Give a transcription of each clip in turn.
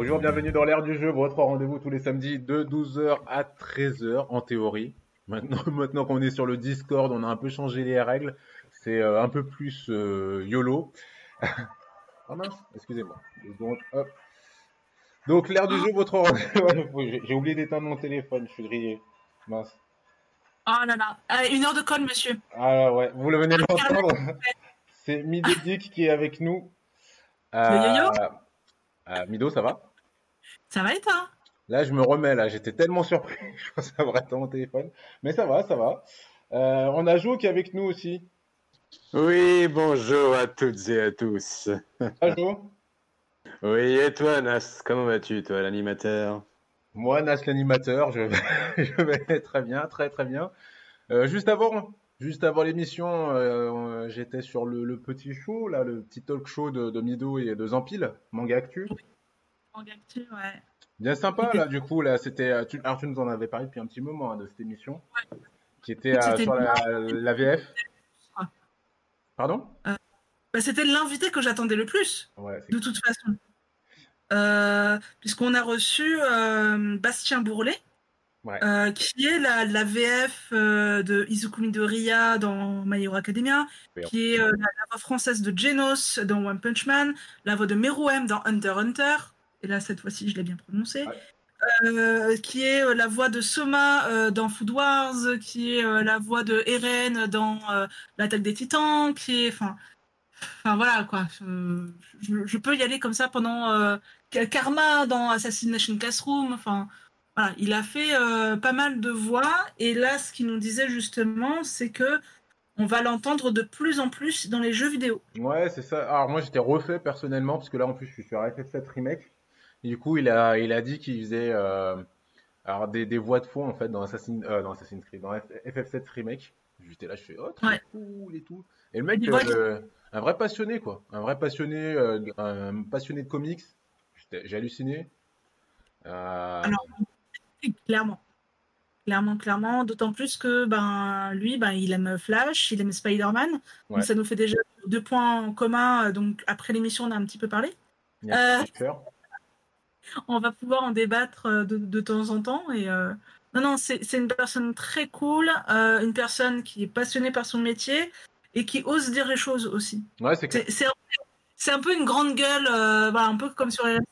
Bonjour, bienvenue dans l'ère du jeu, votre rendez-vous tous les samedis de 12h à 13h en théorie. Maintenant, maintenant qu'on est sur le Discord, on a un peu changé les règles. C'est euh, un peu plus euh, YOLO. oh mince, excusez-moi. Donc, hop. Donc, l'ère du jeu, votre rendez-vous. J'ai oublié d'éteindre mon téléphone, je suis grillé. Mince. Oh là là. Allez, une heure de colle, monsieur. Ah ouais, vous le venez de l'entendre. C'est Midodic qui est avec nous. Euh, euh, Mido, ça va? Ça va et toi? Là, je me remets, là. J'étais tellement surpris. Je pensais avoir éteint mon téléphone. Mais ça va, ça va. Euh, on a Jo qui est avec nous aussi. Oui, bonjour à toutes et à tous. Jo Oui, et toi, Nas, comment vas-tu, toi, l'animateur? Moi, Nas l'animateur, je... je vais très bien, très très bien. Euh, juste avant, juste avant l'émission, euh, j'étais sur le, le petit show, là, le petit talk show de, de Mido et de Zampil, Manga Actu. En actu, ouais. Bien sympa, là, du coup, là, c'était. euh, Tu... Alors, tu nous en avais parlé depuis un petit moment hein, de cette émission, qui était euh, sur la, VF. Ah. Pardon? Bah, C'était l'invité que j'attendais le plus, Ouais, de toute façon. Euh, Puisqu'on a reçu euh, Bastien Bourlet, Ouais. euh, qui est la, la VF euh, de Izukumi de Ria dans My Hero Academia, qui est euh, la, la voix française de Genos dans One Punch Man, la voix de Meruem dans Hunter x Hunter, et là cette fois-ci je l'ai bien prononcé, Ouais. euh, qui est euh, la voix de Soma euh, dans Food Wars, qui est la voix de Eren dans L'attaque des titans, qui est... Enfin, enfin voilà quoi, je, je- je peux y aller comme ça pendant euh, Karma dans Assassination Classroom, enfin... Voilà, il a fait euh, pas mal de voix et là, ce qu'il nous disait justement, c'est que on va l'entendre de plus en plus dans les jeux vidéo. Ouais, c'est ça. Alors moi j'étais refait personnellement parce que là en plus je suis sur FF7 Remake. Et du coup il a il a dit qu'il faisait euh, alors des, des voix de fond en fait dans Assassin euh, dans Assassin's Creed dans F- FF7 Remake. J'étais là je fais oh Ouais. cool et tout. Et le mec euh, un vrai passionné quoi, un vrai passionné euh, un passionné de comics. J'ai halluciné. Euh, Alors, Clairement. Clairement, clairement. D'autant plus que ben lui, ben, il aime Flash, il aime Spider-Man. Ouais. Donc ça nous fait déjà deux points en commun. Donc après l'émission, on a un petit peu parlé. il y a euh. On va pouvoir en débattre euh, de, de temps en temps. Et euh, non, non, c'est une personne très cool, euh, une personne qui est passionnée par son métier et qui ose dire les choses aussi. Ouais, c'est clair. C'est c'est un, peu une grande gueule, euh, voilà, un peu comme sur RMC.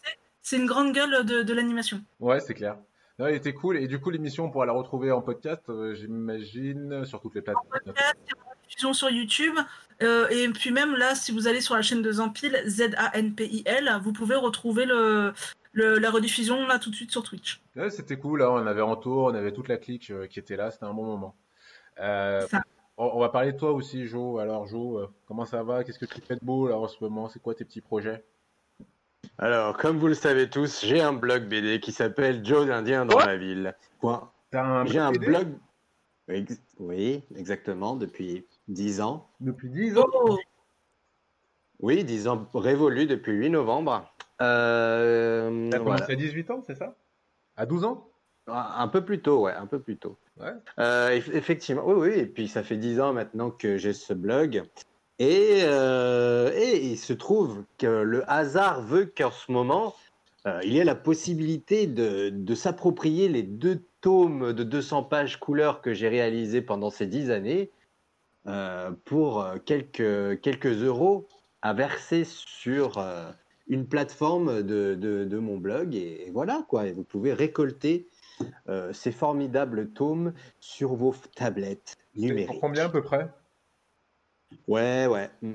C'est une grande gueule de, de l'animation. Ouais, c'est clair. Non, il était cool. Et du coup, l'émission, on pourra la retrouver en podcast, euh, j'imagine, sur toutes les plateformes. Podcast, aura une diffusion sur YouTube. euh, et puis même là, si vous allez sur la chaîne de Zampil, Z-A-N-P-I-L, vous pouvez retrouver le, le- la rediffusion là tout de suite sur Twitch. Ouais, c'était cool, hein. On avait Anto, on avait toute la clique euh, qui était là, c'était un bon moment. Euh, Ça. on, on va parler de toi aussi, Jo. Alors, Jo, euh, comment ça va? Qu'est-ce que tu fais de beau là en ce moment? C'est quoi tes petits projets? Alors, comme vous le savez tous, j'ai un blog BD qui s'appelle Joe l'Indien dans la ville. Point. T'as un J'ai un BD blog. Oui, exactement, depuis 10 ans. depuis 10 ans? Oh, Oui, 10 ans révolus depuis 8 novembre. Euh, T'as voilà. commencé à 18 ans, c'est ça? À 12 ans? Un peu plus tôt, ouais, un peu plus tôt. Ouais. Euh, eff- effectivement, oui, oui, et puis ça fait dix ans maintenant que j'ai ce blog. Et, euh, et il se trouve que le hasard veut qu'en ce moment, euh, il y ait la possibilité de, de s'approprier les deux tomes de 200 pages couleur que j'ai réalisés pendant ces dix années euh, pour quelques, quelques euros à verser sur euh, une plateforme de, de, de mon blog. Et, et voilà, quoi. Et vous pouvez récolter euh, ces formidables tomes sur vos tablettes numériques. pour combien à peu près? Ouais, ouais. mm.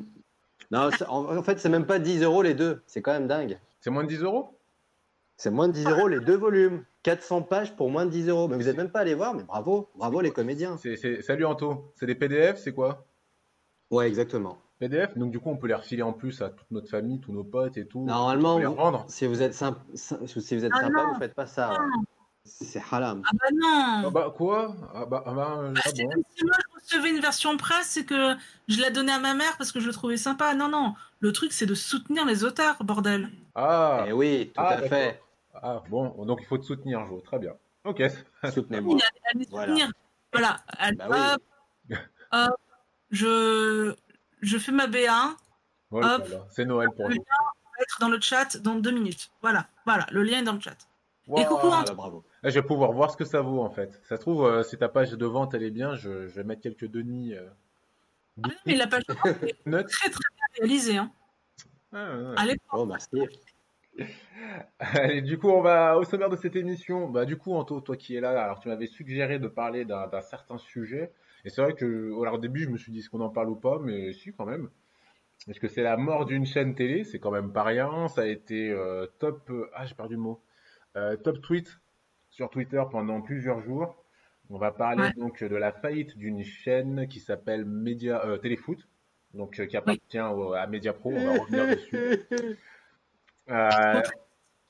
Non, en, en fait, c'est même pas 10 euros les deux. C'est quand même dingue. C'est moins de 10 euros? C'est moins de 10 euros les deux volumes. 400 pages pour moins de 10 euros. Mais vous n'êtes même pas allé voir, mais bravo. Bravo les comédiens. Salut Anto. C'est des PDF, c'est quoi? Ouais, exactement. PDF, donc du coup on peut les refiler en plus à toute notre famille, tous nos potes et tout. Normalement, les vous- si vous êtes, sy- si vous êtes Ah sympa, non. vous faites pas ça. C'est haram. ah bah non Ah bah quoi? Ah bah, ah bah, Bah, ah c'est bon. comme si moi je recevais une version presse et que je la donnais à ma mère parce que je le trouvais sympa. Non, non. Le truc, c'est de soutenir les auteurs, bordel. Ah, Eh oui, tout Ah, à fait. ah bon, donc il faut te soutenir, Jo. Très bien. Ok. Soutenez-moi. Oui, Voilà. soutenir. Voilà. Allez, Bah oui. hop, hop, je, je fais ma B1. Voilà. C'est Noël pour nous. être dans le chat dans deux minutes. Voilà, voilà, le lien est dans le chat. Wow. coucou, Antoine. bravo. Là, je vais pouvoir voir ce que ça vaut en fait. Ça se trouve, euh, si ta page de vente elle est bien, je, je vais mettre quelques denis. euh, Ah, mais la page de vente est très très bien réalisée. Hein. Ah, ouais. Allez, Oh, merci. Allez, du coup, on va au sommaire de cette émission. Bah, du coup, Anto, toi qui es là, alors tu m'avais suggéré de parler d'un certain sujet. Et c'est vrai que, alors, au début, je me suis dit, est-ce qu'on en parle ou pas? Mais si, quand même. Parce que c'est la mort d'une chaîne télé, c'est quand même pas rien. Ça a été euh, top, euh, ah, j'ai perdu le mot, Euh, top tweet sur Twitter pendant plusieurs jours. On va parler Ouais. donc de la faillite d'une chaîne qui s'appelle Média Téléfoot, donc qui appartient au- à Mediapro. On va revenir dessus.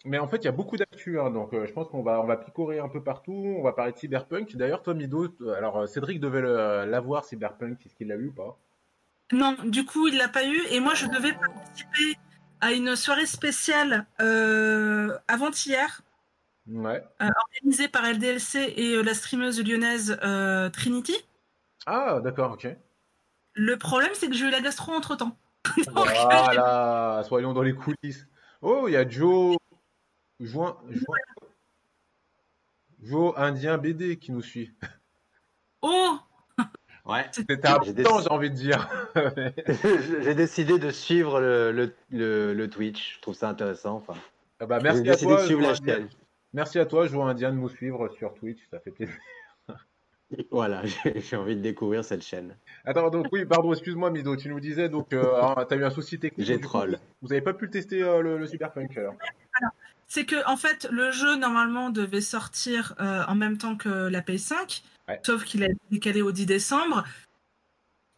Mais en fait, il y a beaucoup d'actu, hein, donc euh, je pense qu'on va, on va picorer un peu partout. On va parler de Cyberpunk. D'ailleurs, Tom Mido, euh, alors euh, Cédric devait l'avoir, Cyberpunk, est-ce qu'il l'a eu ou pas? Non, du coup, il l'a pas eu. Et moi, je devais participer à une soirée spéciale euh, avant-hier, Ouais. organisée par LDLC et la streameuse lyonnaise Trinity. Ah, d'accord, ok. Le problème, c'est que j'ai eu la gastro entre-temps. Donc, Voilà, soyons dans les coulisses. Oh, il y a Joe, Join, Join- Joe Indien BD qui nous suit. Oh Ouais. C'était un J'ai des- temps, j'ai envie de dire. J'ai décidé de suivre le, le, le, le Twitch. Je trouve ça intéressant. Enfin, Ah bah, merci à toi, de suivre Joe la Indien. chaîne. Merci à toi, Joe Indien, de nous suivre sur Twitch, ça fait plaisir. Voilà, j'ai envie de découvrir cette chaîne. Attends, donc oui, pardon, excuse-moi, Mido, tu nous disais, donc, euh, eu un souci technique. J'ai coup, troll. Vous avez pas pu le tester, euh, le, le Cyberpunk, alors? C'est que en fait, le jeu normalement devait sortir euh, en même temps que la PS5, Ouais. sauf qu'il a été décalé au 10 décembre.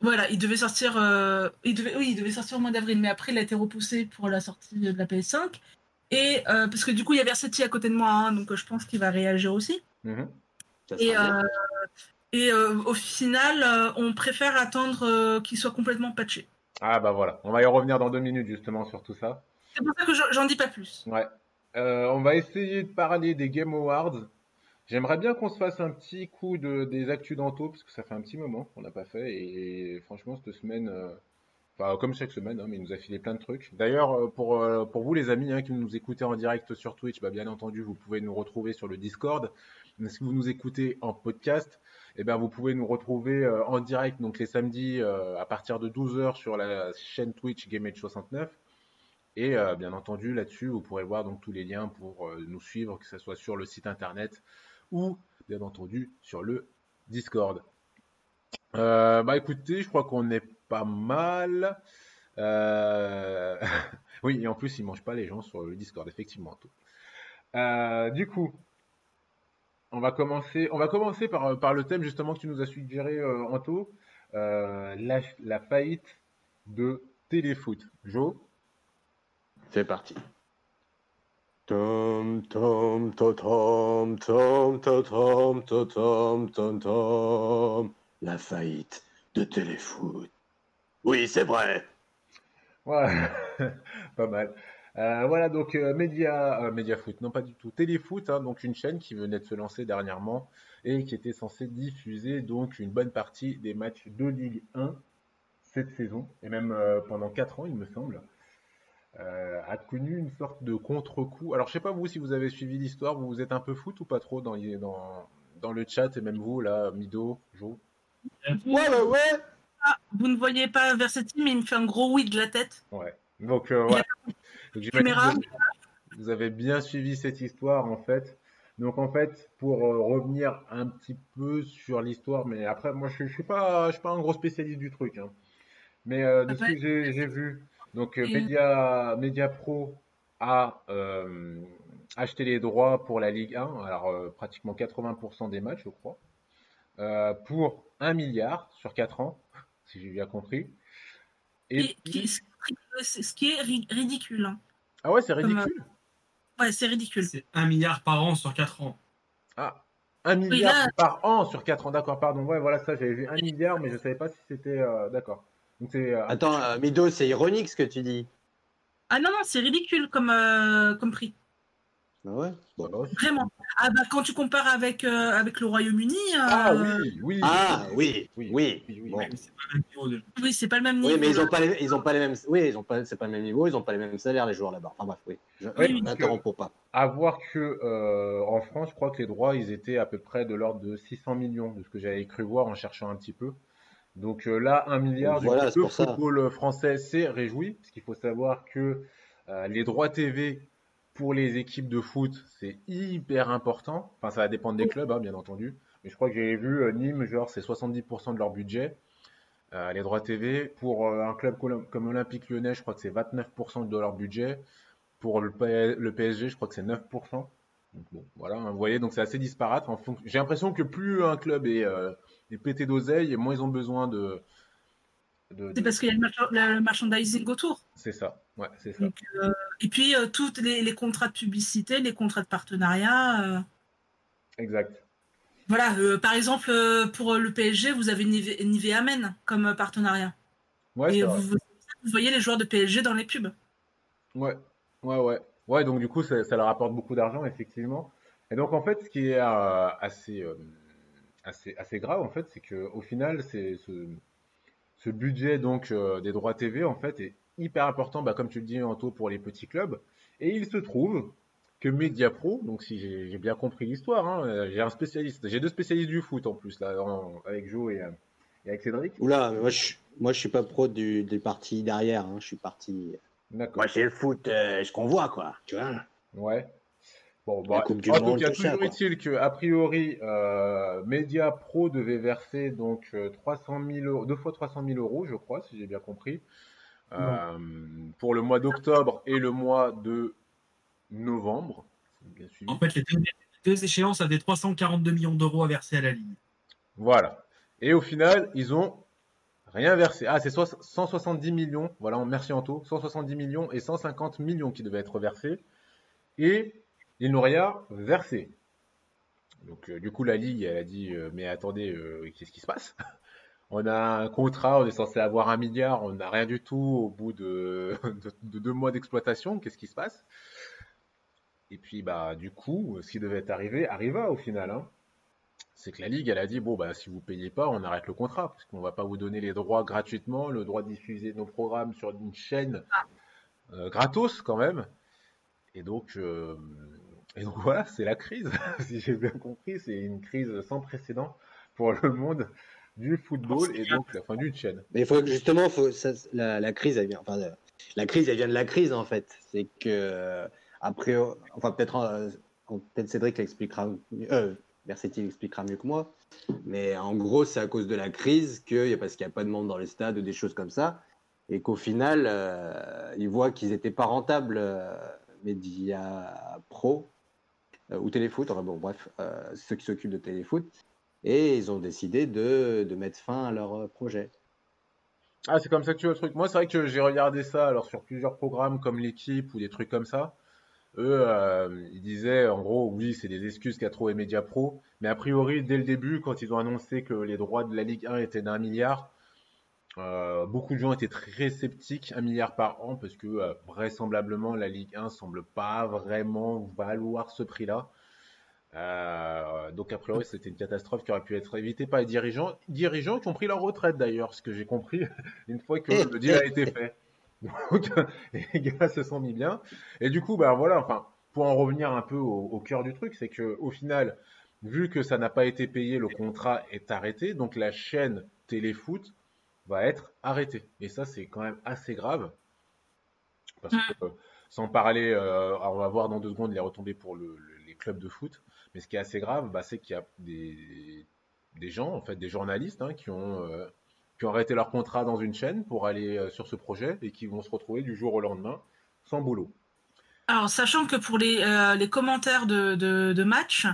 Voilà, il devait sortir, euh, il devait, oui, il devait sortir au mois d'avril, mais après il a été repoussé pour la sortie de la PS5. Et euh, parce que du coup, il y a Versetti à côté de moi, hein, donc je pense qu'il va réagir aussi. Mhm. Ça Et, et au final, on préfère attendre qu'il soit complètement patché. Ah bah voilà, on va y revenir dans deux minutes justement sur tout ça. C'est pour ça que je- j'en dis pas plus. Ouais. Euh, on va essayer de parler des Game Awards. J'aimerais bien qu'on se fasse un petit coup de, des actus d'Anto, parce que ça fait un petit moment qu'on n'a pas fait. Et, franchement, cette semaine, euh, comme chaque semaine, hein, mais il nous a filé plein de trucs. D'ailleurs, euh, pour, pour vous les amis hein, qui nous écoutez en direct sur Twitch, bah, bien entendu, vous pouvez nous retrouver sur le Discord. Mais si vous nous écoutez en podcast, eh ben, vous pouvez nous retrouver en direct donc les samedis à partir de 12h sur la chaîne Twitch GameAge69. Et euh, bien entendu, là-dessus, vous pourrez voir donc tous les liens pour euh, nous suivre, que ce soit sur le site internet ou bien entendu sur le Discord. Euh, bah écoutez, je crois qu'on est pas mal. Oui, et en plus, ils mangent pas les gens sur le Discord, effectivement. Du coup, on va commencer, on va commencer par, le thème justement que tu nous as suggéré, Anto, la, la faillite de Téléfoot. Joe? C'est parti. Tom, tom, to, tom, tom, to, tom, to, tom, tom, tom. La faillite de Téléfoot. Oui, c'est vrai. Ouais, pas mal. Euh, voilà, donc euh, Média, euh, Mediafoot, non pas du tout, Téléfoot, hein, donc une chaîne qui venait de se lancer dernièrement et qui était censée diffuser donc une bonne partie des matchs de Ligue 1 cette saison, et même euh, pendant 4 ans, il me semble, euh, a connu une sorte de contre-coup. Alors, je sais pas vous si vous avez suivi l'histoire, vous vous êtes un peu foot ou pas trop dans, dans, dans le chat, et même vous, là, Mido, Jo? Ouais, ouais, ouais. Ah, vous ne voyez pas Versetti, mais il me fait un gros oui de la tête. Ouais. Donc, euh, ouais. Donc, caméra. vous- avez bien suivi cette histoire en fait. Donc en fait, pour euh, revenir un petit peu sur l'histoire, mais après moi je, je suis pas, je suis pas un gros spécialiste du truc, hein. Mais euh, de ce que j'ai j'ai vu, donc euh, Et- Media, Media Pro a euh, acheté les droits pour la Ligue 1, alors euh, pratiquement 80% des matchs, je crois, euh, pour 1 milliard sur 4 ans, si j'ai bien compris. Et Et qui- puis- ce qui- est ri- ridicule. hein. ah ouais, c'est Comme, euh, ridicule. Ouais, c'est ridicule. C'est un milliard par an sur 4 ans. Ah, un milliard là- par an sur 4 ans, d'accord, pardon. Ouais, voilà ça, j'avais vu un milliard, mais je savais pas si c'était. euh, d'accord. Donc euh, Attends, euh, Mido, c'est ironique ce que tu dis. Ah non, non, c'est ridicule comme, euh, comme prix. Ah ouais? Bon. Bah, Vraiment. Ah bah quand tu compares avec, euh, avec le Royaume-Uni, euh, Ah oui, oui. Ah oui, Oui, oui. oui, oui. Bon. C'est pas le même niveau de- oui, c'est pas le même niveau. Oui, mais ils ont pas les, ils ont pas les mêmes, oui, ils ont pas, c'est pas le même niveau, ils ont pas les mêmes salaires les joueurs là-bas. Enfin bref, oui. Je, n'interromps pas. À voir que euh, en France, je crois que les droits, ils étaient à peu près de l'ordre de 600 millions, de ce que j'avais cru voir en cherchant un petit peu. Donc euh, là, un milliard, du Voilà, coup, c'est le ça. football français s'est réjoui, parce qu'il faut savoir que euh, les droits TV pour les équipes de foot, c'est hyper important. Enfin, ça va dépendre des clubs, hein, bien entendu. Mais je crois que j'avais vu euh, Nîmes, genre, c'est 70% de leur budget, euh, les droits TV. Pour euh, un club comme Olympique Lyonnais, je crois que c'est 29% de leur budget. Pour le, P- le PSG, je crois que c'est 9%. Donc, bon, voilà, hein, vous voyez, donc c'est assez disparate. J'ai l'impression que plus un club est, euh, est pété d'oseille, et moins ils ont besoin de. de- C'est parce qu'il y a le, merchandising autour. C'est ça, ouais, c'est ça. Donc, euh, et puis, euh, tous les, les contrats de publicité, les contrats de partenariat. euh, Exact. voilà, euh, par exemple, pour le PSG, vous avez Nive- Nivea Men comme partenariat. Ouais, et vous, vous- vous voyez les joueurs de PSG dans les pubs. Ouais, ouais, ouais. Ouais, donc du coup, ça, ça leur apporte beaucoup d'argent, effectivement. Et donc, en fait, ce qui est euh, assez, euh, assez, assez grave, en fait, c'est que au final, c'est ce, ce budget donc euh, des droits TV, en fait, est hyper important, bah, comme tu le dis, Anto, pour les petits clubs. Et il se trouve que Mediapro, donc si j'ai bien compris l'histoire, hein, euh, j'ai un spécialiste, j'ai deux spécialistes du foot en plus, là, en- avec Joe et, euh, et avec Cédric. Oula, moi je, moi je suis pas pro du, des parties derrière. hein. Je suis parti. D'accord. Moi c'est le foot, euh, ce qu'on voit quoi. Tu vois. Ouais. Bon, La bah, Coupe du cas, tout ça, toujours quoi. est-il que, a priori, euh, Media Pro devait verser donc euh, 300 000 euros, deux fois 300 000 euros, je crois, si j'ai bien compris, euh, pour le mois d'octobre et le mois de novembre. C'est Bien suivi. En fait, les deux, les deux échéances avaient 342 millions d'euros à verser à la Ligue. Voilà. Et au final, ils ont rien versé. Ah, c'est soix- 170 millions. Voilà, merci Anto. 170 millions et 150 millions qui devaient être versés. Et ils n'ont rien versé. Donc, euh, du coup, la Ligue, elle a dit euh, Mais attendez, euh, qu'est-ce qui se passe? On a un contrat, on est censé avoir un milliard, on n'a rien du tout au bout de, de- de deux mois d'exploitation. Qu'est-ce qui se passe? Et puis, bah, du coup, ce qui devait arriver arriva au final. hein c'est que la Ligue, elle a dit, bon, bah, si vous payez pas, on arrête le contrat, parce qu'on va pas vous donner les droits gratuitement, le droit de diffuser nos programmes sur une chaîne euh, gratos quand même. Et donc, euh, et donc voilà, c'est la crise, si j'ai bien compris, c'est une crise sans précédent pour le monde du football et donc la fin d'une chaîne. Mais justement, la, crise, elle vient. La crise, elle vient de la crise en fait. C'est que euh, après, enfin peut-être, euh, peut-être Cédric l'expliquera. Euh, mieux que moi. Mais en gros, c'est à cause de la crise que, parce qu'il n'y a pas de monde dans les stades ou des choses comme ça, et qu'au final, euh, ils voient qu'ils n'étaient pas rentables, euh, Média Pro ou Téléfoot. Enfin bon, bref, euh, ceux qui s'occupent de Téléfoot. Et ils ont décidé de, de mettre fin à leur euh, projet. Ah, c'est comme ça que tu vois le truc. Moi, c'est vrai que j'ai regardé ça alors sur plusieurs programmes comme l'équipe ou des trucs comme ça. Eux, euh, ils disaient en gros, oui, c'est des excuses qu'a trouvé Media Pro, mais a priori, dès le début, quand ils ont annoncé que les droits de la Ligue 1 étaient d'un milliard, euh, beaucoup de gens étaient très sceptiques, un milliard par an, parce que euh, vraisemblablement la Ligue 1 semble pas vraiment valoir ce prix-là. Euh, donc a priori, c'était une catastrophe qui aurait pu être évitée par les dirigeants, dirigeants qui ont pris leur retraite d'ailleurs, ce que j'ai compris une fois que le deal a été fait. Donc les gars se sont mis bien. Et du coup, bah voilà, enfin, pour en revenir un peu au, au cœur du truc, c'est que au final, vu que ça n'a pas été payé, le contrat est arrêté, donc la chaîne Téléfoot va être arrêtée. Et ça, c'est quand même assez grave. Parce que, euh, sans parler, euh, on va voir dans deux secondes les retombées pour le- le- les clubs de foot, mais ce qui est assez grave, bah, c'est qu'il y a des, des gens, en fait, des journalistes, hein, qui ont, euh, qui ont arrêté leur contrat dans une chaîne pour aller euh, sur ce projet et qui vont se retrouver du jour au lendemain sans boulot. Alors, sachant que pour les, les commentaires de, de, de match,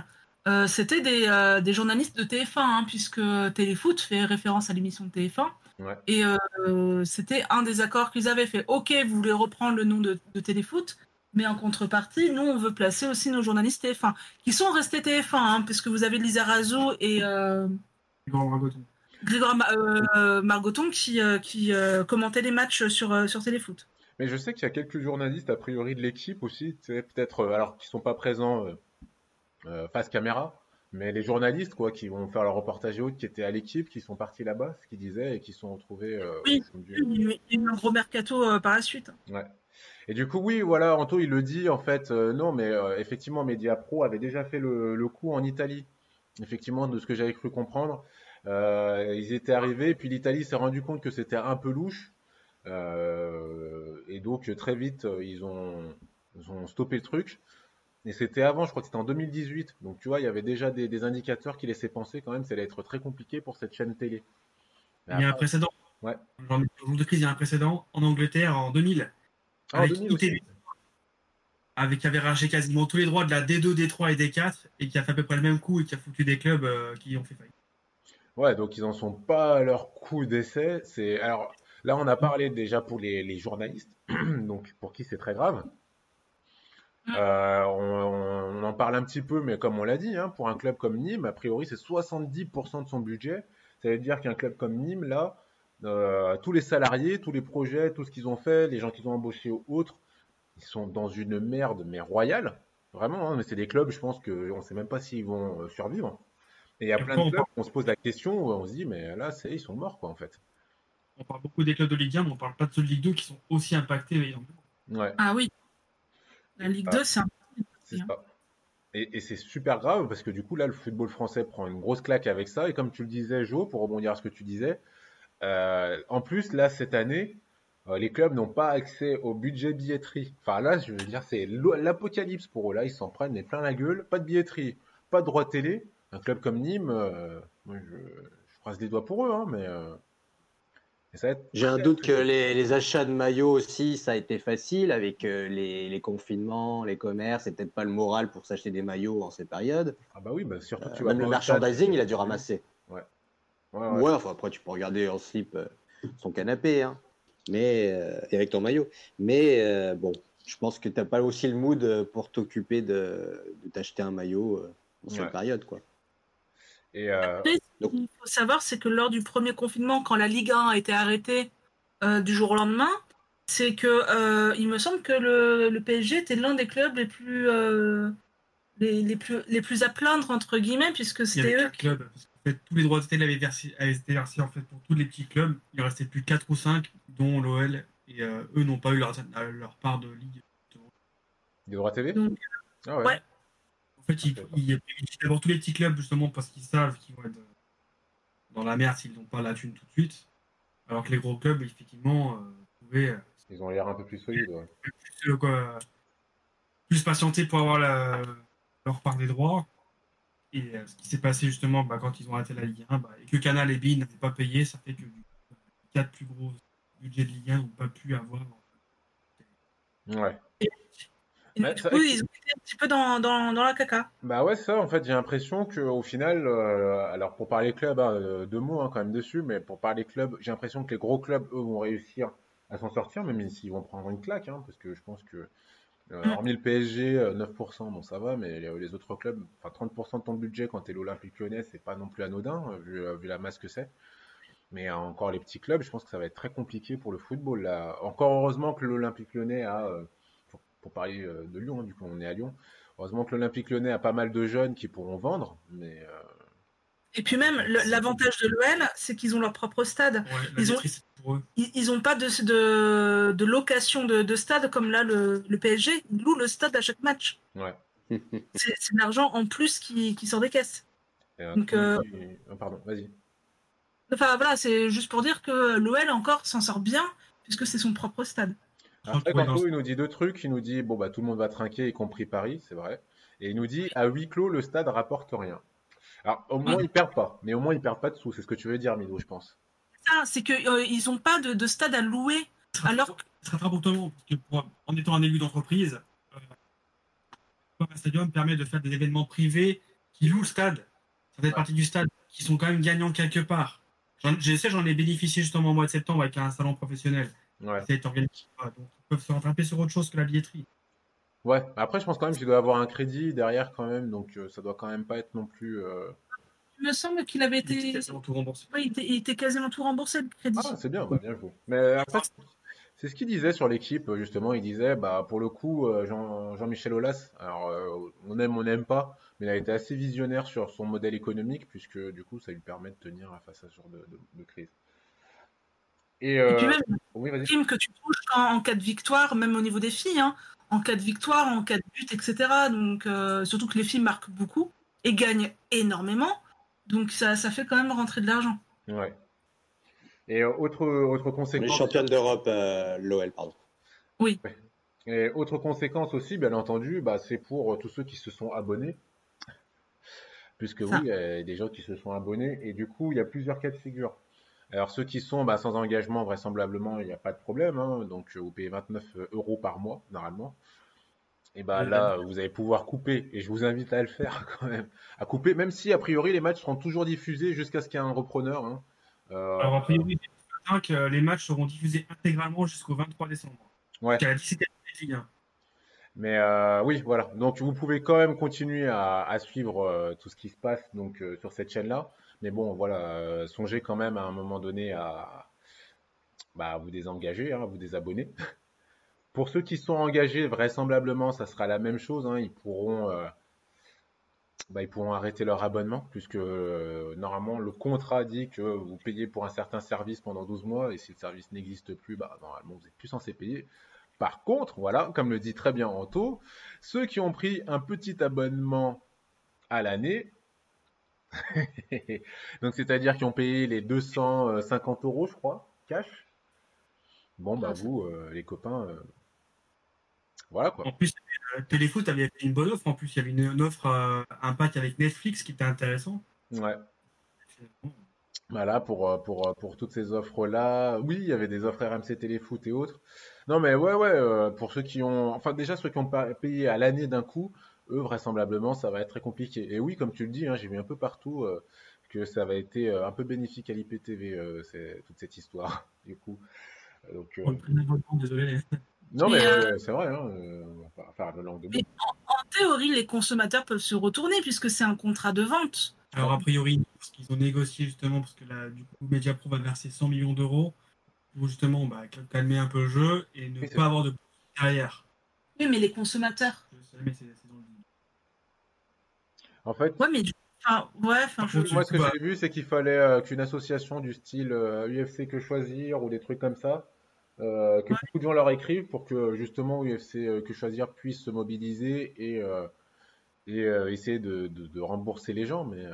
c'était des, des journalistes de TF1, hein, puisque Téléfoot fait référence à l'émission de TF1. Ouais. Et euh, c'était un des accords qu'ils avaient fait. Ok, vous voulez reprendre le nom de, de Téléfoot, mais en contrepartie, nous, on veut placer aussi nos journalistes TF1, qui sont restés TF1, hein, puisque vous avez Lisa Razzo et euh, Grégoire Margoton. Grégoire euh, Margoton qui, euh, qui euh, commentaient les matchs sur, euh, sur Téléfoot. Mais je sais qu'il y a quelques journalistes, a priori, de l'équipe aussi, tu sais, peut-être, alors qui sont pas présents euh, euh, face caméra, mais les journalistes, quoi, qui vont faire leur reportage et autres, qui étaient à l'équipe, qui sont partis là-bas, ce qu'ils disaient, et qui sont retrouvés. euh, Oui. Il y a eu un gros mercato euh, par la suite. Ouais. Et du coup, oui, voilà, Anto, il le dit, en fait, euh, non, mais euh, effectivement, Mediapro avait déjà fait le, le coup en Italie. Effectivement, de ce que j'avais cru comprendre, ils étaient arrivés, puis l'Italie s'est rendu compte que c'était un peu louche. Et donc, très vite, ils ont, ils ont stoppé le truc. Et c'était avant, je crois que c'était en 2018. Donc, tu vois, il y avait déjà des, des indicateurs qui laissaient penser quand même que ça allait être très compliqué pour cette chaîne télé. Mais Il y a un précédent. Ouais. Genre, de crise, il y a un précédent en Angleterre en 2000. Ah, en avec 2000 aussi. ITV. Avec qui avait racheté quasiment tous les droits de la D2, D3 et D4 et qui a fait à peu près le même coup et qui a foutu des clubs euh, qui ont fait faillite. Ouais, donc ils en sont pas à leur coup d'essai. C'est alors là on a parlé déjà pour les, les journalistes, donc pour qui c'est très grave. Mm. Euh, on, on en parle un petit peu, mais comme on l'a dit, hein, pour un club comme Nîmes, a priori c'est 70% de son budget. Ça veut dire qu'un club comme Nîmes, là, euh, tous les salariés, tous les projets, tout ce qu'ils ont fait, les gens qu'ils ont embauchés ou autres, ils sont dans une merde, mais royale. Vraiment, hein, mais c'est des clubs, je pense qu'on ne sait même pas s'ils vont euh, survivre. Et il y a plein de on clubs, on se pose la question, on se dit, mais là, c'est, ils sont morts, quoi, en fait. On parle beaucoup des clubs de Ligue 1, mais on parle pas de ceux de Ligue 2 qui sont aussi impactés. Ouais, Ah oui. La Ligue Ah. 2, c'est un. c'est Bien. ça. Et, et c'est super grave parce que du coup, là, le football français prend une grosse claque avec ça. Et comme tu le disais, Jo, pour rebondir à ce que tu disais, euh, en plus, là, cette année, euh, les clubs n'ont pas accès au budget billetterie. Enfin, là, je veux dire, c'est l'apocalypse pour eux. Là, ils s'en prennent mais plein la gueule. Pas de billetterie, pas de droit télé. Un club comme Nîmes, euh, moi, je, je croise les doigts pour eux, hein, mais euh, et ça va être J'ai un doute que les, les achats de maillots aussi, ça a été facile avec euh, les, les confinements, les commerces, et peut-être pas le moral pour s'acheter des maillots en ces périodes. Ah bah oui, bah surtout Euh, tu vas même le stade. merchandising, il a dû ramasser. Ouais, Ouais, ouais. enfin après tu peux regarder en slip euh, son canapé, hein. mais euh, et avec ton maillot. Mais euh, bon, je pense que t'as pas aussi le mood euh, pour t'occuper de, de t'acheter un maillot euh, en cette période, quoi. Et euh, Après, ce qu'il faut savoir, c'est que lors du premier confinement, quand la Ligue 1 a été arrêtée euh, du jour au lendemain, c'est que euh, il me semble que le, le PSG était l'un des clubs les plus, euh, les, les plus les plus à plaindre entre guillemets, puisque c'était eux. quatre clubs. Parce qu'en fait, tous les droits de télé avaient, versé, avaient été versés en fait, pour tous les petits clubs. Il restait plus 4 ou 5, dont l'OL. Et euh, eux n'ont pas eu leur, leur part de ligue. des droits TV Donc, Ah ouais. ouais. Fait, ils, ils privilégient d'abord tous les petits clubs justement parce qu'ils savent qu'ils vont être dans la merde s'ils n'ont pas la thune tout de suite. Alors que les gros clubs, effectivement, euh, pouvaient euh, Ils ont l'air un peu plus solides. ouais. plus, euh, quoi, plus patienter pour avoir la- leur part des droits. Et euh, ce qui s'est passé justement bah, quand ils ont arrêté la Ligue 1, bah, et que Canal et Bein n'avaient pas payé, ça fait que les quatre plus gros budgets de Ligue 1 n'ont pas pu avoir. Ouais. Et Ouais, du coup, ils ont été un petit peu dans, dans, dans la caca. Bah ouais, ça, en fait, j'ai l'impression qu'au final, euh, alors pour parler club, hein, euh, deux mots hein, quand même dessus, mais pour parler club, j'ai l'impression que les gros clubs, eux, vont réussir à s'en sortir, même s'ils vont prendre une claque, hein, parce que je pense que, euh, Mm. hormis le PSG, euh, 9%, bon, ça va, mais les, les autres clubs, enfin 30% de ton budget quand t'es l'Olympique Lyonnais, c'est pas non plus anodin, vu, vu la masse que c'est. Mais encore les petits clubs, je pense que ça va être très compliqué pour le football, là. Encore heureusement que l'Olympique Lyonnais a, euh, pour, parler euh, de Lyon, hein, du coup, on est à Lyon. Heureusement que l'Olympique Lyonnais a pas mal de jeunes qui pourront vendre, mais euh, Et puis même, l'avantage de l'OL, c'est qu'ils ont leur propre stade. Ouais, Ils ont- pour eux. Ils ils ont pas de, de, de location de, de stade comme là le, le PSG. Ils louent le stade à chaque match. ouais. C'est de l'argent en plus qui, qui sort des caisses. Donc, euh, ah, pardon, vas-y. Enfin voilà, c'est juste pour dire que l'OL encore s'en sort bien puisque c'est son propre stade. Après, il nous dit deux trucs. Il nous dit, bon, bah, tout le monde va trinquer, y compris Paris, c'est vrai. Et il nous dit, à huis clos, le stade rapporte rien. Alors, au moins, ils perdent pas. Mais au moins, ils perdent pas de sous. C'est ce que tu veux dire, Mido, je pense. Ça, c'est que euh, ils ont pas de, de stade à louer. Alors Très rapportement, parce que pour- en étant un élu d'entreprise, euh, un stadium permet de faire des événements privés qui louent le stade. Ça fait Ouais. partie du stade, qui sont quand même gagnants quelque part. Je sais, j'en ai bénéficié justement au mois de septembre avec un salon professionnel. Ouais. Ça a été organisé. Voilà, Donc, ils peuvent se rattraper sur autre chose que la billetterie. Ouais. Après, je pense quand même qu'il doit avoir un crédit derrière quand même. Donc, euh, ça doit quand même pas être non plus. euh, il me semble qu'il avait été, étaient tout remboursé. ouais, il était, il était quasiment tout remboursé le crédit. Ah, c'est bien, bah, bien joué. Mais après, C'est ce qu'il disait sur l'équipe, justement. Il disait, bah, pour le coup, euh, Jean, Jean-Michel Aulas, alors, euh, on aime, on n'aime pas, mais il a été assez visionnaire sur son modèle économique, puisque du coup, ça lui permet de tenir face à ce genre de, de, crise. Et, euh... Et puis même, oui, que tu touches en, cas de victoire, même au niveau des filles, hein, en cas de victoire, en cas de but, etc. Donc, euh, surtout que les filles marquent beaucoup et gagnent énormément. Donc, ça, ça fait quand même rentrer de l'argent. Ouais. Et autre, autre conséquence. Les championnes d'Europe, euh, l'OL, pardon. Oui. Et autre conséquence aussi, bien entendu, bah, c'est pour tous ceux qui se sont abonnés. Puisque oui, il y a des gens qui se sont abonnés. Et du coup, il y a plusieurs cas de figure. Alors, ceux qui sont bah, sans engagement, vraisemblablement, il n'y a pas de problème. Hein. donc, vous payez 29 euros par mois, normalement. Et bah là, vous allez pouvoir couper. Et je vous invite à le faire quand même. À couper, même si a priori les matchs seront toujours diffusés jusqu'à ce qu'il y ait un repreneur. Hein. Euh, Alors, a priori, que les matchs seront diffusés intégralement jusqu'au 23 décembre. Ouais. la Mais euh, oui, voilà. Donc vous pouvez quand même continuer à, suivre euh, tout ce qui se passe donc sur cette chaîne-là. Mais bon, voilà, songez quand même à un moment donné à bah, vous désengager, hein, vous désabonner. Pour ceux qui sont engagés, vraisemblablement, ça sera la même chose. Hein. ils pourront bah, ils pourront arrêter leur abonnement, puisque euh, normalement le contrat dit que vous payez pour un certain service pendant 12 mois, et si le service n'existe plus, bah, normalement vous n'êtes plus censé payer. Par contre, voilà, comme le dit très bien Anto, ceux qui ont pris un petit abonnement à l'année, donc c'est-à-dire qui ont payé les 250 euros, je crois, cash, bon, bah vous, euh, les copains, euh, voilà quoi. En plus, euh, Téléfoot avait fait une bonne offre. En plus, il y avait une, offre, euh, un pack avec Netflix qui était intéressant. Ouais. Voilà, pour, euh, pour, pour toutes ces offres-là. Oui, il y avait des offres RMC Téléfoot et autres. Non, mais ouais, ouais, pour ceux qui ont. Enfin, déjà, ceux qui ont payé à l'année d'un coup, eux, vraisemblablement, ça va être très compliqué. Et oui, comme tu le dis, hein, j'ai vu un peu partout que ça va été un peu bénéfique à l'IPTV, toute cette histoire, du coup. Donc, désolé. Non, mais, euh, c'est vrai, hein, euh, langue de mais en, théorie, les consommateurs peuvent se retourner puisque c'est un contrat de vente. Alors, a priori, parce qu'ils ont négocié justement, parce que là, du coup, Mediapro va verser 100 millions d'euros pour justement bah, calmer un peu le jeu et ne pas avoir de derrière. Oui, mais les consommateurs. En fait. Ouais, mais Enfin, ouais, enfin, Moi, ce que j'ai vu, c'est qu'il fallait euh, qu'une association du style UFC que choisir ou des trucs comme ça euh, que beaucoup de gens leur écrivent pour que justement UFC euh, que choisir puisse se mobiliser et, euh, et essayer de, de, rembourser les gens. Mais,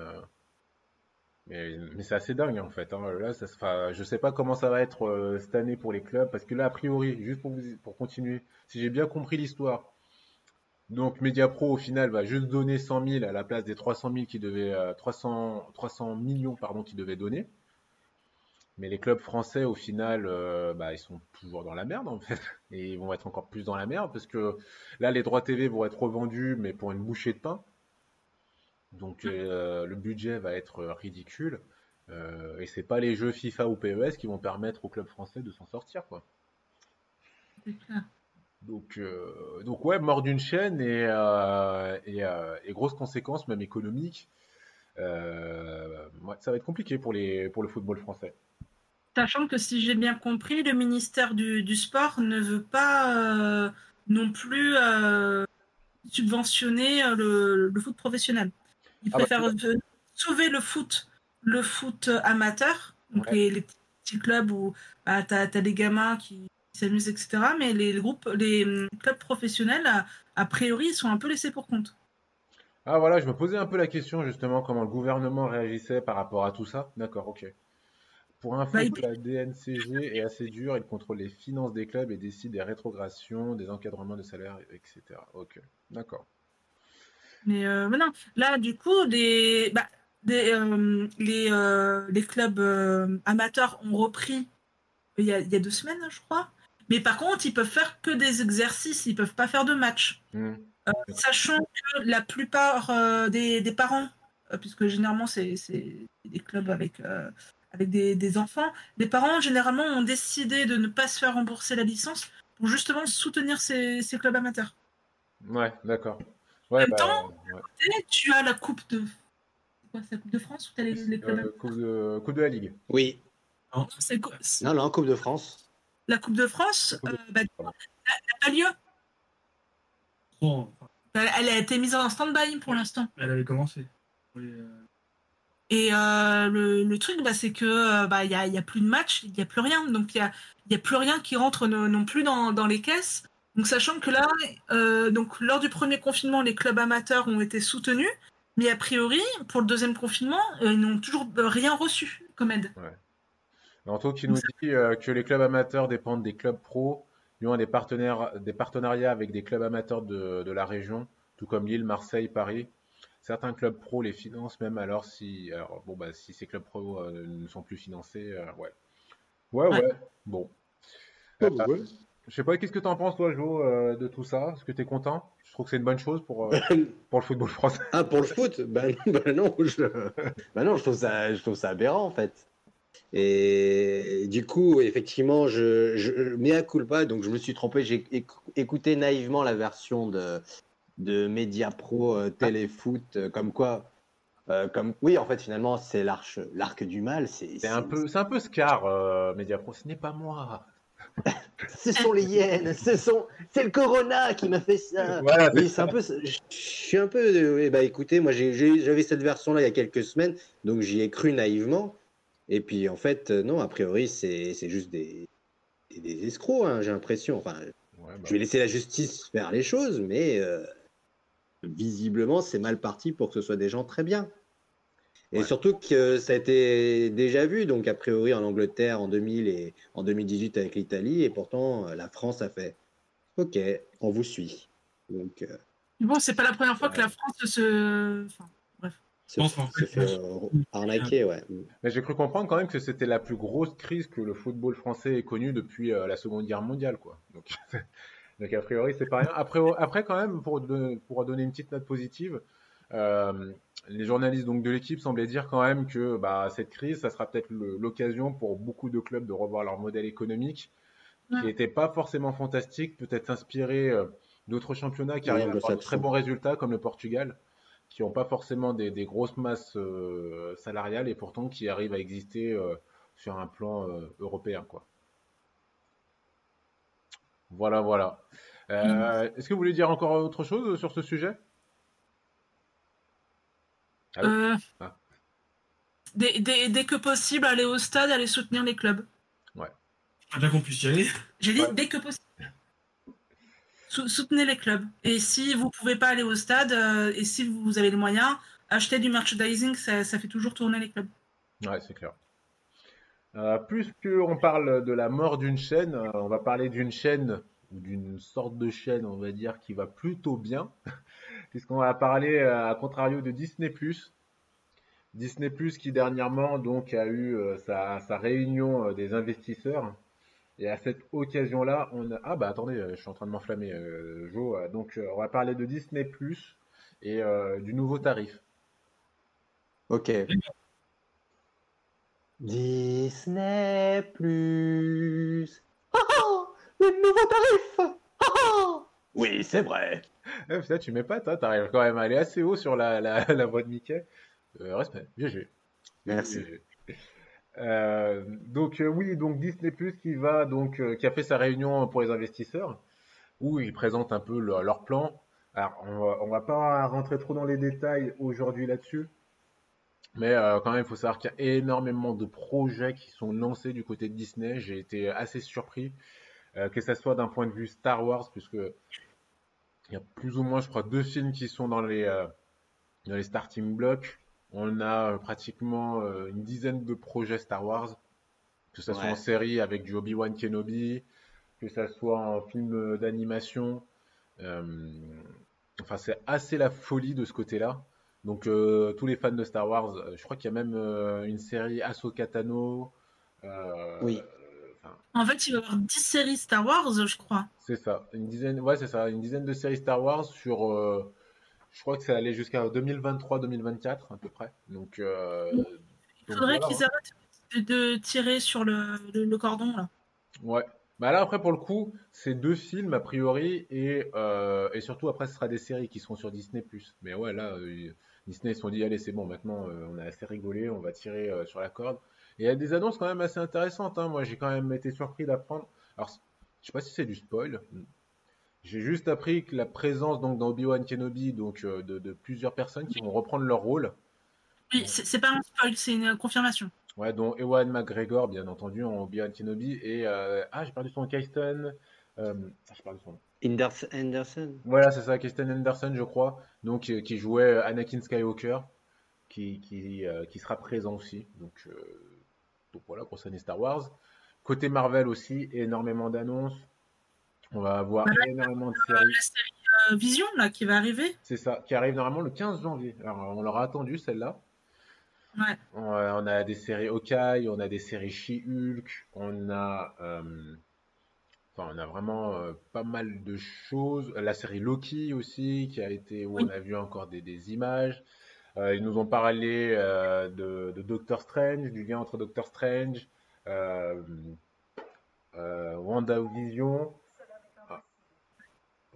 mais, mais c'est assez dingue en fait. Hein. Là, ça je sais pas comment ça va être cette année pour les clubs parce que là, a priori, juste pour, vous, pour continuer, si j'ai bien compris l'histoire, donc Mediapro au final va juste donner 100 000 à la place des 300 000 qui devaient 300 300 millions pardon qui devaient donner. Mais les clubs français, au final, euh, bah, ils sont toujours dans la merde, en fait. Et ils vont être encore plus dans la merde, parce que là, les droits TV vont être revendus, mais pour une bouchée de pain. Donc, euh, le budget va être ridicule. Euh, et c'est pas les jeux FIFA ou PES qui vont permettre aux clubs français de s'en sortir, quoi. Donc, euh, donc ouais, mort d'une chaîne et, et, et, grosses conséquences, même économiques. Ouais, ça va être compliqué pour, les, pour le football français. Sachant que si j'ai bien compris, le ministère du, Sport ne veut pas euh, non plus euh, subventionner euh, le, foot professionnel. Il ah bah, préfère sauver le foot, le foot amateur, donc les, petits clubs où bah, tu as, des gamins qui s'amusent, etc. Mais les, groupes, les hum, clubs professionnels, a, priori, sont un peu laissés pour compte. Ah voilà, je me posais un peu la question justement comment le gouvernement réagissait par rapport à tout ça. D'accord, ok. Pour info, bah, la DNCG est assez dure, il contrôle les finances des clubs et décide des rétrogrations, des encadrements de salaire, etc. Ok, d'accord. Mais, euh, non, là, du coup, des, bah, euh, les, euh, les, clubs amateurs ont repris il y, a, il y, a, deux semaines, je crois. Mais par contre, ils peuvent faire que des exercices, ils peuvent pas faire de matchs. Mmh. sachant que la plupart des, des, parents, puisque généralement c'est des clubs avec avec des, enfants, les parents généralement ont décidé de ne pas se faire rembourser la licence pour justement soutenir ces, clubs amateurs. Ouais, d'accord. en même bah, temps, tu as la Coupe de. Quoi, la Coupe de France ou les, clubs euh, coupe, de, coupe de la Ligue Oui. Non, non, non, Coupe de France. La Coupe de France, euh, bah, n'a pas lieu. Bon, Elle, a été mise en stand-by pour l'instant. elle avait commencé. Oui, euh, Et euh, le, le truc, bah, c'est que euh, bah, il y a, il y a plus de match, il n'y a plus rien. Donc il y a, il y a plus rien qui rentre no- non plus dans, dans les caisses. Donc sachant que là, euh, donc lors du premier confinement, les clubs amateurs ont été soutenus, mais a priori, pour le deuxième confinement, euh, ils n'ont toujours rien reçu comme aide. Anto qui nous dit euh, que les clubs amateurs dépendent des clubs pros, ils ont des, partenaires, des partenariats avec des clubs amateurs de, de la région, tout comme Lille, Marseille, Paris. Certains clubs pros les financent même alors si, alors, bon, bah, si ces clubs pros euh, ne sont plus financés. euh, ouais. ouais, ouais, Ouais. bon. Oh, bah ouais. je sais pas, qu'est-ce que tu en penses toi, Jo, euh, de tout ça? Est-ce que tu es content? Je trouve que c'est une bonne chose pour, euh, pour le football français. Ah, pour le foot? Bah non, je... bah non, je trouve ça, je trouve ça aberrant en fait. Et du coup, effectivement, je, je mea culpa, donc je me suis trompé. J'ai éc- écouté naïvement la version de, de Media Pro euh, Téléfoot, euh, comme quoi, euh, comme oui, en fait, finalement, c'est l'arc du mal. C'est, C'est un peu, c'est un peu Scar, euh, Mediapro. Ce n'est pas moi. Ce sont les hyènes, ce sont, c'est le Corona qui m'a fait ça. Voilà, Oui, c'est un peu. Je suis un peu. oui, bah écoutez, moi j'ai- j'avais cette version-là il y a quelques semaines, donc j'y ai cru naïvement. Et puis en fait, euh, non, a priori, c'est c'est juste des, des, des escrocs, hein, j'ai l'impression. Enfin, Ouais, bah, je vais laisser la justice faire les choses, mais euh, visiblement, c'est mal parti pour que ce soit des gens très bien. Et Ouais. surtout que ça a été déjà vu, donc a priori en Angleterre en 2000 et en 2018 avec l'Italie, et pourtant euh, la France a fait OK, on vous suit. Donc, euh, Bon, c'est pas la première fois que la France se. Enfin, se, fait, fait euh, arnaquer, ouais. Mais j'ai cru comprendre quand même que c'était la plus grosse crise que le football français ait connue depuis euh, la Seconde Guerre mondiale, quoi. Donc, donc a priori, c'est pas rien. Après, après quand même, pour, pour donner une petite note positive, euh, les journalistes donc de l'équipe semblaient dire quand même que bah, cette crise, ça sera peut-être l'occasion pour beaucoup de clubs de revoir leur modèle économique, qui n'était pas forcément fantastique, peut-être s'inspirer euh, d'autres championnats qui arrivent à avoir de très bons résultats, comme le Portugal, qui n'ont pas forcément des, des grosses masses euh, salariales et pourtant qui arrivent à exister euh, sur un plan euh, européen, quoi. Voilà, voilà. Euh, Est-ce que vous voulez dire encore autre chose sur ce sujet? Euh, Ah. dès, dès- dès que possible, aller au stade, aller soutenir les clubs. Pas bien qu'on puisse y aller. J'ai dit Ouais. dès que possible. Sou- soutenez les clubs. Et si vous pouvez pas aller au stade, euh, et si vous avez les moyens, achetez du merchandising, ça, fait toujours tourner les clubs. Ouais, c'est clair. Euh, puisque on parle de la mort d'une chaîne, euh, on va parler d'une chaîne ou d'une sorte de chaîne, on va dire, qui va plutôt bien, puisqu'on va parler euh, à contrario de Disney+. Disney+, qui dernièrement donc a eu sa, réunion des investisseurs. Et à cette occasion-là, on a... Ah bah attendez, euh, je suis en train de m'enflammer, euh, Jo. Euh, Donc euh, on va parler de Disney+, et euh, du nouveau tarif. Ok. Disney Plus. Oh, oh, le nouveau tarif. Oh, oh. Oui, c'est vrai. Eh, putain, tu m'épates, hein, t'arrives quand même à aller assez haut sur la, la, la voix de Mickey. Euh, respect, GG. Merci. GG. Euh, donc euh, oui, donc Disney Plus qui va donc euh, qui a fait sa réunion pour les investisseurs où ils présentent un peu leur, plan. Alors on on va pas rentrer trop dans les détails aujourd'hui là-dessus, mais euh, quand même il faut savoir qu'il y a énormément de projets qui sont lancés du côté de Disney. J'ai été assez surpris euh, que ça soit d'un point de vue Star Wars puisque il y a plus ou moins, je crois, deux films qui sont dans les, dans les starting blocks. On a euh, pratiquement euh, une dizaine de projets Star Wars, que ce soit Ouais. en série avec du Obi-Wan Kenobi, que ça soit en film euh, d'animation. Euh, enfin, c'est assez la folie de ce côté-là. Donc, euh, tous les fans de Star Wars, euh, je crois qu'il y a même euh, une série Ahsoka Tano. euh, Oui. En fait, il va y avoir 10 séries Star Wars, je crois. c'est ça, une dizaine, ouais, c'est ça, une dizaine de séries Star Wars sur, euh, je crois que ça allait jusqu'à 2023-2024 à peu près. Donc, euh, Il faudrait voilà, qu'ils hein. arrêtent de, tirer sur le, le- le cordon, là. Ouais. Bah là après pour le coup, c'est deux films a priori et euh, et surtout après ce sera des séries qui seront sur Disney+. Mais ouais là euh, Disney ils se sont dit allez c'est bon maintenant euh, on a assez rigolé, on va tirer sur la corde. Et il y a des annonces quand même assez intéressantes hein. Moi j'ai quand même été surpris d'apprendre Alors, je sais pas si c'est du spoil. J'ai juste appris que la présence donc dans Obi-Wan Kenobi donc euh, de, de plusieurs personnes qui vont reprendre leur rôle. Oui, c'est pas un spoil, c'est une confirmation. Ouais, dont Ewan McGregor, bien entendu, en Obi-Wan Kenobi. Et. euh, ah, j'ai perdu son nom, Kirsten. Euh, ah, j'ai perdu son nom. Inders- Anderson. Voilà, c'est ça, Kirsten Anderson, je crois. Donc, euh, qui jouait Anakin Skywalker. Qui, qui, euh, qui sera présent aussi. Donc, euh, donc voilà, année Star Wars. Côté Marvel aussi, énormément d'annonces. On va avoir Voilà. énormément de Euh, séries. la série euh, Vision, là, qui va arriver. C'est ça, qui arrive normalement le 15 janvier. Alors, on l'aura attendu celle-là. Ouais. On on a des séries Hawkeye, on a des séries She-Hulk, on a, euh, enfin, on a vraiment euh, pas mal de choses. La série Loki aussi, qui a été où on a vu encore des, des images. Euh, ils nous ont parlé euh, de, de Doctor Strange, du lien entre Doctor Strange, euh, euh, WandaVision.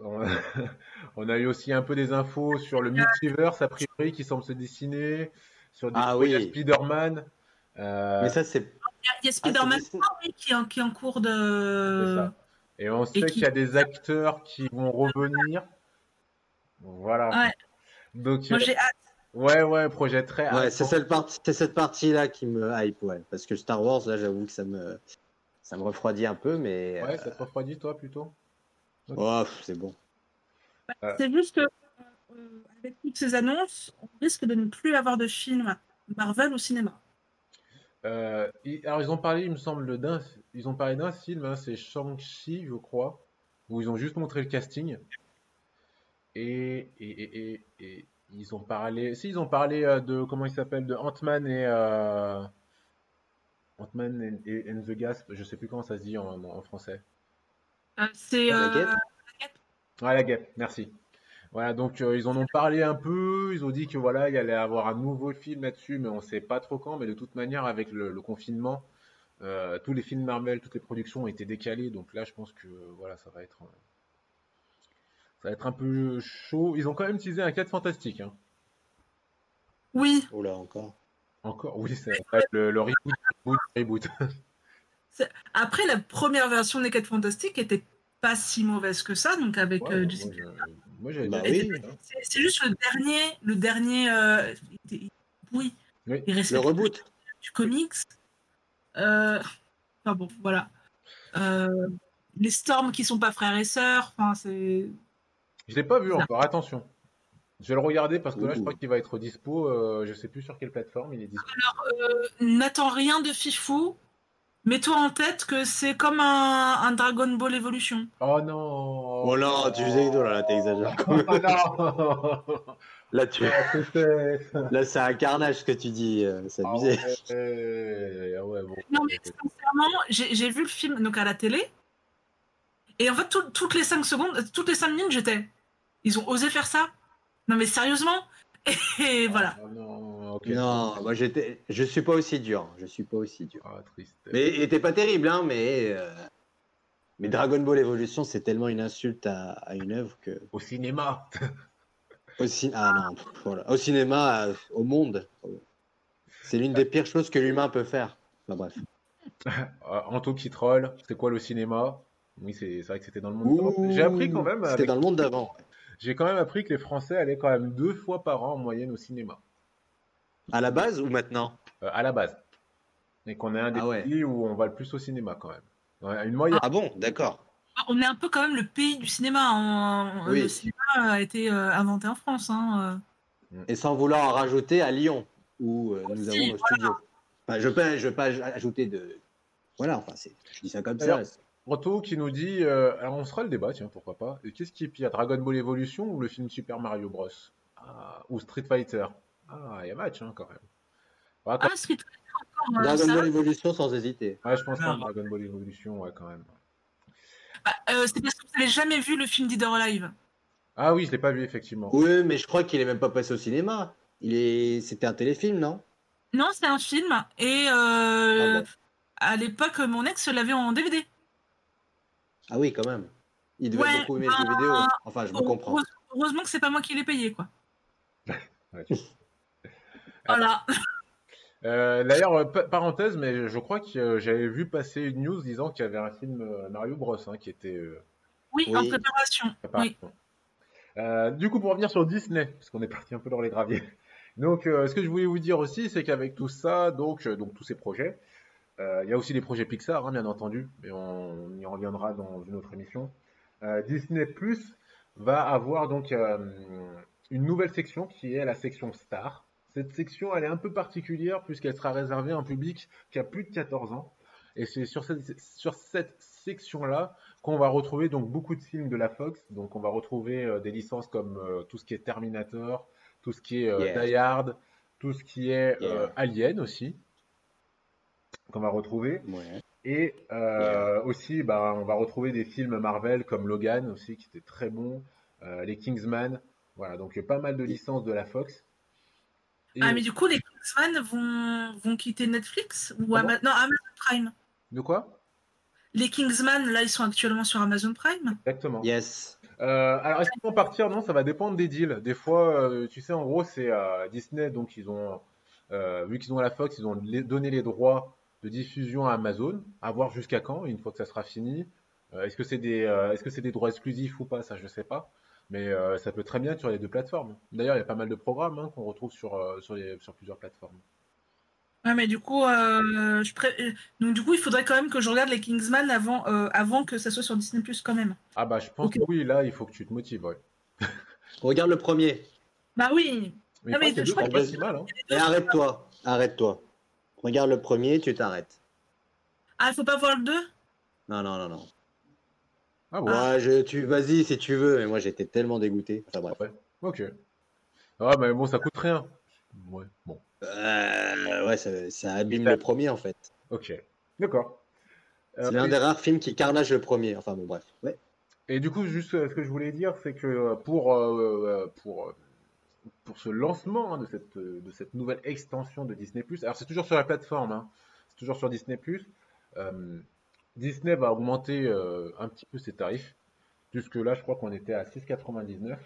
Ah. On, a eu aussi un peu des infos sur le multiverse, a priori, qui semble se dessiner, sur des Ah oui. Spider-Man. Euh, Mais ça, c'est. Il y a, il y a Spider-Man c'est- 3, oui, qui, est en- qui est en cours c'est de. ça. Et on sait qui- qu'il y a des acteurs qui vont revenir. Voilà. Ouais. Donc, Moi, euh, j'ai hâte. ouais, ouais, projet très Ouais, c'est cette partie, c'est cette partie-là qui me hype, ouais. Parce que Star Wars, là, j'avoue que ça me, ça me refroidit un peu, mais. Ouais, ça te refroidit, toi, plutôt? Oh, c'est bon. Euh. C'est juste que, euh, avec toutes ces annonces, on risque de ne plus avoir de films Marvel au cinéma. Euh, alors ils ont parlé, il me semble, d'un, ils ont parlé d'un film, hein, c'est Shang-Chi, je crois, où ils ont juste montré le casting. Et, et, et, et, et ils ont parlé, si ils ont parlé de comment il s'appelle, de Ant-Man et euh, Ant-Man and, et- and the Gasp, je sais plus comment ça se dit en, en français. Euh, c'est. La euh, guêpe Ah la guêpe, merci. Voilà, donc euh, ils en ont parlé un peu, ils ont dit que voilà, il y allait avoir un nouveau film là-dessus, mais on sait pas trop quand, mais de toute manière, avec le, le confinement, euh, tous les films Marvel, toutes les productions ont été décalées, donc là, je pense que voilà, ça va être, euh, ça va être un peu chaud. Ils ont quand même utilisé un 4 fantastique, hein. Oui, Oula, encore. Encore, oui, c'est ouais, le, le reboot, reboot, reboot. Après la première version des 4 Fantastiques était pas si mauvaise que ça, donc avec Ouais, euh, moi, Jessica- je- moi, j'avais Bah oui. hein. C'est juste le dernier, le dernier, euh, oui, Oui. il Le reboot. du comics. Euh, enfin bon, voilà. Euh, les Storms qui sont pas frères et sœurs, enfin c'est. Je l'ai pas vu encore, attention. Je vais le regarder parce que là, je crois qu'il va être dispo, euh, je sais plus sur quelle plateforme il est dispo. Euh, N'attends rien de fifou. Mets-toi en tête que c'est comme un, un Dragon Ball Evolution. Oh non Oh là, tu faisais oh là, là, t'exagères quand même. Oh non Là, tu... Ah, là, c'est un carnage ce que tu dis, euh, c'est Ah abusé. ouais, ah ouais, bon. Non mais sincèrement, j'ai vu le film donc à la télé. Et en fait, tout- toutes les 5 secondes, toutes les 5 minutes, j'étais. Ils ont osé faire ça Non mais sérieusement Et voilà. Ah non, Non, moi j'étais, je suis pas aussi dur, je suis pas aussi dur. Ah, triste. Mais il était pas terrible, hein, mais euh, mais Dragon Ball Evolution, c'est tellement une insulte à, à une œuvre que Au cinéma au, cin- ah non, voilà. au cinéma, euh, au monde, c'est l'une des pires choses que l'humain peut faire. Enfin, bref. Anto qui troll, c'est quoi le cinéma? Oui, c'est vrai que c'était dans le monde. J'ai appris quand même, C'était avec- dans le monde d'avant. j'ai quand même appris que les Français allaient quand même deux fois par an en moyenne au cinéma, À la base ou maintenant euh, à la base. Et qu'on est un des Ah ouais. pays où on va le plus au cinéma quand même. Ouais, une moyenne. Ah bon, d'accord. On est un peu quand même le pays du cinéma. Oui. Le cinéma a été euh, inventé en France. Hein. Et sans vouloir en rajouter à Lyon, où euh, nous avons nos studios. Enfin, je ne peux, je veux pas ajouter de. Voilà, enfin, c'est- je dis ça comme ça. D'ailleurs, Anto qui nous dit, euh, alors on sera le débat, tiens, pourquoi pas. Et Qu'est-ce qui est pire, Dragon Ball Evolution ou le film Super Mario Bros? Ah, Ou Street Fighter? Ah, il y a match hein, quand même. Ouais, quand- Ah, Street Fighter encore. euh, Dragon Ball Evolution sans hésiter. ouais, je pense que. Dragon Ball Evolution, ouais, quand même. Bah, euh, c'est parce que vous n'avez jamais vu le film Dead or Alive. Ah oui, je l'ai pas vu effectivement. Oui, mais je crois qu'il est même pas passé au cinéma. Il est, c'était un téléfilm, non? Non, c'est un film. Et euh, Ah bon à l'époque, mon ex l'avait en DVD. Ah oui, quand même. Il devait Ouais, beaucoup aimer bah, le jeu vidéo. Enfin, je vous comprends. Heureuse- Heureusement que c'est pas moi qui l'ai payé, quoi. Ouais, tu- Voilà. Euh, D'ailleurs, euh, pa- parenthèse, mais je crois que euh, j'avais vu passer une news disant qu'il y avait un film Mario Bros hein, qui était euh, Oui, Oui. en préparation. Oui. Euh, du coup, pour revenir sur Disney, parce qu'on est parti un peu dans les graviers. Donc, euh, ce que je voulais vous dire aussi, c'est qu'avec tout ça, donc, euh, donc tous ces projets, euh, il y a aussi des projets Pixar, hein, bien entendu, mais on, on y reviendra dans une autre émission. Euh, Disney Plus va avoir donc euh, une nouvelle section qui est la section Star. Cette section, elle est un peu particulière puisqu'elle sera réservée à un public qui a plus de 14 ans. Et c'est sur cette, sur cette section-là qu'on va retrouver donc beaucoup de films de la Fox. Donc on va retrouver euh, des licences comme euh, tout ce qui est Terminator, tout ce qui est euh, Yeah. Die Hard, tout ce qui est euh, Yeah. Alien aussi, qu'on va retrouver. Ouais. Et aussi, bah, on va retrouver des films Marvel comme Logan aussi, qui était très bon, les Kingsman. Voilà, donc euh, pas mal de licences de la Fox. Et- Ah, mais du coup, les Kingsman vont, vont quitter Netflix ou Ah bon Ama- non, Amazon Prime. De quoi? Les Kingsman, là, ils sont actuellement sur Amazon Prime. Exactement. Yes. Euh, alors, est-ce qu'ils vont partir? Non, ça va dépendre des deals. Des fois, euh, tu sais, en gros, c'est euh, Disney, donc ils ont, euh, vu qu'ils ont la Fox, ils ont donné les droits de diffusion à Amazon, à voir jusqu'à quand, une fois que ça sera fini. Euh, est-ce que c'est des, euh, est-ce que c'est des droits exclusifs ou pas? Ça, je sais pas. Mais euh, ça peut très bien être sur les deux plateformes. D'ailleurs, il y a pas mal de programmes hein, qu'on retrouve sur, euh, sur, les- sur plusieurs plateformes. Ouais, mais du coup, euh, je pré- donc du coup, il faudrait quand même que je regarde les Kingsman avant, euh, avant que ça soit sur Disney Plus quand même. Ah bah, je pense que oui, là, il faut que tu te motives, ouais. Regarde le premier. Bah oui. Mais, Ah, mais je deux crois que- mal, hein. Et arrête-toi. Arrête-toi. Regarde le premier, tu t'arrêtes. Ah, il faut pas voir le 2 Non, non, non, non. Ah. Ouais, je, tu, vas-y si tu veux, mais moi j'étais tellement dégoûté. Enfin bref. Ouais. Ok. Ah, mais bon, ça coûte rien. Ouais, bon. Euh, ouais, ça, ça abîme le premier en fait. Ok. D'accord. Euh, C'est l'un des rares films qui carnage le premier. Enfin bon, bref. Ouais. Et du coup, juste euh, ce que je voulais dire, c'est que pour, euh, pour, pour ce lancement hein, de, cette, de cette nouvelle extension de Disney+, alors c'est toujours sur la plateforme, hein, c'est toujours sur Disney+, euh, Disney va augmenter euh, un petit peu ses tarifs. Jusque là, je crois qu'on était à 6,99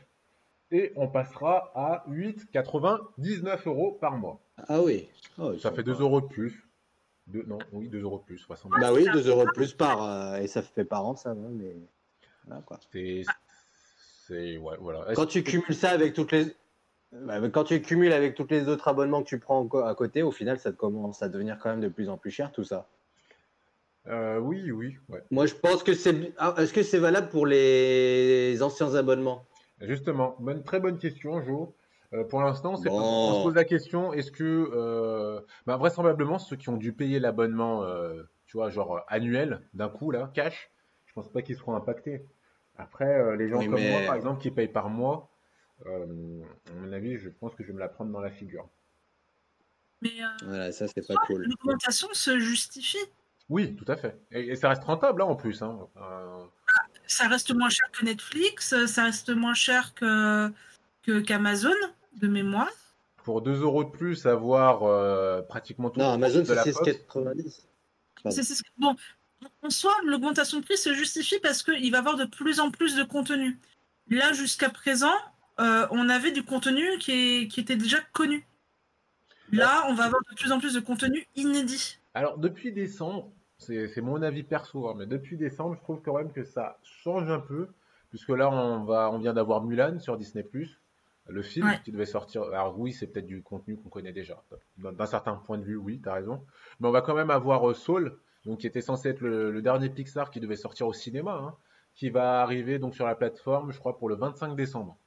et on passera à 8,99 euros par mois. Ah oui. Oh, ils Ça fait pas- 2 euros de plus. Deux- non, oui, 2 euros de plus. 70. Bah oui, 2 euros de plus par. euh, et ça fait par an, ça va, mais. Voilà, quoi. C'est, c'est, ouais, voilà. Quand tu cumules ça avec toutes les. Bah, quand tu cumules avec tous les autres abonnements que tu prends à côté, au final, ça commence à devenir quand même de plus en plus cher tout ça. Euh, oui, oui, ouais. Moi, je pense que c'est. Ah, Est-ce que c'est valable pour les anciens abonnements? Justement, bonne, très bonne question, Jo. Euh, pour l'instant, Bon. on se pose la question, est-ce que, euh, bah, vraisemblablement, ceux qui ont dû payer l'abonnement, euh, tu vois, genre annuel, d'un coup, là, cash, je pense pas qu'ils seront impactés. Après, euh, les gens Oui, comme mais- moi, par exemple, qui payent par mois, euh, à mon avis, je pense que je vais me la prendre dans la figure. Mais euh, Voilà, ça, c'est pas cool. l'augmentation se justifie. Oui, tout à fait. Et, et ça reste rentable, hein, en plus. Hein. Euh, Ça reste moins cher que Netflix, ça reste moins cher que que- qu'Amazon, de mémoire. pour 2 euros de plus, avoir euh, pratiquement tout Non, Amazon, c'est la Fox. 6,90. Pardon. C'est- c'est- bon, en soi, l'augmentation de prix se justifie parce qu'il va y avoir de plus en plus de contenu. Là, jusqu'à présent, euh, on avait du contenu qui, est- qui était déjà connu. Là, on va avoir de plus en plus de contenu inédit. Alors, depuis décembre, c'est c'est mon avis perso, hein, mais depuis décembre, je trouve quand même que ça change un peu, puisque là, on va, on vient d'avoir Mulan sur Disney+, le film Ouais. qui devait sortir. Alors oui, c'est peut-être du contenu qu'on connaît déjà. D'un certain point de vue, oui, t'as raison. Mais on va quand même avoir euh, Soul, donc qui était censé être le, le dernier Pixar qui devait sortir au cinéma, hein, qui va arriver donc sur la plateforme, je crois, pour le 25 décembre.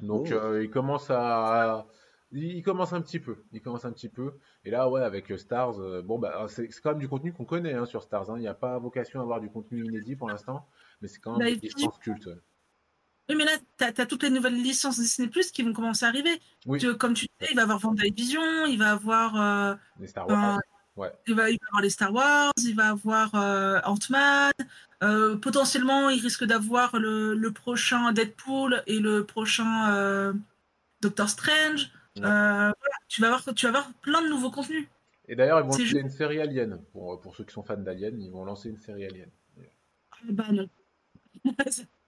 Donc Oh. euh, il commence à, il commence un petit peu, il commence un petit peu. Et là, ouais, avec euh, Stars, euh, bon bah c'est quand même du contenu qu'on connaît hein, sur Stars. hein. Il n'y a pas vocation à avoir du contenu inédit pour l'instant, mais c'est quand même Bah, des licences cultes. Oui, mais là, tu as, toutes les nouvelles licences Disney Plus qui vont commencer à arriver. Oui, comme tu disais, il va y avoir Vendavision, il va avoir, euh, les Star Wars. ouais. il, va, il va avoir les Star Wars, il va avoir euh, Ant-Man. potentiellement, il risque d'avoir le, le prochain Deadpool et le prochain Doctor Strange. Ouais. Euh, voilà, tu, vas avoir, tu vas avoir plein de nouveaux contenus. Et d'ailleurs, ils vont lancer une série Alien. Pour, pour ceux qui sont fans d'Alien, ils vont lancer une série Alien. Ah bah non.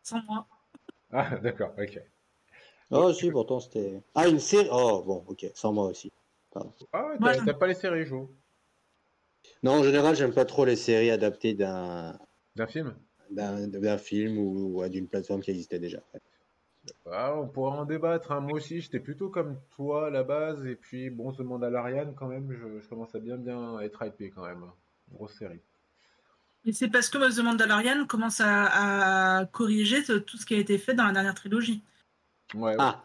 Sans moi. Ah, d'accord, ok. Oh, si, pourtant, c'était. Ah, une série. Oh, bon, ok, sans moi aussi. Pardon. Ah ouais, t'as pas les séries, Jo Non, en général, j'aime pas trop les séries adaptées d'un D'un film? d'un film ou, ou d'une plateforme qui existait déjà. Ah, on pourra en débattre. hein. Moi aussi, j'étais plutôt comme toi à la base. Et puis, bon, ce Mandalorian, quand même, je, je commence à bien, bien être hypé quand même. Grosse série. Et c'est parce que The Mandalorian commence à, à corriger tout ce qui a été fait dans la dernière trilogie. Ouais, Ah,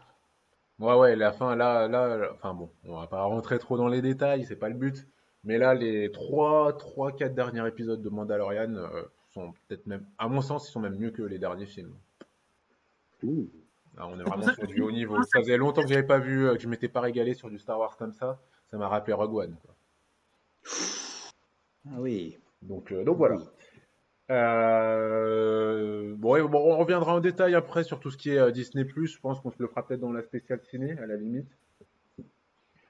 ouais, ouais, la fin, là, là, là- enfin bon, on va pas rentrer trop dans les détails, c'est pas le but. Mais là, les 3, 3, 4 derniers épisodes de Mandalorian euh, sont peut-être même, à mon sens, ils sont même mieux que les derniers films. ouh. On est vraiment ça sur du haut niveau. ça- faisait longtemps que j'avais pas vu, euh, que je m'étais pas régalé sur du Star Wars comme ça. Ça m'a rappelé Rogue One. quoi. Ah oui. Donc, euh, donc voilà. Euh, bon, ouais, bon, on reviendra en détail après sur tout ce qui est euh, Disney+. Je pense qu'on se le fera peut-être dans la spéciale ciné, à la limite.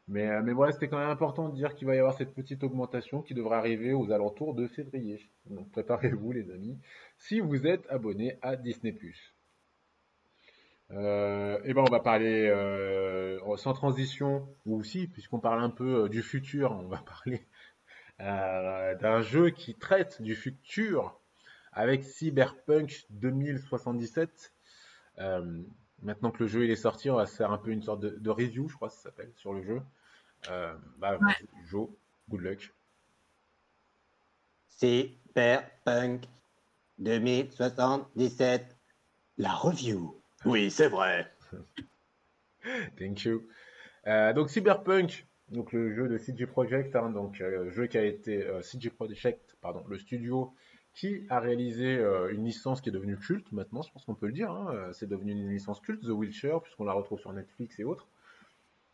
Mais, euh, mais voilà, c'était quand même important de dire qu'il va y avoir cette petite augmentation qui devrait arriver aux alentours de février. Donc préparez-vous, les amis, si vous êtes abonné à Disney+. Euh, et ben on va parler euh, sans transition, ou aussi, puisqu'on parle un peu euh, du futur, on va parler euh, d'un jeu qui traite du futur avec Cyberpunk 2077. Euh, maintenant que le jeu il est sorti, on va se faire un peu une sorte de, de review, je crois que ça s'appelle, sur le jeu. Euh, bah, Ouais. Joe, good luck. Cyberpunk 2077. La review. Oui, c'est vrai. Thank you. Euh, donc Cyberpunk, donc le jeu de CG Projekt, hein, donc euh, jeu qui a été euh, CG Projekt, pardon, le studio qui a réalisé une licence qui est devenue culte maintenant, je pense qu'on peut le dire, hein, c'est devenu une licence culte, The Witcher, puisqu'on la retrouve sur Netflix et autres.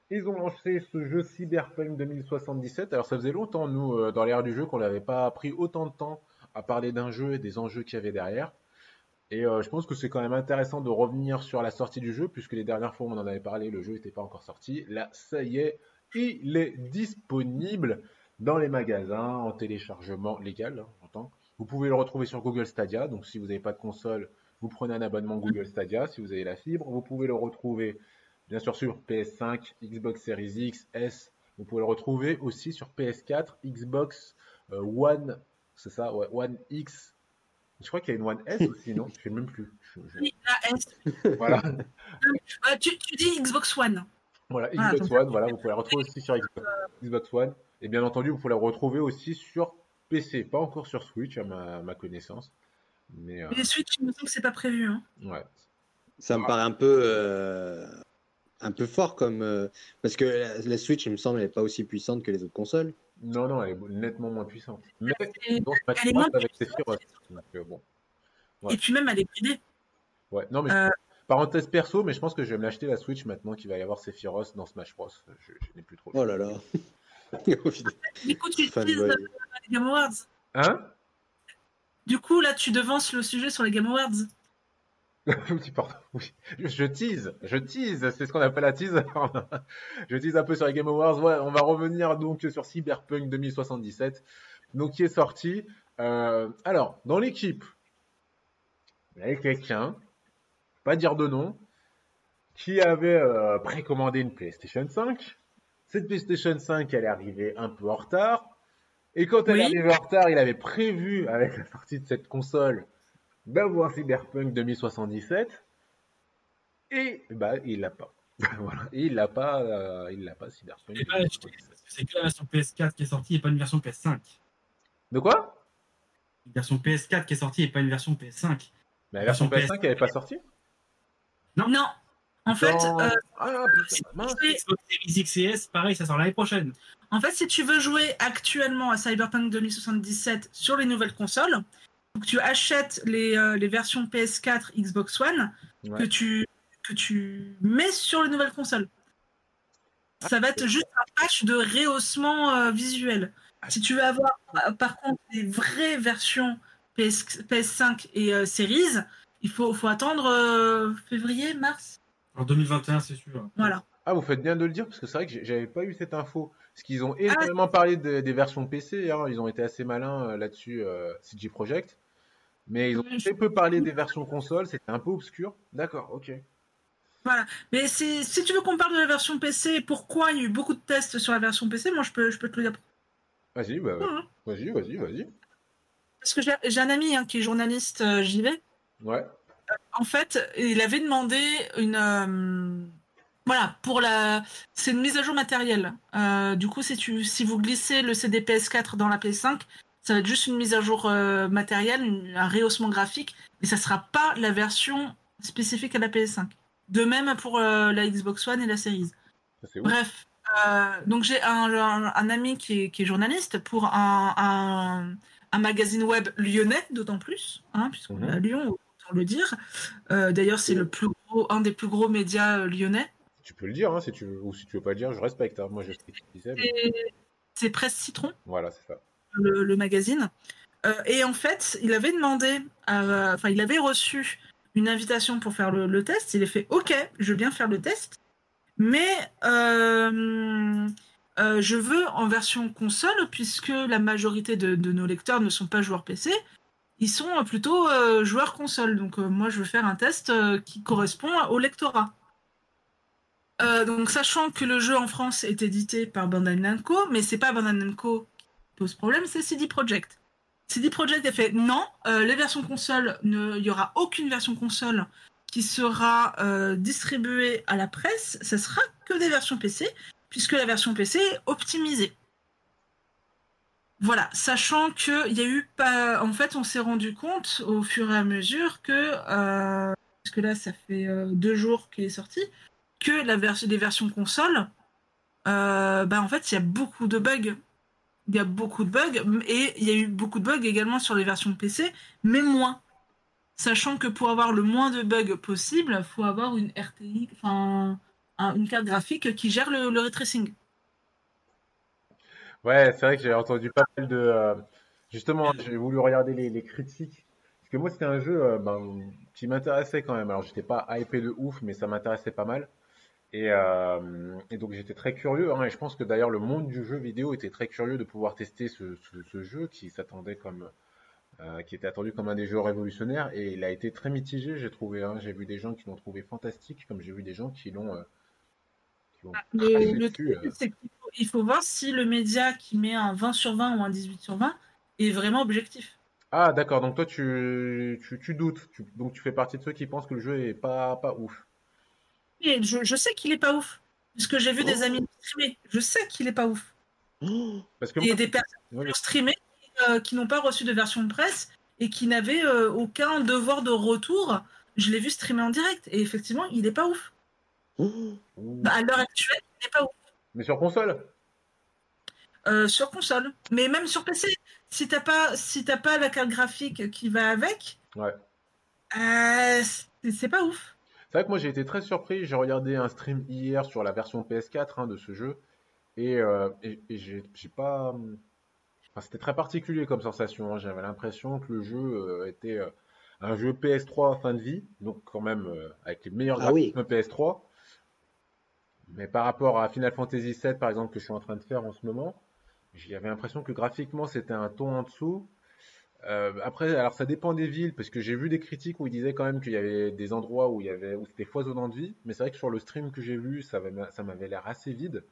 Ils ont lancé ce jeu Cyberpunk 2077. Alors ça faisait longtemps, nous, dans l'ère du jeu, qu'on n'avait pas pris autant de temps à parler d'un jeu et des enjeux qu'il y avait derrière. Et euh, je pense que c'est quand même intéressant de revenir sur la sortie du jeu, puisque les dernières fois on en avait parlé, le jeu n'était pas encore sorti. Là, ça y est, il est disponible dans les magasins en téléchargement légal, hein, j'entends. Vous pouvez le retrouver sur Google Stadia, donc si vous n'avez pas de console, vous prenez un abonnement Google Stadia. Si vous avez la fibre, vous pouvez le retrouver bien sûr sur PS5, Xbox Series X, S. Vous pouvez le retrouver aussi sur PS4, Xbox euh, One, c'est ça, One X. Je crois qu'il y a une One S aussi, non? Je sais même plus. Oui, la S. Voilà, Euh, tu, tu dis Xbox One. voilà, Ah, Xbox donc- One, voilà, vous pouvez la retrouver aussi sur Xbox, Xbox One. Et bien entendu, vous pouvez la retrouver aussi sur PC, pas encore sur Switch à ma, ma connaissance. Mais euh, Les Switch, il me semble que c'est pas prévu. Hein. ouais. Ça me paraît un peu, euh, un peu fort comme. euh, parce que la, la Switch, il me semble, elle n'est pas aussi puissante que les autres consoles. Non, non, elle est nettement moins puissante. Mais elle est moins avec ses. Donc, euh, bon. Ouais. et puis même, elle est bridée. Ouais, non, mais je- Euh. parenthèse perso, mais je pense que je vais me l'acheter la Switch maintenant qu'il va y avoir Sephiroth dans Smash Bros. Je, je n'ai plus trop. le Oh là là. Du coup, tu utilises euh, les Game Awards. Hein? Du coup, là, tu devances le sujet sur les Game Awards. Oui, pardon, oui. Je, je tease, je tease, c'est ce qu'on appelle la tease. je tease un peu sur les Game Awards. Ouais, on va revenir donc sur Cyberpunk 2077, donc qui est sorti. Euh, alors, dans l'équipe, il y avait quelqu'un, pas dire de nom, qui avait euh, précommandé une PlayStation 5. Cette PlayStation 5, elle est arrivée un peu en retard. Et quand elle Oui. est arrivée en retard, il avait prévu, avec la sortie de cette console, d'avoir Cyberpunk 2077 et bah il l'a pas. voilà, Et il l'a pas, euh, il l'a pas Cyberpunk. C'est que la version PS4 qui est sortie et pas une version PS5. De quoi? Une version PS4 qui est sortie et pas une version PS5. Mais la version Version PS5 elle est pas sortie? Non. En fait, Dans- euh, ah putain, mince. Oui. Xbox Series X et S, pareil, ça sort l'année prochaine. en fait, si tu veux jouer actuellement à Cyberpunk 2077 sur les nouvelles consoles, que tu achètes les, euh, les versions PS4, Xbox One, Ouais. que, tu, que tu mets sur les nouvelles consoles. Ça va être juste un patch de rehaussement euh, visuel. Si tu veux avoir, euh, par contre, des vraies versions PS, PS5 et euh, Series, il faut, faut attendre euh, février, mars. En 2021, c'est sûr. Voilà. Ah vous faites bien de le dire parce que c'est vrai que j'avais pas eu cette info. Parce qu'ils ont énormément parlé de- des versions PC, hein, ils ont été assez malins euh, là-dessus, euh, CG Project. Mais ils ont très peu parlé des versions console, c'était un peu obscur. D'accord, ok. Voilà. Mais si, si tu veux qu'on parle de la version PC, pourquoi il y a eu beaucoup de tests sur la version PC, moi je peux, je peux te le dire. Vas-y, bah, Mhm. vas-y, vas-y, vas-y. Parce que j'ai un ami hein, qui est journaliste euh, JV. Ouais. En fait, il avait demandé une. euh, voilà, pour la. C'est une mise à jour matérielle. Euh, du coup, si, tu, si vous glissez le CD PS4 dans la PS5, ça va être juste une mise à jour euh, matérielle, une- un rehaussement graphique, mais ça sera pas la version spécifique à la PS5. De même pour euh, la Xbox One et la Series. Ça. Bref, euh, donc j'ai un, un- un ami qui est, qui est journaliste pour un, magazine web lyonnais, d'autant plus, hein, puisqu'on Mhm. est à Lyon, autant le dire. D'ailleurs, c'est le plus gros, un des plus gros médias lyonnais. Tu peux le dire, hein, si tu veux, ou si tu veux pas le dire, je respecte. hein. Moi, je mais- Et C'est Presse Citron, Voilà, c'est ça. Le, magazine. Euh, et en fait, il avait demandé, enfin, il avait reçu une invitation pour faire le, test. Il a fait OK, je veux bien faire le test, mais euh, euh, je veux en version console, puisque la majorité de, nos lecteurs ne sont pas joueurs PC. Ils sont plutôt joueurs console. Donc, moi, je veux faire un test qui correspond au lectorat. Donc, sachant que le jeu en France est édité par Bandai Namco, mais c'est pas Bandai Namco pose problème, c'est CD Projekt. CD Projekt a fait non, euh, les versions console, ne- il y aura aucune version console qui sera euh, distribuée à la presse, ça sera que des versions PC, puisque la version PC est optimisée. Voilà, sachant qu'il y a eu pas. En fait, on s'est rendu compte au fur et à mesure que. Euh, parce que là, ça fait deux jours qu'il est sorti, que la version des versions console, euh, bah, en fait, il y a beaucoup de bugs. Il y a beaucoup de bugs, et il y a eu beaucoup de bugs également sur les versions PC, mais moins. Sachant que pour avoir le moins de bugs possible, il faut avoir une RTX, enfin, un- une carte graphique qui gère le, le ray tracing. Ouais, c'est vrai que j'ai entendu pas mal de. euh, Justement, j'ai voulu regarder les, les critiques. Parce que moi, c'était un jeu euh, ben, qui m'intéressait quand même. Alors, j'étais pas hypé de ouf, mais ça m'intéressait pas mal. Et, euh, et donc, j'étais très curieux. hein, et je pense que d'ailleurs, le monde du jeu vidéo était très curieux de pouvoir tester ce, ce- ce jeu qui s'attendait comme. euh, qui était attendu comme un des jeux révolutionnaires. Et il a été très mitigé, j'ai trouvé. hein. J'ai vu des gens qui l'ont trouvé fantastique, comme j'ai vu des gens qui l'ont. euh, l'ont Le, dessus, truc, euh. c'est qu'il faut, il faut voir si le média qui met un 20 sur 20 ou un 18 sur 20 est vraiment objectif. Ah, d'accord. Donc toi, tu, tu, tu doutes. Tu- donc tu fais partie de ceux qui pensent que le jeu est pas, pas ouf. Et je, je sais qu'il est pas ouf. Puisque j'ai vu des Oh. amis streamer. Je sais qu'il est pas ouf. Parce que Et moi, des personnes Ouais, qui ont streamé euh, qui n'ont pas reçu de version de presse et qui n'avaient euh, aucun devoir de retour. Je l'ai vu streamer en direct. Et effectivement, il est pas ouf. ouh. Bah, à l'heure actuelle, il n'est pas ouf. Mais sur console? Euh, sur console. Mais même sur PC, si t'as pas, si t'as pas la carte graphique qui va avec, Ouais. euh, c'est pas ouf. C'est vrai que moi j'ai été très surpris. J'ai regardé un stream hier sur la version PS4 hein, de ce jeu et, euh, et, et j'ai pas. Enfin, c'était très particulier comme sensation. hein. J'avais l'impression que le jeu euh, était euh, un jeu PS3 fin de vie, donc quand même avec les meilleurs Ah oui. graphismes PS3. Mais par rapport à Final Fantasy VII par exemple que je suis en train de faire en ce moment, j'avais l'impression que graphiquement c'était un ton en dessous. Euh, après, alors ça dépend des villes, parce que j'ai vu des critiques où ils disaient quand même qu'il y avait des endroits où il y avait où c'était foisonnant de vie, mais c'est vrai que sur le stream que j'ai vu, ça avait- ça m'avait l'air assez vide.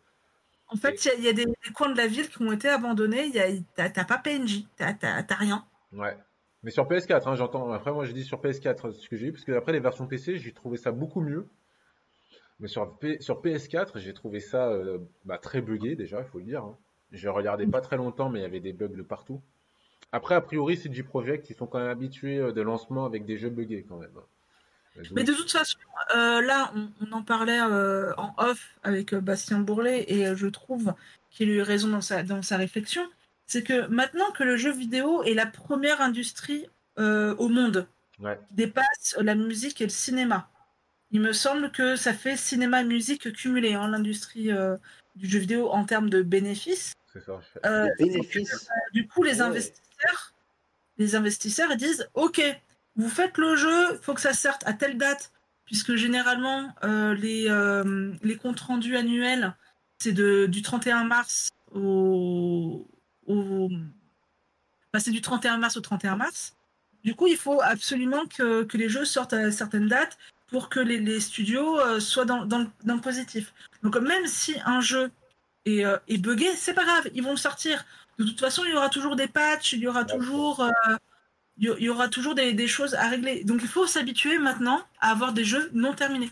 En fait, il y a- il y, a des, des coins de la ville qui ont été abandonnés. Il y a- T'as t'as pas PNJ, t'as t'as- t'as rien. Ouais. Mais sur PS4, hein, j'entends. Après, moi j'ai dit sur PS4 ce que j'ai eu, parce que après les versions PC, j'ai trouvé ça beaucoup mieux. Mais sur, P- sur PS4, j'ai trouvé ça euh, bah, très buggé déjà, il faut le dire. hein. Je regardais pas très longtemps, mais il y avait des bugs de partout. Après, a priori, CD Projekt, ils sont quand même habitués euh, des lancements avec des jeux buggés quand même. Euh, Mais de toute façon, euh, là, on, on en parlait euh, en off avec euh, Bastien Bourlet et euh, je trouve qu'il a eu raison dans sa, dans sa réflexion. C'est que maintenant que le jeu vidéo est la première industrie euh, au monde Ouais. qui dépasse la musique et le cinéma, il me semble que ça fait cinéma et musique cumulé, hein, l'industrie euh, du jeu vidéo en termes de bénéfices. C'est ça. Euh, Les bénéfices. du coup, les Ouais. investisseurs, les investisseurs, disent OK, vous faites le jeu, il faut que ça sorte à telle date, puisque généralement, euh, les, euh, les comptes rendus annuels, c'est du 31 mars au. au enfin, c'est du 31 mars au 31 mars. Du coup, il faut absolument que, que les jeux sortent à certaines dates pour que les, les studios euh, soient dans, dans, le, positif. Donc même si un jeu est, euh, est buggé, c'est pas grave, ils vont le sortir. De toute façon, il y aura toujours des patchs, il y aura toujours, euh, il y aura toujours des, des, choses à régler. Donc il faut s'habituer maintenant à avoir des jeux non terminés.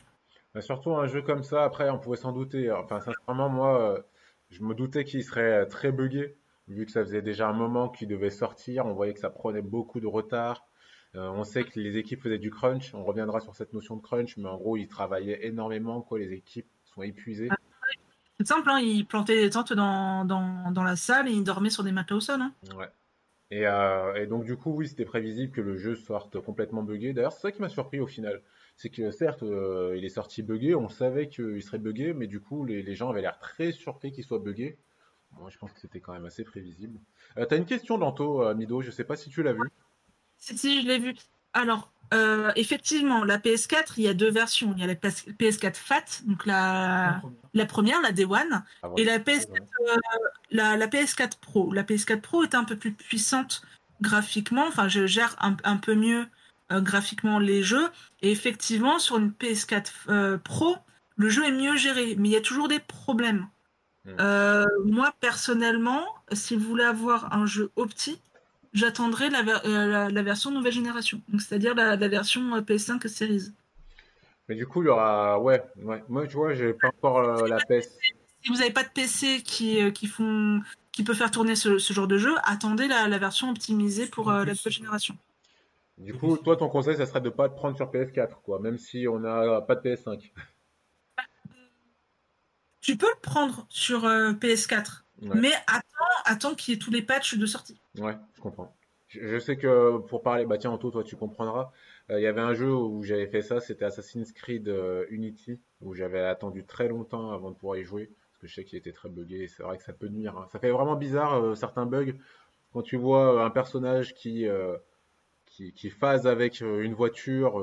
Bah, surtout un jeu comme ça, après, on pouvait s'en douter. Enfin, sincèrement, moi, je me doutais qu'il serait très buggé, vu que ça faisait déjà un moment qu'il devait sortir. On voyait que ça prenait beaucoup de retard. Euh, on sait que les équipes faisaient du crunch. On reviendra sur cette notion de crunch, mais en gros, ils travaillaient énormément. Quoi, les équipes sont épuisées. C'est simple, hein, ils plantaient des tentes dans, dans, dans, la salle et ils dormaient sur des matelas au sol. Hein. Ouais. Et, euh, et, donc, du coup, oui, c'était prévisible que le jeu sorte complètement buggé. D'ailleurs, c'est ça qui m'a surpris au final. C'est que certes, euh, il est sorti buggé, on savait qu'il serait buggé, mais du coup, les, les gens avaient l'air très surpris qu'il soit buggé. Moi, je pense que c'était quand même assez prévisible. Euh, T'as une question, Danto, euh, Mido, je sais pas si tu l'as vu. Si, si, je l'ai vu. Alors, euh, effectivement, la PS4, il y a deux versions. Il y a la PS4 FAT, donc la, la première, la Day One, ah, ouais. et la PS4, euh, la, la, PS4 Pro. La PS4 Pro est un peu plus puissante graphiquement, enfin, je gère un, un peu mieux euh, graphiquement les jeux, et effectivement, sur une PS4 euh, Pro, le jeu est mieux géré, mais il y a toujours des problèmes. Mmh. moi, personnellement, si vous voulez avoir un jeu opti, j'attendrai la, la, la, version nouvelle génération, c'est-à-dire la, la, version PS5 Series. Mais du coup, il y aura. Ouais, ouais. moi, tu vois, j'ai pas encore euh, la PS. Si vous n'avez pas de PC qui, euh, qui, font, qui peut faire tourner ce, ce genre de jeu, attendez la, version optimisée pour euh, la nouvelle génération. Du coup, toi, ton conseil, ça serait de ne pas te prendre sur PS4, quoi, même si on n'a pas de PS5. Tu peux le prendre sur PS4, ouais. mais attends, attends qu'il y ait tous les patchs de sortie. Ouais, je comprends. Je, je, sais que pour parler, bah tiens, Anto, toi tu comprendras. Il euh, y avait un jeu où j'avais fait ça, c'était Assassin's Creed euh, Unity, où j'avais attendu très longtemps avant de pouvoir y jouer, parce que je sais qu'il était très buggé, et c'est vrai que ça peut nuire. Hein. Ça fait vraiment bizarre euh, certains bugs quand tu vois un personnage qui, qui, qui phase avec une voiture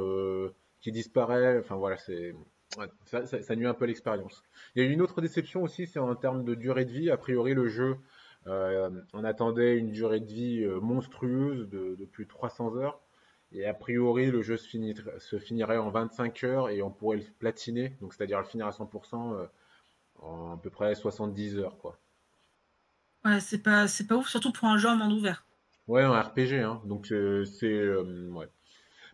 qui disparaît. Enfin voilà, c'est Ouais, ça, ça, ça, nuit un peu l'expérience. Il y a une autre déception aussi, c'est en termes de durée de vie. A priori, le jeu euh, on attendait une durée de vie euh, monstrueuse de, de, plus de 300 heures. Et a priori, le jeu se, finit, se, finirait en 25 heures et on pourrait le platiner, donc c'est-à-dire le finir à 100% euh, en à peu près 70 heures. Quoi. Ouais, c'est pas, c'est pas ouf, surtout pour un jeu en monde ouvert. Ouais, un RPG, hein, donc euh, c'est. Euh, ouais.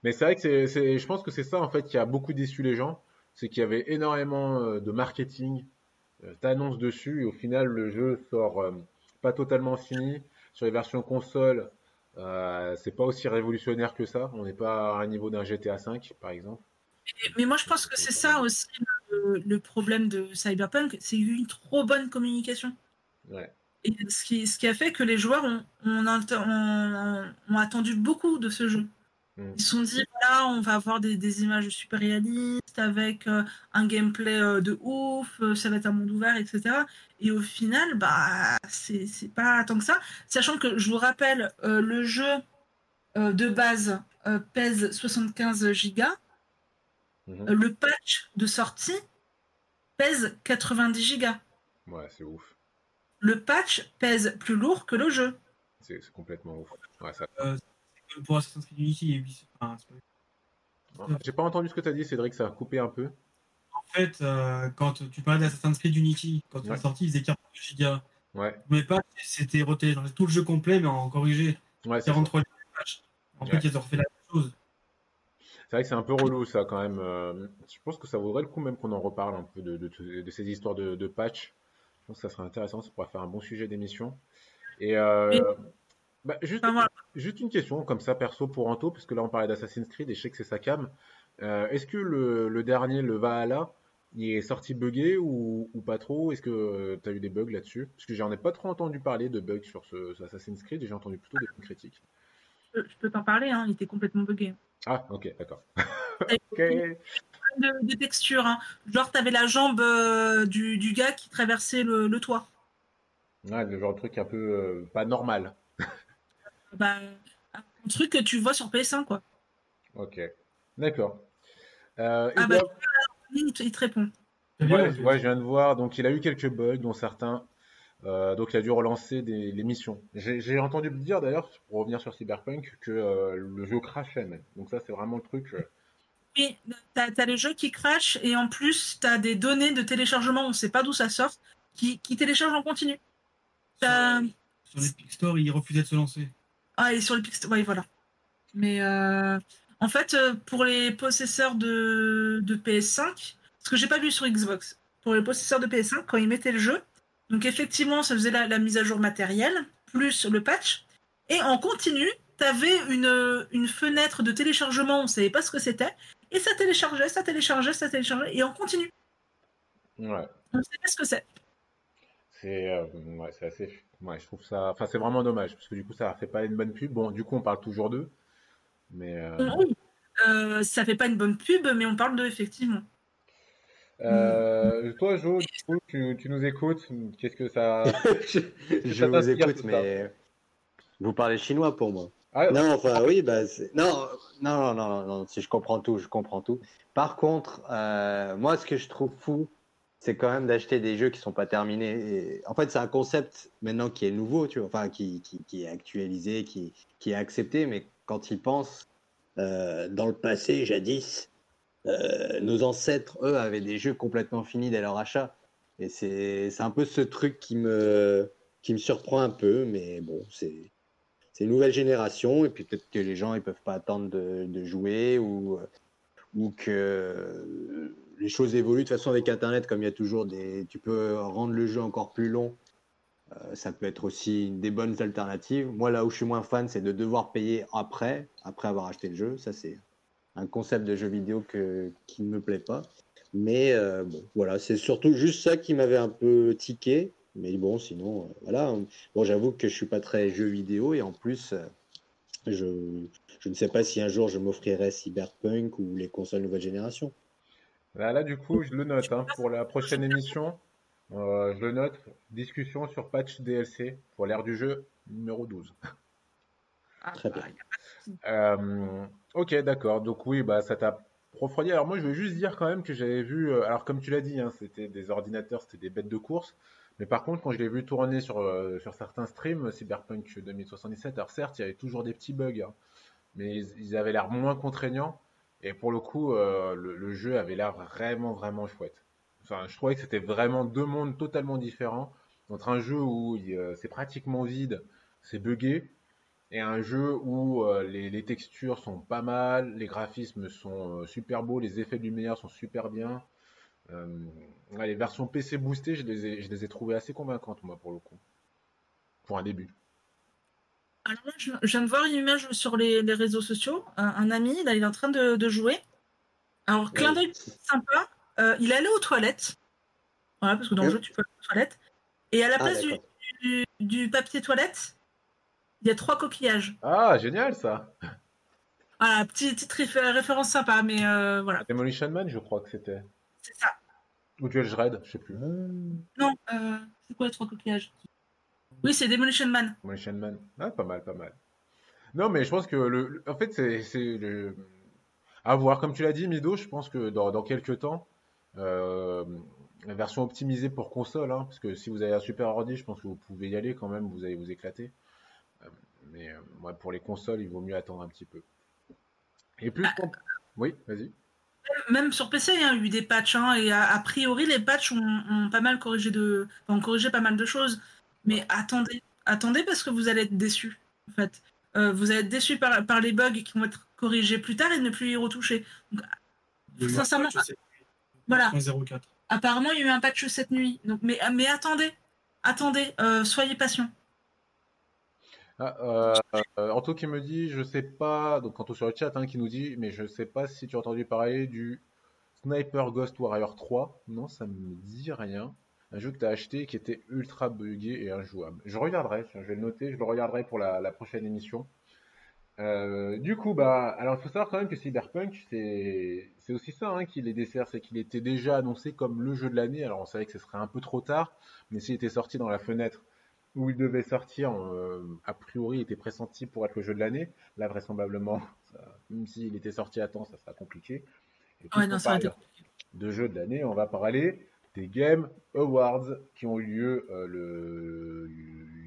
Mais c'est vrai que c'est, je pense que c'est ça en fait qui a beaucoup déçu les gens, c'est qu'il y avait énormément de marketing, d'annonces dessus, et au final le jeu sort pas totalement fini. Sur les versions console, euh, c'est pas aussi révolutionnaire que ça. On n'est pas à un niveau d'un GTA V, par exemple. Mais moi, je pense que c'est ça aussi le, le, problème de Cyberpunk, c'est une trop bonne communication. Ouais. Et ce qui, ce qui a fait que les joueurs ont, ont, ont, ont attendu beaucoup de ce jeu. Mm. Ils se sont dit, on va avoir des, des images super réalistes avec euh, un gameplay euh, de ouf, euh, ça va être un monde ouvert, etc. Et au final, bah, c'est pas tant que ça. Sachant que, je vous rappelle, euh, le jeu de base pèse 75 gigas. Mhm. Le patch de sortie pèse 90 gigas. Ouais, c'est ouf. Le patch pèse plus lourd que le jeu. C'est complètement ouf. Ouais, ça... pour Assassin's Creed Unity, enfin, j'ai pas entendu ce que tu as dit, Cédric, ça a coupé un peu. En fait, euh, quand tu parlais d'Assassin's Creed Unity, quand ouais. il est sorti, il faisait 40 gigas. Ouais. Mais pas, c'était retéléchargé tout le jeu complet, mais en corrigé. Ouais, 43 patchs. En fait, ils ont refait la même chose. C'est vrai que c'est un peu relou ça quand même. Euh, je pense que ça vaudrait le coup même qu'on en reparle un peu de, de, de ces histoires de, de, patch. Je pense que ça serait intéressant, ça pourrait faire un bon sujet d'émission. Et euh, bah, juste, juste, une question comme ça perso pour Anto, parce que là on parlait d'Assassin's Creed et je sais que c'est sa cam. Euh, Est-ce que le, le, dernier, le Valhalla, il est sorti buggé ou, ou pas trop? Est-ce que tu as eu des bugs là-dessus? Parce que j'en ai pas trop entendu parler de bugs sur ce, ce Assassin's Creed et j'ai entendu plutôt des critiques. Je peux t'en parler, hein, il était complètement buggé. Ah, ok, d'accord. okay. de, de texture, hein. genre t'avais la jambe euh, du, du, gars qui traversait le, le, toit. Ouais, le genre de truc un peu euh, pas normal. Bah, un truc que tu vois sur PS1, quoi. Ok, d'accord. Euh, ah, bah, il te répond. Ouais, ouais, je viens de voir. Donc, il a eu quelques bugs, dont certains. Euh, donc, il a dû relancer des, les missions. J'ai entendu dire d'ailleurs, pour revenir sur Cyberpunk, que euh, le jeu crachait même. Donc, ça, c'est vraiment le truc. Oui, t'as as les jeux qui crashent et en plus, t'as des données de téléchargement, on sait pas d'où ça sort, qui, qui téléchargent en continu. T'as- Sur l'Epic Store, ils refusaient de se lancer. Ah, et sur les Pixel, oui, voilà. Mais euh, en fait, euh, pour les possesseurs de, de PS5, ce que j'ai pas vu sur Xbox, pour les possesseurs de PS5, quand ils mettaient le jeu, donc effectivement, ça faisait la, la mise à jour matérielle, plus le patch, et en continu, t'avais une, une fenêtre de téléchargement, on savait pas ce que c'était, et ça téléchargeait, ça téléchargeait, ça téléchargeait, et en continu, Ouais. on savait ce que c'est. C'est euh, ouais, assez. Ouais, je trouve ça. Enfin, c'est vraiment dommage parce que du coup, ça fait pas une bonne pub. Bon, du coup, on parle toujours d'eux, mais euh, Oui, euh, ça fait pas une bonne pub, mais on parle d'eux, effectivement. euh, toi, Jo, du coup, tu, tu nous écoutes. Qu'est-ce que ça. je je ça vous écoute, mais vous parlez chinois pour moi. Ah, Non, enfin oui, bah, c'est- non, non, non, non, non, si je comprends tout, je comprends tout. Par contre, euh, moi, ce que je trouve fou, c'est quand même d'acheter des jeux qui sont pas terminés. En fait, c'est un concept maintenant qui est nouveau, tu vois, enfin qui, qui, est actualisé, qui, qui est accepté, mais quand ils pensent euh, dans le passé, jadis, euh, nos ancêtres, eux, avaient des jeux complètement finis dès leur achat. Et c'est un peu ce truc qui me, qui me surprend un peu, mais bon, c'est une nouvelle génération et puis peut-être que les gens ils peuvent pas attendre de, de jouer ou ou que les choses évoluent. De toute façon avec internet comme il y a toujours des tu peux rendre le jeu encore plus long Euh, ça peut être aussi des bonnes alternatives. Moi là où je suis moins fan c'est de devoir payer après après avoir acheté le jeu. Ça c'est un concept de jeu vidéo qui ne me plaît pas. Mais euh, bon voilà c'est surtout juste ça qui m'avait un peu tiqué. Mais bon sinon euh, voilà. Bon, j'avoue que je suis pas très jeu vidéo et en plus, je, je ne sais pas si un jour je m'offrirai Cyberpunk ou les consoles nouvelle génération. Là, là, du coup, je le note hein, pour la prochaine émission. euh, je le note. Discussion sur patch DLC pour l'ère du jeu numéro 12. Très bien. Euh, ok, d'accord. Donc oui, bah ça t'a refroidi. Alors moi, je veux juste dire quand même que j'avais vu. euh, alors comme tu l'as dit, hein, c'était des ordinateurs, c'était des bêtes de course. Mais par contre, quand je l'ai vu tourner sur euh, sur certains streams, Cyberpunk 2077, alors certes, il y avait toujours des petits bugs, hein, mais ils, ils avaient l'air moins contraignants. Et pour le coup, euh, le, le jeu avait l'air vraiment vraiment chouette. Enfin, je trouvais que c'était vraiment deux mondes totalement différents entre un jeu où euh, c'est pratiquement vide, c'est buggé, et un jeu où euh, les, les textures sont pas mal, les graphismes sont euh, super beaux, les effets de lumière sont super bien. Euh, les versions PC boostées, je les ai, je les ai trouvées assez convaincantes, moi, pour le coup. Pour un début. Alors là, je, je viens de voir une image sur les, les réseaux sociaux. Un, un ami, là, il est en train de, de jouer. Alors, clin d'œil sympa. euh, il est allé aux toilettes. Voilà, parce que dans le jeu, tu peux aller aux toilettes. Et à la Ah, place du, d'accord. du, du papier toilette, il y a trois coquillages. Ah, génial ça! Voilà, petite, petite réfé- référence sympa, mais euh, voilà, Demolition Man, je crois que c'était. c'est ça. Ou Judge Dredd, je sais plus. Non, euh, c'est quoi les trois coquillages? Oui, c'est Demolition Man. Demolition Man. Ah, pas mal, pas mal. Non, mais je pense que le, le- en fait, c'est, le, à voir. Comme tu l'as dit, Mido, je pense que dans, dans quelques temps, euh, la version optimisée pour console, hein, parce que si vous avez un super ordi, je pense que vous pouvez y aller quand même, vous allez vous éclater. Euh, mais euh, ouais, pour les consoles, il vaut mieux attendre un petit peu. Et plus. pour- Oui, vas-y. Même sur PC, il y a eu des patchs, hein, et a, a priori, les patchs ont, ont pas mal corrigé de, ont corrigé pas mal de choses. Mais attendez, attendez parce que vous allez être déçus. En fait, Euh, vous allez être déçus par, par les bugs qui vont être corrigés plus tard et ne plus y retoucher. Donc, un Sincèrement, patch, voilà. 1.04. apparemment, il y a eu un patch cette nuit. Donc, mais, mais attendez, attendez, euh, soyez patients. Ah, euh, euh, Anto qui me dit, je sais pas, donc Anto sur le chat hein, qui nous dit, mais je sais pas si tu as entendu parler du Sniper Ghost Warrior 3. Non, ça me dit rien. Un jeu que tu as acheté qui était ultra buggé et injouable. Je regarderai, je vais le noter, je le regarderai pour la, la prochaine émission. Euh, du coup, bah, alors il faut savoir quand même que Cyberpunk, c'est aussi ça hein, qui les dessert, c'est qu'il était déjà annoncé comme le jeu de l'année. Alors on savait que ce serait un peu trop tard, mais s'il était sorti dans la fenêtre où il devait sortir, euh, a priori, il était pressenti pour être le jeu de l'année. Là, vraisemblablement, ça- même s'il était sorti à temps, ça sera compliqué. Et Ouais, non, ça parle de jeux de l'année, on va parler des Game Awards qui ont eu lieu euh, le...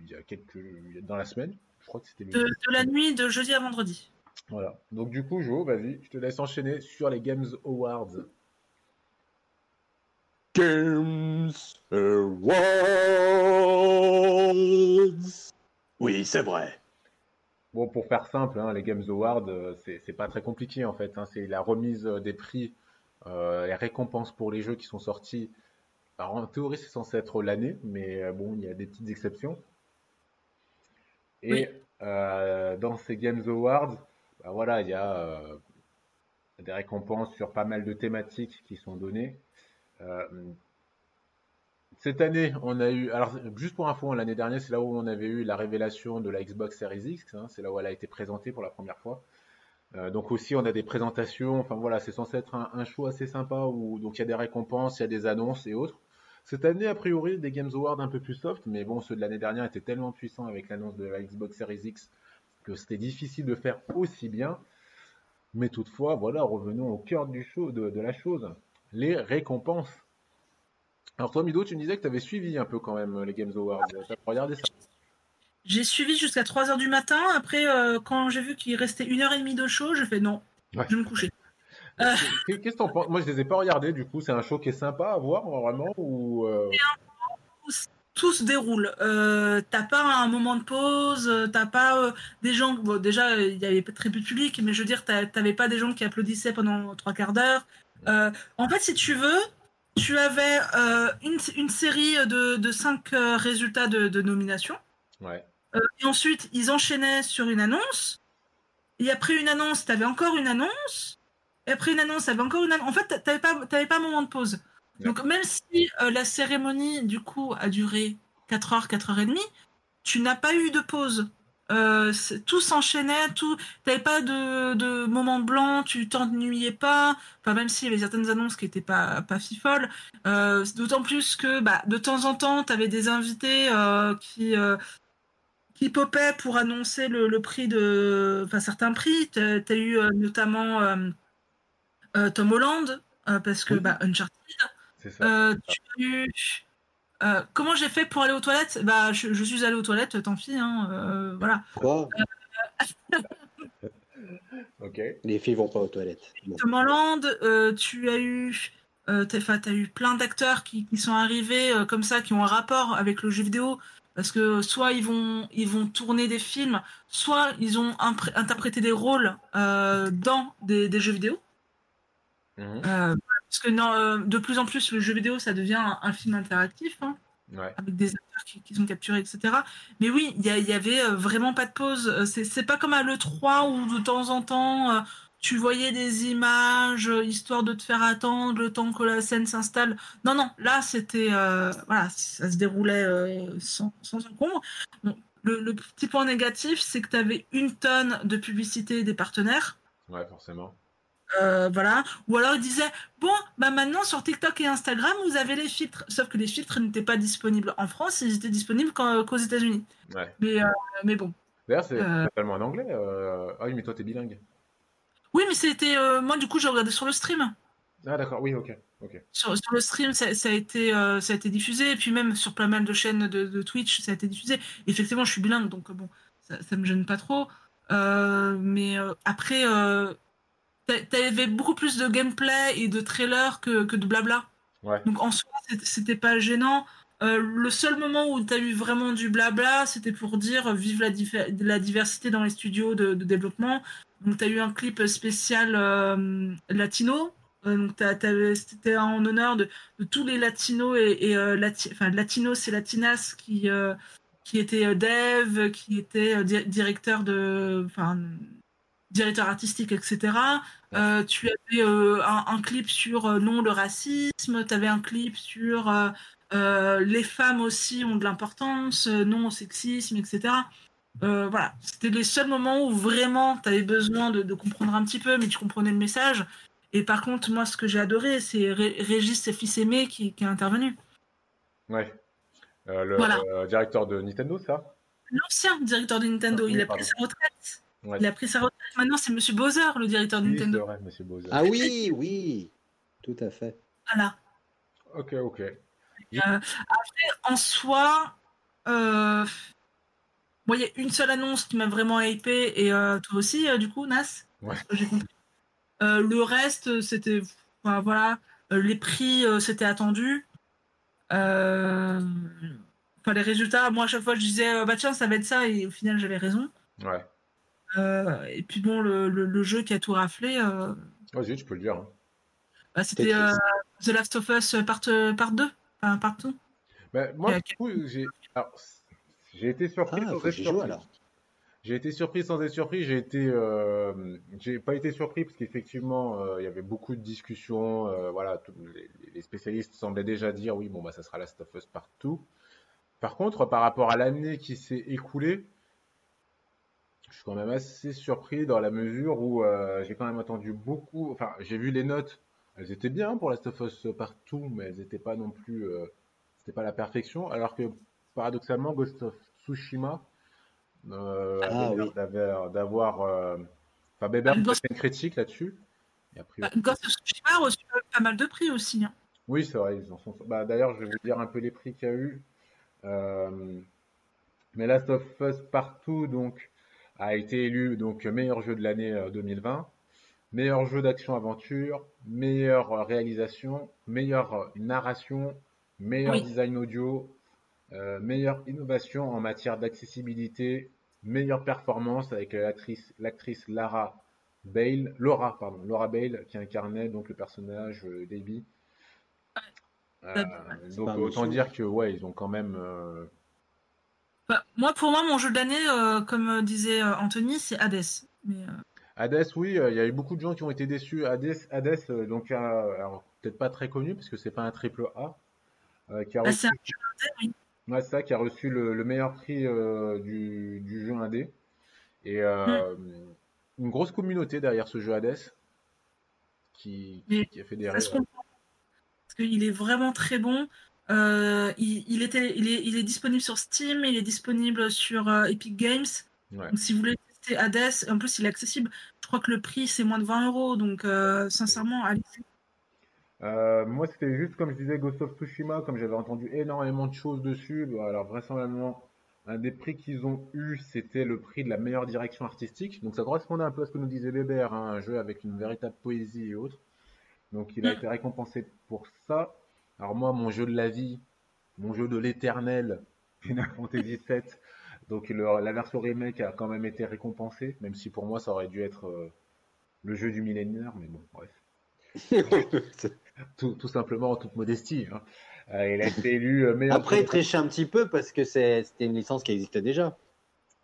il y a quelques... dans la semaine. Je crois que c'était le De, de la nuit de jeudi à vendredi. Voilà. Donc du coup, Jo, vas-y, je te laisse enchaîner sur les Games Awards. vas-y, je te laisse enchaîner sur les Games Awards. Games Awards. Oui, c'est vrai. Bon, pour faire simple, hein, les Games Awards, euh, c'est pas très compliqué en fait. Hein. c'est la remise euh, des prix, euh, les récompenses pour les jeux qui sont sortis. Alors en théorie, c'est censé être l'année, mais bon, il y a des petites exceptions. Et dans ces Games Awards, bah, voilà, il y a des récompenses sur pas mal de thématiques qui sont données. Cette année, on a eu, alors juste pour info, l'année dernière, c'est là où on avait eu la révélation de la Xbox Series X, hein, c'est là où elle a été présentée pour la première fois. Euh, donc aussi, on a des présentations, enfin voilà, c'est censé être un, show assez sympa où donc il y a des récompenses, il y a des annonces et autres. Cette année, a priori, des Games Awards un peu plus soft, mais bon, ceux de l'année dernière étaient tellement puissants avec l'annonce de la Xbox Series X que c'était difficile de faire aussi bien. Mais toutefois, voilà, revenons au cœur du show, de la chose, les récompenses. Alors toi, Mido, tu me disais que tu avais suivi un peu quand même les Games Awards. Tu as regardé ça? J'ai suivi jusqu'à 3h du matin. Après, euh, quand j'ai vu qu'il restait une heure et demie de show, je fais non, je vais me coucher. Euh. Qu'est-ce que t'en penses? Moi, je les ai pas regardés. Du coup, c'est un show qui est sympa à voir vraiment ou euh? tout se déroule. t'as pas un moment de pause, t'as pas des gens. déjà, il y avait très peu de public, mais je veux dire, t'avais pas des gens qui applaudissaient pendant trois quarts d'heure. en fait, si tu veux, tu avais euh, une, série de, cinq euh, résultats de, nomination. Ouais. Euh, et ensuite, ils enchaînaient sur une annonce. Et après une annonce, tu avais encore une annonce. Et après une annonce, tu avais encore une annonce. En fait, tu n'avais pas, pas un moment de pause. Donc, même si la cérémonie, du coup, a duré 4 heures, 4 heures et demie, tu n'as pas eu de pause. Euh, tout s'enchaînait, tout. T'avais pas de, de moment blanc, tu t'ennuyais pas. Enfin, même s'il y avait certaines annonces qui étaient pas pas fifolles. Euh, D'autant plus que, bah, de temps en temps, t'avais des invités euh, qui euh, qui popaient pour annoncer le, le prix de, enfin certains prix. T'as as eu euh, notamment Tom Holland parce que bah Uncharted. Ça. tu euh, comment j'ai fait pour aller aux toilettes? Bah, je, suis allée aux toilettes, tant pis. Hein, euh, voilà. Quoi? Ok. Les filles vont pas aux toilettes. Tom Holland, euh, tu as eu, as eu plein d'acteurs qui, sont arrivés comme ça, qui ont un rapport avec le jeu vidéo, parce que soit ils vont, ils vont tourner des films, soit ils ont interprété des rôles dans des, jeux vidéo. Mhm. Parce que non, euh, de plus en plus, le jeu vidéo, ça devient un, film interactif, hein, avec des acteurs qui, sont capturés, etc. Mais oui, il y, avait euh, vraiment pas de pause. Euh, c'est pas comme à l'E3 où de temps en temps, tu voyais des images, histoire de te faire attendre le temps que la scène s'installe. Non, non, là, c'était. voilà, ça se déroulait sans, sans encombre. le, le, petit point négatif, c'est que tu avais une tonne de publicité des partenaires. Ouais, forcément. Euh, voilà. Ou alors il disait bon, bah maintenant sur TikTok et Instagram, vous avez les filtres. Sauf que les filtres n'étaient pas disponibles en France, ils étaient disponibles qu'aux États-Unis. Mais, euh, mais bon. D'ailleurs, c'est euh. totalement en anglais. Ah oui, mais toi, t'es bilingue. Oui, mais c'était. moi, du coup, j'ai regardé sur le stream. Ah, d'accord, oui, ok. Sur, sur, le stream, ça, a été, ça a été diffusé. Et puis, même sur pas mal de chaînes de, Twitch, ça a été diffusé. Effectivement, je suis bilingue, donc bon, ça, ça me gêne pas trop. mais après T'avais beaucoup plus de gameplay et de trailer que, que de blabla. Donc en soi, c'était pas gênant. Euh, le seul moment où tu as eu vraiment du blabla, c'était pour dire vive la, la, diversité dans les studios de, développement. Donc tu as eu un clip spécial euh, latino. Euh, c'était en honneur de, tous les latinos et, et enfin latinos et latinas qui qui étaient dev, qui étaient directeurs de, enfin directeur artistique, etc. Euh, tu avais euh, un, clip sur euh, non le racisme, tu avais un clip sur les femmes aussi ont de l'importance, non au sexisme, etc. voilà, c'était les seuls moments où vraiment tu avais besoin de, comprendre un petit peu, mais tu comprenais le message. Et par contre, moi, ce que j'ai adoré, c'est Régis fils aimé qui, qui est intervenu. Ouais. le directeur de Nintendo, ça? L'ancien directeur de Nintendo, il a pris sa retraite. Il a pris sa retraite. Maintenant, c'est Monsieur Bowser, le directeur de Nintendo. Ah oui, oui, tout à fait. Voilà. Ok, ok. Euh, après, en soi, euh, il y a une seule annonce qui m'a vraiment hypé, et euh, toi aussi, euh, du coup, Nas? Ouais. J'ai compris. Euh, le reste, c'était. enfin, voilà. Euh, les prix, euh, c'était attendu. Euh, Enfin, les résultats, moi, à chaque fois, je disais, bah tiens, ça va être ça, et au final, j'avais raison. Ouais. Euh, et puis, bon, le, le- le jeu qui a tout raflé, euh, Vas-y, tu peux le dire. hein. bah, c'était euh, The Last of Us part, part 2. Enfin, part 2. Ben, moi, du coup, j'ai été surpris Ah, sans être surpris. alors. J'ai été surpris sans être surpris. J'ai été, euh, j'ai pas été surpris parce qu'effectivement, euh, il y avait beaucoup de discussions. euh, voilà, les spécialistes semblaient déjà dire oui, bon bah ça sera Last of Us partout. Par contre, par rapport à l'année qui s'est écoulée, je suis quand même assez surpris dans la mesure où euh, j'ai quand même attendu beaucoup. Enfin, j'ai vu les notes. Elles étaient bien pour Last of Us partout, mais elles n'étaient pas non plus. euh, c'était pas la perfection. Alors que paradoxalement, Ghost of Tsushima euh, Ah, avait l'air oui. d'avoir, euh, enfin, a Ghost- fait une critique là-dessus. Bah, Ghost of Tsushima a reçu pas mal de prix aussi. hein. Oui, c'est vrai, ils en sont. Bah, d'ailleurs, je vais vous dire un peu les prix qu'il y a eu. Euh, mais Last of Us Partout donc a été élu donc meilleur jeu de l'année euh, 2020, meilleur jeu d'action-aventure, meilleure euh, réalisation, meilleure euh, narration, meilleur Oui. design audio, euh, meilleure innovation en matière d'accessibilité, meilleure performance avec l'actrice l'actrice Lara Bale, Laura pardon, Laura Bale qui incarnait donc le personnage euh. Euh, C'est donc autant dire que ouais, ils ont quand même moi, pour moi, mon jeu de l'année, euh, comme euh, disait euh, Anthony, c'est Hades. Mais, Hades, oui, il y a eu beaucoup de gens qui ont été déçus. Hades, Hades donc alors, peut-être pas très connu parce que c'est pas un triple A, qui a bah, reçu, c'est un jeu indé, oui. ouais, ça, qui a reçu le, le meilleur prix du, du jeu indé. Et euh, une grosse communauté derrière ce jeu Hades qui, qui, Mais qui a fait des. Parce qu'il est vraiment très bon. Euh, il, il était, il, est, il est disponible sur Steam, il est disponible sur euh, Epic Games. Ouais. Donc, si vous voulez tester Hades, en plus, il est accessible. Je crois que le prix, c'est moins de 20 euros. Donc, euh, sincèrement, allez Euh, moi, c'était juste comme je disais Ghost of Tsushima, comme j'avais entendu énormément de choses dessus. alors, vraisemblablement, un des prix qu'ils ont eu, c'était le prix de la meilleure direction artistique. Donc, ça correspondait un peu à ce que nous disait Bébert, hein, un jeu avec une véritable poésie et autres. Donc, il a Mm. été récompensé pour ça. Alors, moi, mon jeu de la vie, mon jeu de l'éternel, Final Fantasy VII. Donc, le- la version remake a quand même été récompensée, même si pour moi, ça aurait dû être euh, le jeu du millénaire, mais bon, bref tout, tout simplement en toute modestie. hein. Euh, il a été élu euh, meilleur. Après, il trichait un petit peu parce que c'était une licence qui existait déjà.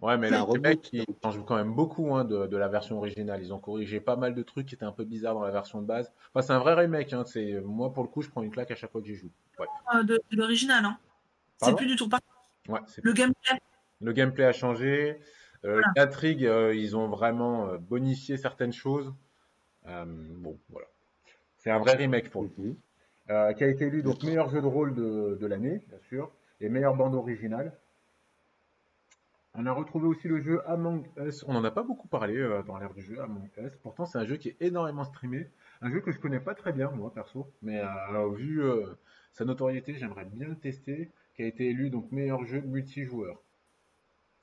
Ouais, mais là, reboot, mecs, ils changent quand même beaucoup hein, de, de la version originale. Ils ont corrigé pas mal de trucs qui étaient un peu bizarres dans la version de base. Enfin, c'est un vrai remake. Hein. C'est moi pour le coup, je prends une claque à chaque fois que j'y joue. Ouais. euh, de, de l'original. Hein. C'est plus du tout pas. Ouais, c'est- Le gameplay, Le gameplay a changé. Euh, Voilà. Euh, ils ont vraiment euh, bonifié certaines choses. Euh, bon, voilà. C'est un vrai remake pour le coup. Mhm. Euh, qui a été élu donc meilleur jeu de rôle de, de l'année, bien sûr, et meilleure bande originale. On a retrouvé aussi le jeu Among Us. On n'en a pas beaucoup parlé euh, dans l'ère du jeu Among Us. Pourtant, c'est un jeu qui est énormément streamé. Un jeu que je connais pas très bien, moi, perso. Mais euh, vu euh, sa notoriété, j'aimerais bien le tester. Qui a été élu donc meilleur jeu multijoueur.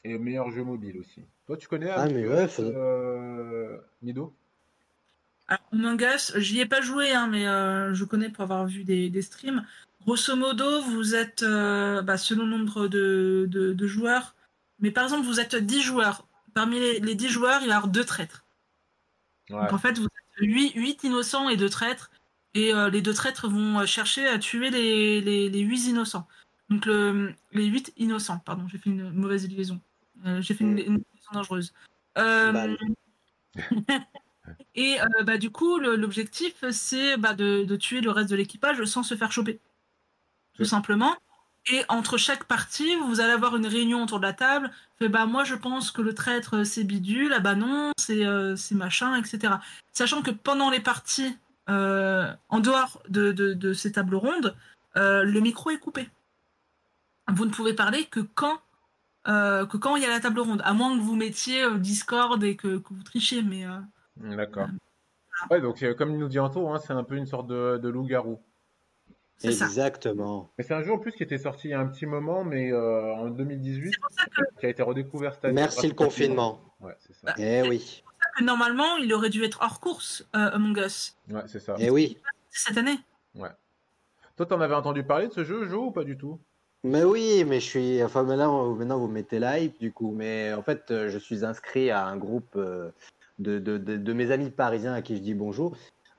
Et meilleur jeu mobile aussi. Toi, tu connais Ah, Among mais Us, ouais, euh, Mido? Alors, Among Us, j'y ai pas joué, hein, mais euh, je connais pour avoir vu des, des streams. Grosso modo, vous êtes, euh, bah, selon le nombre de, de, de joueurs, mais par exemple, vous êtes 10 joueurs. Parmi les, les 10 joueurs, il y avoir deux traîtres. Ouais. Donc en fait, vous êtes 8, 8 innocents et deux traîtres. Et euh, les deux traîtres vont euh, chercher à tuer les, les, les 8 innocents. Donc le, les 8 innocents, pardon, j'ai fait une mauvaise liaison. Euh, j'ai fait une, une liaison dangereuse. Euh, et euh, bah, du coup, l'objectif, c'est bah, de, de tuer le reste de l'équipage sans se faire choper. Tout simplement. Et entre chaque partie, vous allez avoir une réunion autour de la table. Fait, bah, moi, je pense que le traître, c'est bidule. Ah bah non, c'est euh, machin, etc. Sachant que pendant les parties, euh, en dehors de, de, de ces tables rondes, euh, le micro est coupé. Vous ne pouvez parler que quand, euh, que quand il y a la table ronde. À moins que vous mettiez euh, Discord et que, que vous trichiez. Mais euh, D'accord. Ouais, donc euh, comme il nous dit Anto, hein, c'est un peu une sorte de, de loup-garou. Ça. Exactement. Mais c'est un jeu en plus qui était sorti il y a un petit moment, mais euh, en 2018, qui a été redécouvert cette année. Merci le confinement. Ouais, c'est ça. Eh oui. Que Normalement, il aurait dû être hors course, euh, Among Us, Ouais, c'est ça. Eh oui. cette année. Toi, t'en avais entendu parler de ce jeu, Joe, ou pas du tout? Mais oui, mais je suis. Enfin, maintenant, maintenant vous mettez la hype, du coup. Mais en fait, euh, je suis inscrit à un groupe euh, de, de, de, de mes amis parisiens à qui je dis bonjour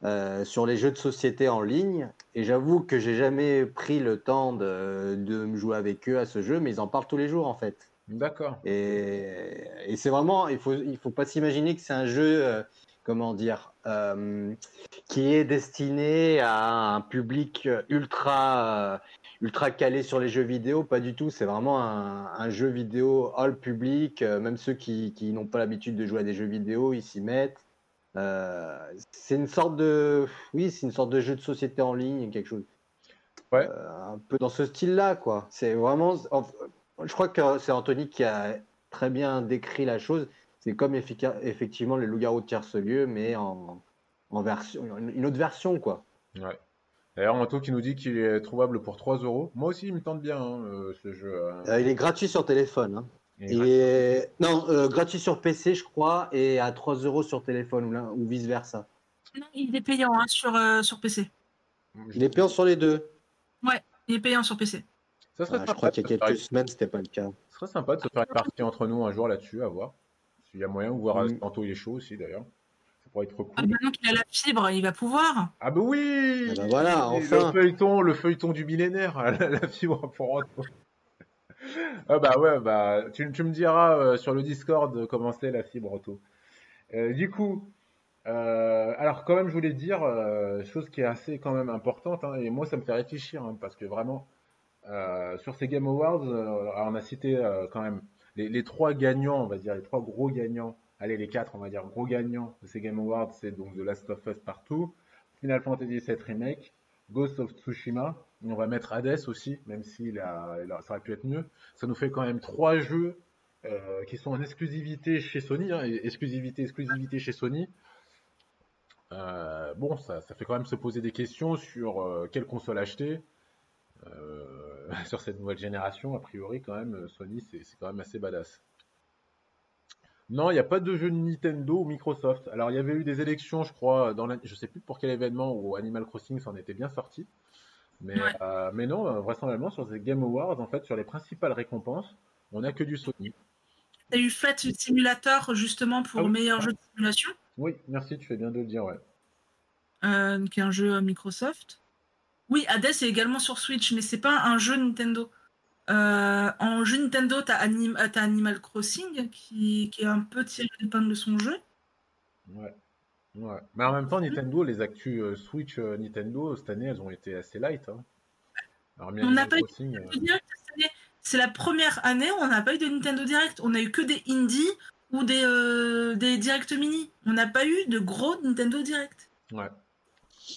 euh, sur les jeux de société en ligne. Et j'avoue que j'ai jamais pris le temps de, de me jouer avec eux à ce jeu, mais ils en parlent tous les jours, en fait. D'accord. Et, et c'est vraiment, il faut, il faut pas s'imaginer que c'est un jeu, euh, comment dire, euh, qui est destiné à un public ultra, ultra calé sur les jeux vidéo. Pas du tout. C'est vraiment un, un jeu vidéo all public. même ceux qui, qui n'ont pas l'habitude de jouer à des jeux vidéo, ils s'y mettent. Euh, c'est une sorte de, oui, c'est une sorte de jeu de société en ligne, quelque chose. Ouais. Euh, un peu dans ce style-là, quoi. C'est vraiment, je crois que c'est Anthony qui a très bien décrit la chose. C'est comme effectivement les loups-garous de tierce-lieu, mais en, en version, une autre version, quoi. Ouais. D'ailleurs, Anto qui nous dit qu'il est trouvable pour 3 euros. Moi aussi, il me tente bien, hein, euh, ce jeu. hein. Euh, il est gratuit sur téléphone. hein. Et Il est non euh, gratuit sur PC, je crois, et à 3 euros sur téléphone ou, l'un- ou vice versa. Non, il est payant hein, sur, euh, sur PC. Il est payant sur les deux. Il est payant sur PC. Ça serait Ah, je sympa crois de qu'il y se a faire quelques semaines, c'était pas le cas. Ce serait sympa de se faire une partie entre nous un jour là-dessus, à voir. S'il y a moyen, ou voir Mm. Anto il est chaud aussi d'ailleurs. Ça pourrait être cool. Ah, maintenant qu'il a la fibre, il va pouvoir. Ah bah oui Ah bah voilà, Et enfin. Le feuilleton, le feuilleton du millénaire, la, la fibre pour. Ah bah ouais, bah tu, me diras euh, sur le Discord comment c'est la fibre Anto. Euh, du coup, euh, alors quand même je voulais dire, chose qui est assez quand même importante, hein, et moi ça me fait réfléchir, hein, parce que vraiment, sur ces Game Awards, on a cité quand même les, trois gagnants, on va dire, les trois gros gagnants, allez les quatre, on va dire, gros gagnants de ces Game Awards, c'est donc The Last of Us partout, Final Fantasy VII Remake, Ghost of Tsushima, on va mettre Hades aussi, même a- ça aurait pu être mieux. Ça nous fait quand même trois jeux euh, qui sont en exclusivité chez Sony, hein, exclusivité, exclusivité chez Sony. Euh, bon, ça, fait quand même se poser des questions sur euh, quelle console acheter. Sur cette nouvelle génération, a priori, quand même, Sony, c'est c'est quand même assez badass. Non, il n'y a pas de jeu Nintendo ou Microsoft. Alors, il y avait eu des élections, je crois, dans la... je sais plus pour quel événement où Animal Crossing s'en était bien sorti. Mais, Ouais. euh, mais non, euh, vraisemblablement, sur ces Game Awards, en fait, sur les principales récompenses, on n'a que du Sony. T'as eu Flight Simulator justement pour Ah oui. meilleur jeu de simulation, Oui, merci, tu fais bien de le dire, ouais. euh, qui est un jeu euh, Microsoft. Oui, Hades est également sur Switch, mais c'est pas un jeu Nintendo. Euh, en jeu Nintendo, t'as Anim- Animal Crossing qui, qui est un peu tiré l'épingle de son jeu. Ouais. Ouais. Mais en même temps, Nintendo, les actus euh, Switch euh, Nintendo, cette année, elles ont été assez light. Hein. Alors, On n'a pas eu Crossing, euh, Nintendo Direct cette année. C'est la première année où on n'a pas eu de Nintendo Direct. On a eu que des indies ou des, euh, des Direct Mini. On n'a pas eu de gros Nintendo Direct. ouais.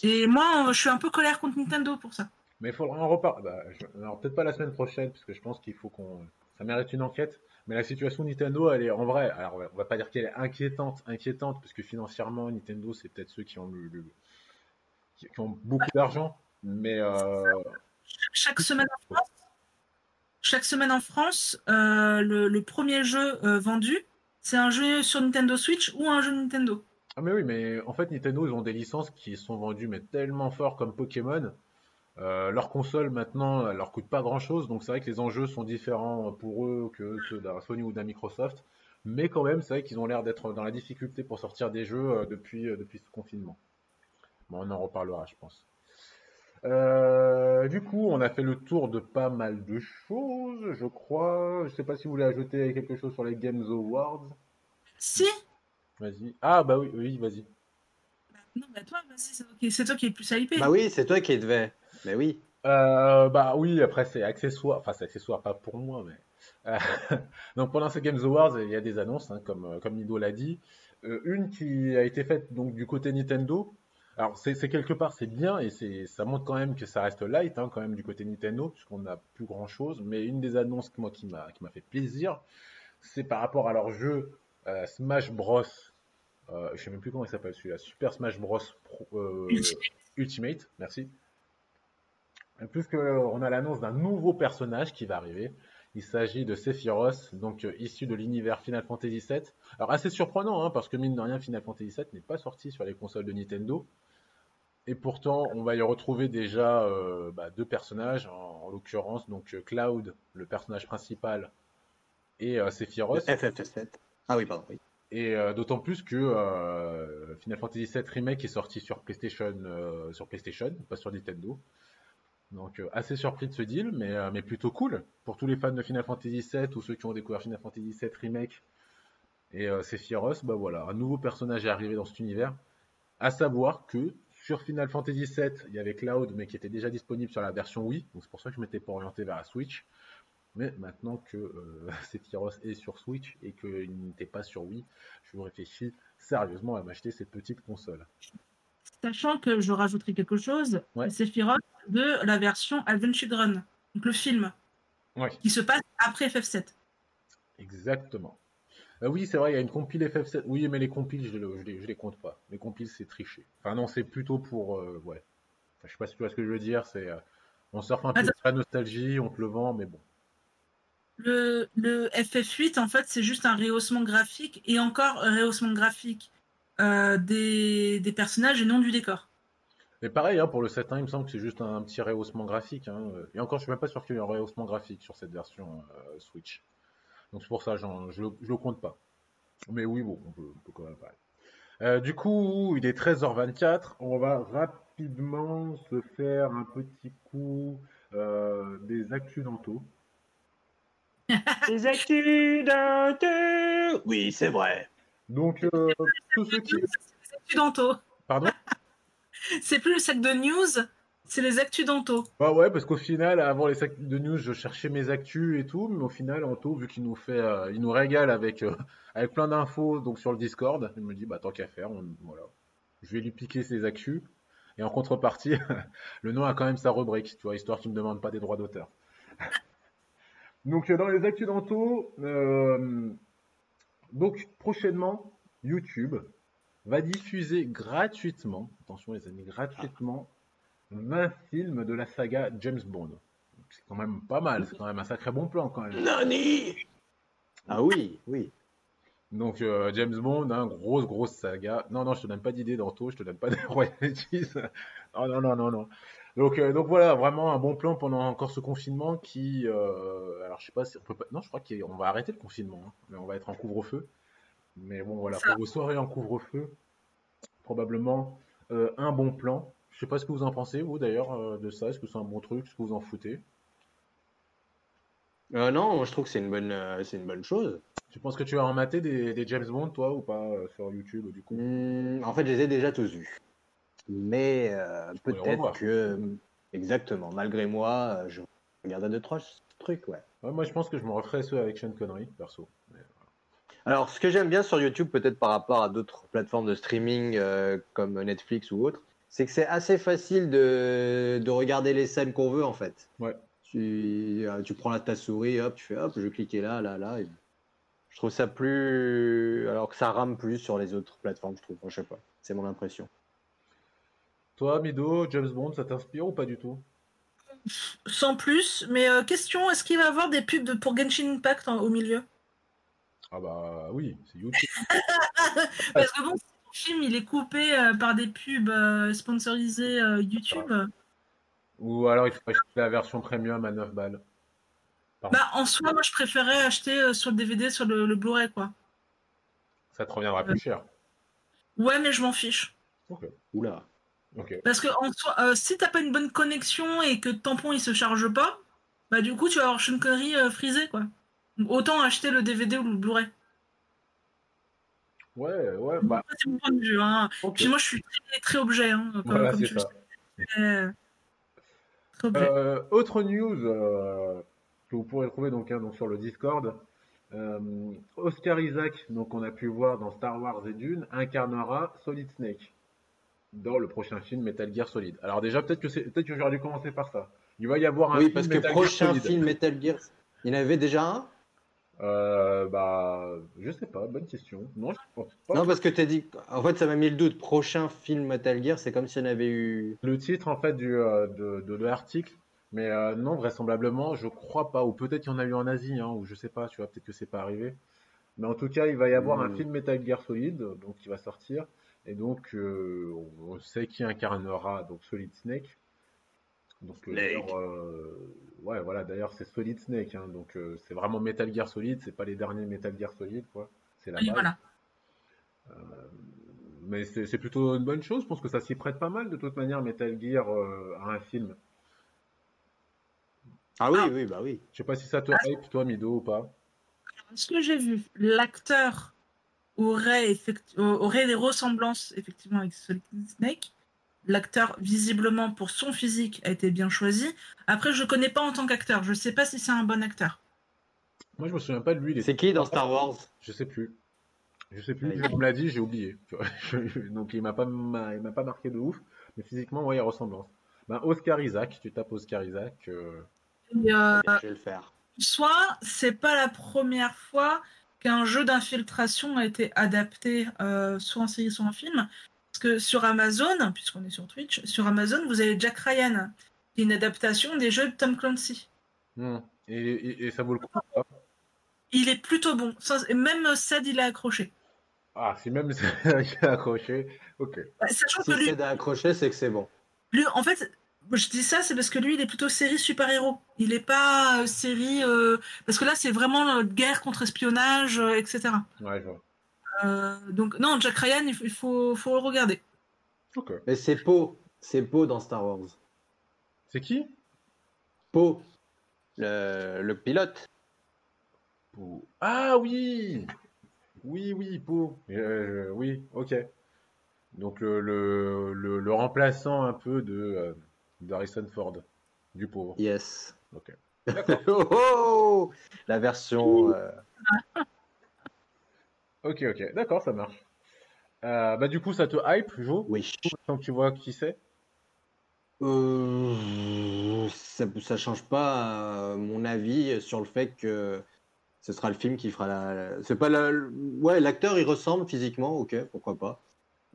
Et moi, euh, je suis un peu colère contre Nintendo pour ça. Mais il faudra en reparler. Bah, Alors, peut-être pas la semaine prochaine, parce que je pense qu'il faut qu'on. Ça mérite une enquête. Mais la situation Nintendo, elle est en vrai. Alors, on va- pas dire qu'elle est inquiétante, inquiétante, parce que financièrement, Nintendo, c'est peut-être ceux qui ont le, le- qui, qui ont beaucoup d'argent. Mais euh, Chaque semaine en France, chaque semaine en France euh, le, le premier jeu euh, vendu, c'est un jeu sur Nintendo Switch ou un jeu Nintendo. Ah mais oui, mais en fait Nintendo ils ont des licences qui sont vendues mais tellement fort comme Pokémon. Euh, leur console maintenant elle leur coûte pas grand chose, donc c'est vrai que les enjeux sont différents pour eux que ceux d'un Sony ou d'un Microsoft. Mais quand même, c'est vrai qu'ils ont l'air d'être dans la difficulté pour sortir des jeux euh, depuis, euh, depuis ce confinement. Bon, on en reparlera, je pense. Euh, du coup, on a fait le tour de pas mal de choses, je crois. Je sais pas si vous voulez ajouter quelque chose sur les Games Awards. Si Vas-y. Ah bah oui, oui, vas-y. Non, bah toi, vas-y, c'est toi, qui- es plus hypé. Bah oui, c'est toi qui devais. Mais oui. Euh, bah oui, après c'est accessoire, enfin c'est accessoire pas pour moi, mais euh, donc pendant ces Games Awards il y a des annonces, hein, comme comme Nido l'a dit, Euh, une qui a été faite donc du côté Nintendo. Alors c'est quelque part c'est bien et c'est ça montre quand même que ça reste light hein, quand même du côté Nintendo puisqu'on n'a plus grand chose. Mais une des annonces moi qui m'a qui m'a fait plaisir, c'est par rapport à leur jeu euh, Smash Bros. Euh, je sais même plus comment il s'appelle celui-là, Super Smash Bros. Pro- euh, Ultimate. Ultimate, merci. Puisqu'on a l'annonce d'un nouveau personnage qui va arriver. Il s'agit de Sephiroth, donc euh, issu de l'univers Final Fantasy VII. Alors assez surprenant, hein, parce que mine de rien, Final Fantasy VII n'est pas sorti sur les consoles de Nintendo. Et pourtant, on va y retrouver déjà euh, bah, deux personnages, en, en l'occurrence donc euh, Cloud, le personnage principal, et euh, Sephiroth. FF7. Ah oui, pardon. Oui. Et euh, d'autant plus que euh, Final Fantasy VII Remake est sorti sur PlayStation, euh, sur PlayStation, pas sur Nintendo. Donc euh, assez surpris de ce deal, mais, euh, mais plutôt cool pour tous les fans de Final Fantasy VII ou ceux qui ont découvert Final Fantasy VII Remake et euh, Sephiroth, bah voilà, un nouveau personnage est arrivé dans cet univers. À savoir que sur Final Fantasy VII, il y avait Cloud, mais qui était déjà disponible sur la version Wii, donc c'est pour ça que je m'étais pas orienté vers la Switch. Mais maintenant que euh, Sephiroth est sur Switch et qu'il n'était pas sur Wii, je me réfléchis sérieusement à m'acheter cette petite console. Sachant que je rajouterai quelque chose, Ouais. c'est Sephiroth de la version Advent Children, donc le film, Ouais. qui se passe après FF7. Exactement. Euh, oui, c'est vrai, il y a une compile FF7. Oui, mais les compiles, je, je les, compte pas. Les compiles, c'est tricher. Enfin, non, c'est plutôt pour. euh, ouais. Enfin, je sais pas si tu vois ce que je veux dire. C'est. euh, on surfe un peu Attends. sur la nostalgie, on te le vend, mais bon. Le, le FF8, en fait, c'est juste un rehaussement graphique et encore un rehaussement graphique des, des personnages et non du décor. Mais pareil, hein, pour le 7 il me semble que c'est juste un, petit rehaussement graphique. hein. Et encore, je suis même pas sûr qu'il y ait un rehaussement graphique sur cette version euh, Switch. Donc c'est pour ça, je, le- je le compte pas. Mais oui, bon, on peut, on peut quand même parler. Euh, du coup, il est 13h24. On va rapidement se faire un petit coup euh, des accidentaux. Les accidents Oui, c'est vrai. Donc, euh, tous ceux qui. C'est. Pardon C'est plus le sac de news, c'est les accidentaux. Bah ouais, parce qu'au final, avant les sacs de news, je cherchais mes actus et tout, mais au final, Anto, vu qu'il nous fait, euh, il nous régale avec, euh, avec plein d'infos donc sur le Discord, il me dit, bah tant qu'à faire, on- voilà, je vais lui piquer ses actus, et en contrepartie, le nom a quand même sa rubrique, tu vois, histoire qu'il me demande pas des droits d'auteur. donc euh, dans les actus d'Anto, euh, donc prochainement, YouTube va diffuser gratuitement, attention les amis, gratuitement 20 films de la saga James Bond. C'est quand même pas mal, c'est quand même un sacré bon plan quand même. Nani? Ah oui, oui. Donc euh, James Bond, hein, grosse grosse saga. Non non, je te donne pas d'idée d'Anto, je te donne pas des royalties. non non non non non. Donc euh, donc voilà, vraiment un bon plan pendant encore ce confinement qui, euh, alors je sais pas si on peut pas, non je crois qu'on va arrêter le confinement, hein, mais on va être en couvre-feu. Mais bon voilà, pour vos soirées en couvre-feu, probablement euh, un bon plan. Je sais pas ce que vous en pensez vous d'ailleurs euh, de ça. Est-ce que c'est un bon truc, est-ce que vous en foutez? Euh, non, moi je trouve que c'est une bonne, euh, c'est une bonne chose. Tu penses que tu as en maté des, des James Bond, toi, ou pas, euh, sur YouTube, du coup? Hmm, en fait, je les ai déjà tous vus. Mais euh, peut-être que, exactement, malgré moi, euh, je regarde deux, trois trucs, ouais. Ouais, moi, je pense que je me referais ceux avec Sean Connery, perso. Mais, Alors, ce que j'aime bien sur YouTube, peut-être par rapport à d'autres plateformes de streaming euh, comme Netflix ou autres, c'est que c'est assez facile de, de regarder les scènes qu'on veut, en fait. Ouais. Tu, euh, tu prends là ta souris, hop, tu fais hop, je vais cliquer là, là, là. et je trouve ça plus. Alors que ça rame plus sur les autres plateformes, je trouve. Je sais pas, c'est mon impression. Toi, Mido, James Bond, ça t'inspire ou pas du tout? Sans plus, mais euh, question, est-ce qu'il va y avoir des pubs de- pour Genshin Impact en- au milieu? Ah bah oui, c'est YouTube. Parce que bon, si le film il est coupé euh, par des pubs euh, sponsorisées euh, YouTube, euh, Ou alors il faut acheter la version premium à 9 balles. Pardon. bah en soi, moi je préférais acheter euh, sur le DVD, sur le, le Blu-ray quoi. Ça te reviendra plus cher. Ouais, mais je m'en fiche. Ok, Oula. Parce que en soi, euh, si t'as pas une bonne connexion et que le tampon il se charge pas, bah du coup tu vas avoir Sean Connery euh, frisé quoi. Donc, autant acheter le DVD ou le Blu-ray. Ouais, ouais, bah, C'est mon point de vue. Hein. Puis moi je suis très, très objet. Hein, comme, Voilà, comme c'est tu le ça. sais. Euh, Très objet. Euh, autre news euh, que vous pourrez trouver donc, hein, donc sur le Discord. Euh, Oscar Isaac, donc on a pu voir dans Star Wars et Dune, incarnera Solid Snake dans le prochain film Metal Gear Solid. Alors déjà peut-être que peut-être que j'aurais dû commencer par ça. Il va y avoir un Oui, film parce que Metal Gear prochain Solid. film Metal Gear, il y en avait déjà un? Euh, bah, je sais pas, bonne question. Non, je pense pas. Non, parce que tu as dit. En fait, ça m'a mis le doute. Prochain film Metal Gear, c'est comme si on avait eu. Le titre en fait du, euh, de, de l'article Mais euh, non, vraisemblablement, je crois pas. Ou peut-être qu'il y en a eu en Asie, hein, ou je sais pas, tu vois, peut-être que c'est pas arrivé. Mais en tout cas, il va y avoir un Mm. film Metal Gear Solid, donc qui va sortir. Et donc, euh, on sait qui incarnera donc Solid Snake. Donc, euh, euh, ouais, voilà, d'ailleurs, c'est Solid Snake, hein, donc euh, c'est vraiment Metal Gear Solid, c'est pas les derniers Metal Gear Solid, quoi. C'est la Oui, base. voilà. Mais c'est plutôt une bonne chose, je pense que ça s'y prête pas mal de toute manière, Metal Gear euh, à un film. Ah oui, Ah. oui, bah oui. Je sais pas si ça te hype, toi, Mido, ou pas. Ce que j'ai vu, l'acteur aurait, aurait des ressemblances effectivement avec Solid Snake. L'acteur, visiblement, pour son physique, a été bien choisi. Après, je connais pas en tant qu'acteur. Je sais pas si c'est un bon acteur. Moi, je me souviens pas de lui. C'est qui dans Star Wars? Je sais plus. Je sais plus. On me l'a dit, j'ai oublié. Donc, il m'a pas, m'a- il m'a pas marqué de ouf. Mais physiquement, ouais, il y a ressemblance. Ben, Oscar Isaac, tu tapes Oscar Isaac. euh, euh, Je vais le faire. soit c'est pas la première fois qu'un jeu d'infiltration a été adapté euh, soit en série soit en film. Parce que sur Amazon, puisqu'on est sur Twitch, sur Amazon, vous avez Jack Ryan, qui est une adaptation des jeux de Tom Clancy. hmm. Et, et- et ça vaut le coup. ou pas? Il est plutôt bon. Même Sad, il est accroché. Ah, si même c'est accroché. Ok. Bah, Sachant Si que lui, c'est d'accrocher, c'est que c'est bon. lui, en fait, je dis ça, c'est parce que lui, il est plutôt série super-héros. Il est pas euh, série. euh, Parce que là, c'est vraiment euh, guerre contre espionnage, euh, etc. Ouais, je vois. Euh, donc, non, Jack Ryan, il faut, il faut, faut le regarder. Ok. Mais c'est Poe. C'est Poe dans Star Wars. C'est qui? Poe. Le, le pilote. Pau. Ah oui Oui, oui, Pau. Euh, oui, ok. Donc le, le, le, le remplaçant un peu de euh, d'Harrison Ford, du pauvre. Yes. Ok. oh, oh La version. euh, Ok, ok, d'accord, ça marche. Euh, bah du coup, ça te hype, Jo? Oui. Tant que tu vois qui c'est? Euh, ça, ça change pas mon avis sur le fait que ce sera le film qui fera la. la- C'est pas la. Ouais, l'acteur il ressemble physiquement, ok, pourquoi pas.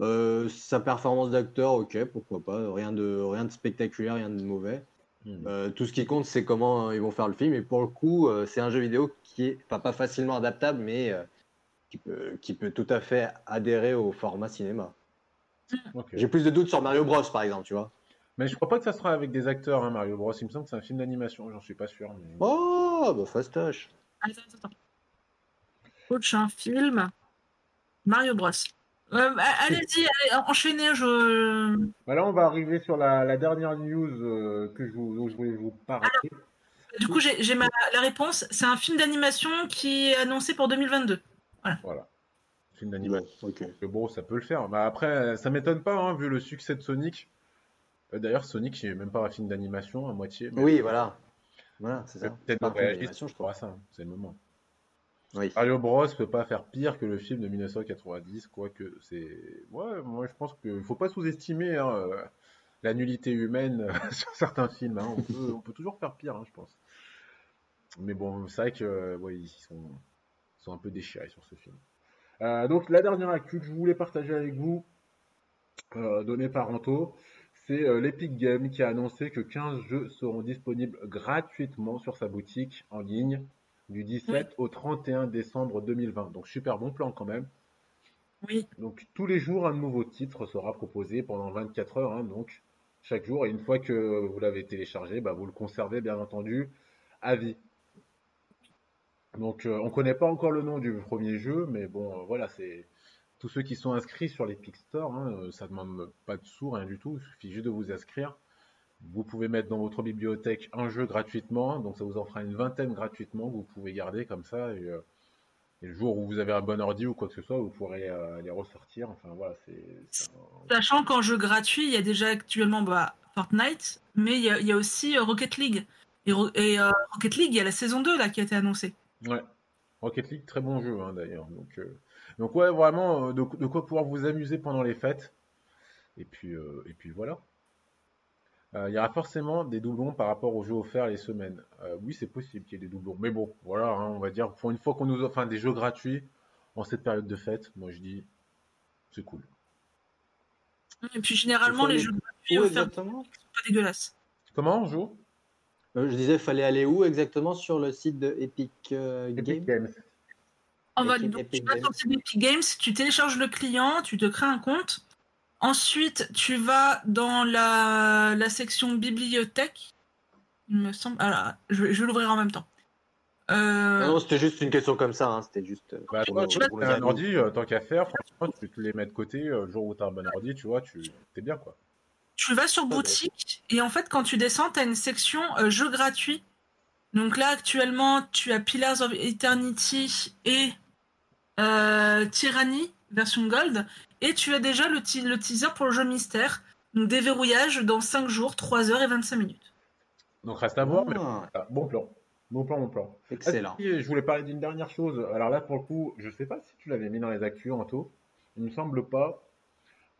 Euh, sa performance d'acteur, ok, pourquoi pas. Rien de rien de spectaculaire, rien de mauvais. Hmm. Euh, tout ce qui compte, c'est comment euh, ils vont faire le film. Et pour le coup, euh, c'est un jeu vidéo qui est enfin, pas facilement adaptable, mais euh, qui peut, qui peut tout à fait adhérer au format cinéma. Ok. J'ai plus de doutes sur Mario Bros, par exemple, tu vois. Mais je crois pas que ça sera avec des acteurs, hein, Mario Bros. Il me semble que c'est un film d'animation, j'en suis pas sûr. mais- Oh, bah fastoche. Attends, attends, attends. Prochain film Mario Bros. Euh, allez-y, allez, enchaînez. Je... Bah là, on va arriver sur la, la dernière news euh, que je, dont je voulais vous parler. Du coup, j'ai j'ai ma la réponse. C'est un film d'animation qui est annoncé pour 2022. Voilà. Film d'animation. ok. que bon, ça peut le faire. Bah après, ça m'étonne pas, hein, vu le succès de Sonic. Euh, D'ailleurs, Sonic, c'est même pas un film d'animation à moitié. mais Oui, voilà. Voilà, c'est ça. Peut-être Pas un qu'on film réagisse d'animation, je crois. ça, hein, c'est le moment. Oui. Mario Bros peut pas faire pire que le film de 1990, quoique c'est. Ouais, moi je pense qu'il faut pas sous-estimer hein, euh, la nullité humaine sur certains films. hein. On, peut, on peut toujours faire pire, hein, je pense. Mais bon, c'est vrai que euh, ils sont, sont un peu déchirés sur ce film. Euh, donc la dernière actu que je voulais partager avec vous, euh, donnée par Anto, c'est euh, l'Epic Game qui a annoncé que 15 jeux seront disponibles gratuitement sur sa boutique en ligne du 17 au 31 décembre 2020. Donc super bon plan quand même. Oui. Donc tous les jours, un nouveau titre sera proposé pendant 24 heures, hein, donc chaque jour. Et une fois que vous l'avez téléchargé, bah, vous le conservez bien entendu à vie. Donc euh, on connaît pas encore le nom du premier jeu, mais bon euh, voilà, c'est tous ceux qui sont inscrits sur l'Epic Store, hein, euh, ça demande pas de sous, rien du tout, il suffit juste de vous inscrire. Vous pouvez mettre dans votre bibliothèque un jeu gratuitement, donc ça vous en fera une vingtaine gratuitement que vous pouvez garder comme ça. Et, euh, et le jour où vous avez un bon ordi ou quoi que ce soit, vous pourrez euh, les ressortir. Enfin voilà, c'est. un- Sachant qu'en jeu gratuit, il y a déjà actuellement bah, Fortnite, mais il y a, il y a aussi euh, Rocket League. Et, euh, Rocket League, il y a la saison 2 là, qui a été annoncée. Ouais. Rocket League, très bon jeu hein, d'ailleurs. Donc, euh, donc ouais, vraiment, de, de quoi pouvoir vous amuser pendant les fêtes. Et puis, euh, et puis voilà. Euh, Il y aura forcément des doublons par rapport aux jeux offerts les semaines. Euh, oui, c'est possible qu'il y ait des doublons. Mais bon, voilà, hein, on va dire, pour une fois qu'on nous offre des jeux gratuits en cette période de fête, moi je dis, c'est cool. Et puis généralement, les jeux gratuits offerts sont pas dégueulasses. Comment on joue Euh, je disais, fallait aller où exactement? Sur le site de Epic euh, Epic Games? Games. En mode, Epic- donc, Epic tu vas sur d'Epic Games, tu télécharges le client, tu te crées un compte. Ensuite, tu vas dans la, la section bibliothèque. Il me semble. Alors, je, vais- je vais l'ouvrir en même temps. Euh, Non, c'était juste une question comme ça. hein, C'était juste. euh, Bah, pour toi, nos- tu pour as un ordi, euh, tant qu'à faire, franchement, tu te les mets de côté, euh, le jour où tu as un bon ordi, tu vois, tu t'es bien, quoi. tu vas sur boutique et en fait, quand tu descends, tu as une section euh, jeux gratuits. Donc là, actuellement, tu as Pillars of Eternity et euh, Tyranny, version Gold. Et tu as déjà le, te- le teaser pour le jeu mystère. Donc déverrouillage dans 5 jours, 3 heures et 25 minutes. Donc reste à voir, mais Ah, voilà, bon plan. Bon plan, bon plan. Ah, excellent. si, je voulais parler d'une dernière chose. Alors là, pour le coup, je sais pas si tu l'avais mis dans les actus, Anto. Il me semble pas.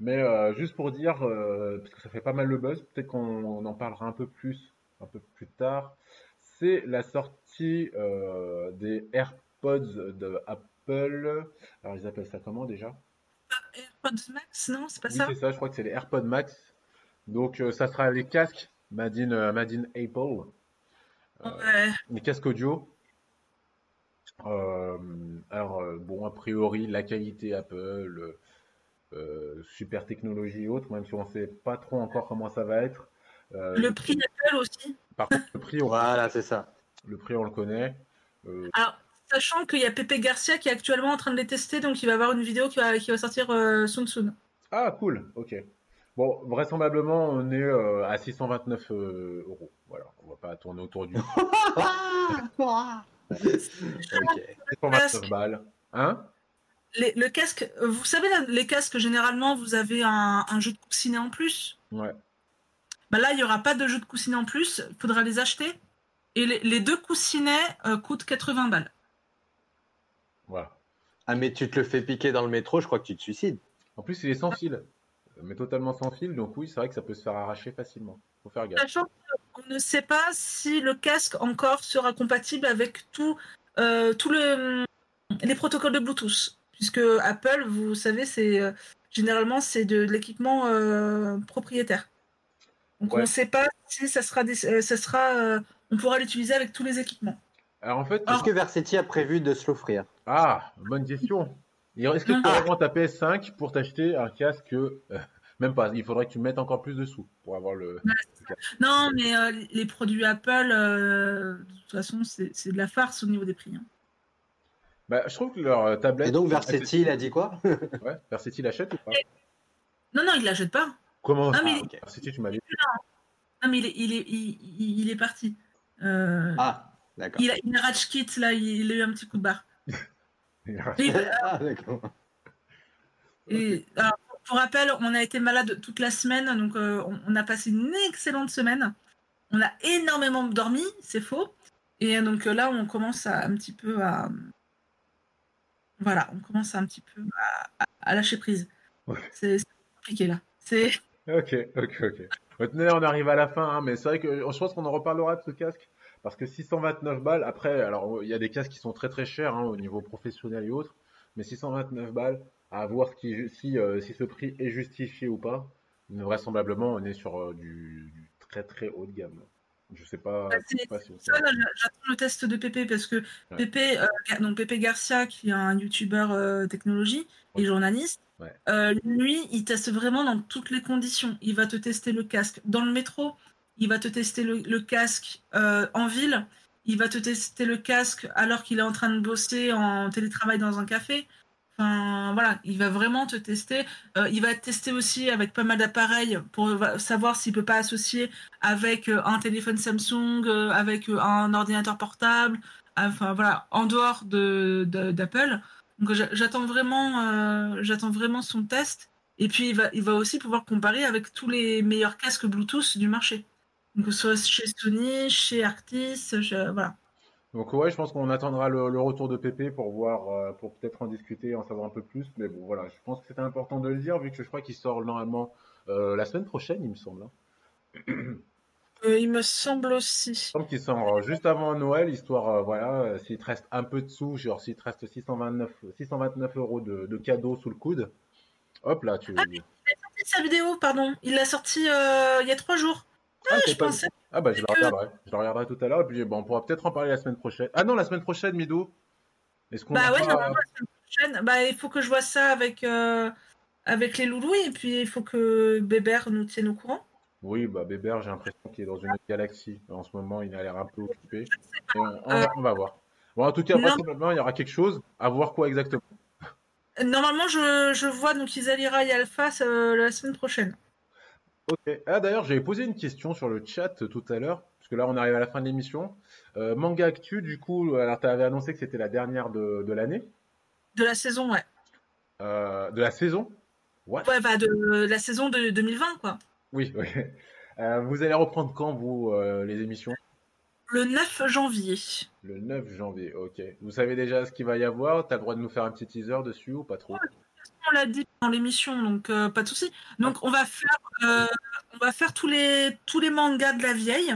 Mais euh, juste pour dire, euh, parce que ça fait pas mal le buzz, peut-être qu'on on en parlera un peu plus, un peu plus tard. C'est la sortie euh, des AirPods de Apple. Alors ils appellent ça comment déjà? AirPods Max, non C'est pas Oui, ça c'est ça, je crois que c'est les AirPods Max. Donc euh, ça sera les casques Made in, euh, Made in Apple. Euh, Ouais. les casques audio. Euh, alors, bon, a priori, la qualité Apple, euh, super technologie et autres, même si on ne sait pas trop encore comment ça va être. Euh, Le prix Apple aussi. Par contre, le prix, on, Voilà, c'est ça. le prix, on le connaît. Euh, Alors, sachant qu'il y a Pepe Garcia qui est actuellement en train de les tester, donc il va avoir une vidéo qui va, qui va sortir euh, soon soon. Ah, cool, ok. Bon, vraisemblablement, on est euh, à 629 euh, euros. Voilà, on va pas tourner autour du Ok. 629 balles. Hein? Les- le casque, vous savez, les casques, généralement, vous avez un, un jeu de coussinet en plus. Ouais. Bah là, il n'y aura pas de jeu de coussinet en plus, il faudra les acheter. Et les, les deux coussinets euh, coûtent 80 balles. Voilà. Ah, mais tu te le fais piquer dans le métro, je crois que tu te suicides. En plus, il est sans fil. Mais totalement sans fil, donc oui, c'est vrai que ça peut se faire arracher facilement. Faut faire gaffe. Sachant qu'on ne sait pas si le casque encore sera compatible avec tout, euh, tout le, les protocoles de Bluetooth. Puisque Apple, vous savez, c'est euh, généralement c'est de, de l'équipement euh, propriétaire. Donc on ne sait pas si ça sera, des- euh, ça sera euh, on pourra l'utiliser avec tous les équipements. Alors en fait, Est-ce que Versetti a prévu de se l'offrir? Ah, bonne question. Est-ce que tu Ah. vas vendre ta PS5 pour t'acheter un casque euh, Même pas, il faudrait que tu mettes encore plus de sous pour avoir le. Non, mais euh, les produits Apple, euh, de toute façon, c'est de la farce au niveau des prix. hein. Bah, je trouve que leur tablette. Et donc Versetti, il a dit quoi? Ouais, Versetti l'achète ou pas? Non, non, il l'achète pas. Comment? Ah, ça mais- ok. Versetti, tu m'as dit. Non, mais il est, il est, il, il- il est parti. Euh, Ah, d'accord. il, a, il a rage kit, là, il, il a eu un petit coup de barre. Et, Ah, d'accord. et, alors, pour rappel, on a été malade toute la semaine, donc euh, on, on a passé une excellente semaine. On a énormément dormi, c'est faux. Et donc euh, là, on commence à, un petit peu à. Voilà, on commence un petit peu à, à- à lâcher prise. Ouais. C'est compliqué là. C'est. Ok, ok, ok. Retenez, on arrive à la fin, hein, mais c'est vrai que je pense qu'on en reparlera de ce casque. Parce que 629 balles, après, alors il y a des casques qui sont très très chers hein, au niveau professionnel et autres, mais 629 balles, à voir ce qui, si, euh, si ce prix est justifié ou pas. Vraisemblablement, on est sur euh, du, du très très haut de gamme. Je sais pas, Bah, je sais pas si j'attends le test de Pépé parce que Ouais. Pépé, euh, Ga- donc Pépé Garcia, qui est un youtubeur technologie et journaliste, Ouais. lui, il teste vraiment dans toutes les conditions. Il va te tester le casque dans le métro, il va te tester le, casque euh, en ville, il va te tester le casque alors qu'il est en train de bosser en télétravail dans un café. Enfin, voilà, il va vraiment te tester. Euh, il va te tester aussi avec pas mal d'appareils pour savoir s'il peut pas associer avec euh, un téléphone Samsung, avec un ordinateur portable, enfin voilà, en dehors de, d'Apple. Donc j'a- j'attends vraiment, j'attends vraiment son test. Et puis il va, il va aussi pouvoir comparer avec tous les meilleurs casques Bluetooth du marché. Donc que ce soit chez Sony, chez Arctis, chez- voilà. Donc ouais, je pense qu'on attendra le, le retour de Pépé pour voir, euh, pour peut-être en discuter, en savoir un peu plus. Mais bon, voilà, je pense que c'était important de le dire vu que je crois qu'il sort normalement euh, la semaine prochaine, il me semble. hein. Euh, il me semble aussi. Il me semble qu'il sort juste avant Noël, histoire, euh, voilà, s'il te reste un peu de sous, genre s'il te reste 629, 629 euros de, de cadeaux sous le coude, hop là, tu. sa vidéo, pardon. Il l'a sorti il y a trois jours. Ah, Ah, je pas- pensais. Ah bah je le regarderai. Je le regarderai tout à l'heure et puis bon, on pourra peut-être en parler la semaine prochaine. Ah non, la semaine prochaine, Midou. Est-ce qu'on bah ouais, normalement, la semaine prochaine, bah, il faut que je vois ça avec, euh, avec les loulous et puis il faut que Bébert nous tienne au courant. Oui, bah Bébert, j'ai l'impression qu'il est dans une autre galaxie. En ce moment, il a l'air un peu occupé. on, va, voir. Bon, en tout cas, il y aura quelque chose. À voir quoi exactement. Normalement, je, je vois donc Isalira et Alpha euh, la semaine prochaine. Ok. Ah, d'ailleurs, j'avais posé une question sur le chat tout à l'heure, parce que là, on arrive à la fin de l'émission. Euh, manga Actu, du coup, alors tu avais annoncé que c'était la dernière de, de l'année? De la saison, ouais. Euh, de la saison? What? Ouais, bah de la saison de 2020, quoi. Oui, oui. vous allez reprendre quand, vous, les émissions? Le 9 janvier. Le 9 janvier, ok. Vous savez déjà ce qu'il va y avoir? Tu as le droit de nous faire un petit teaser dessus ou pas trop? On l'a dit dans l'émission, donc euh, pas de souci. Donc on va faire, euh, on va faire tous les tous les mangas de la vieille,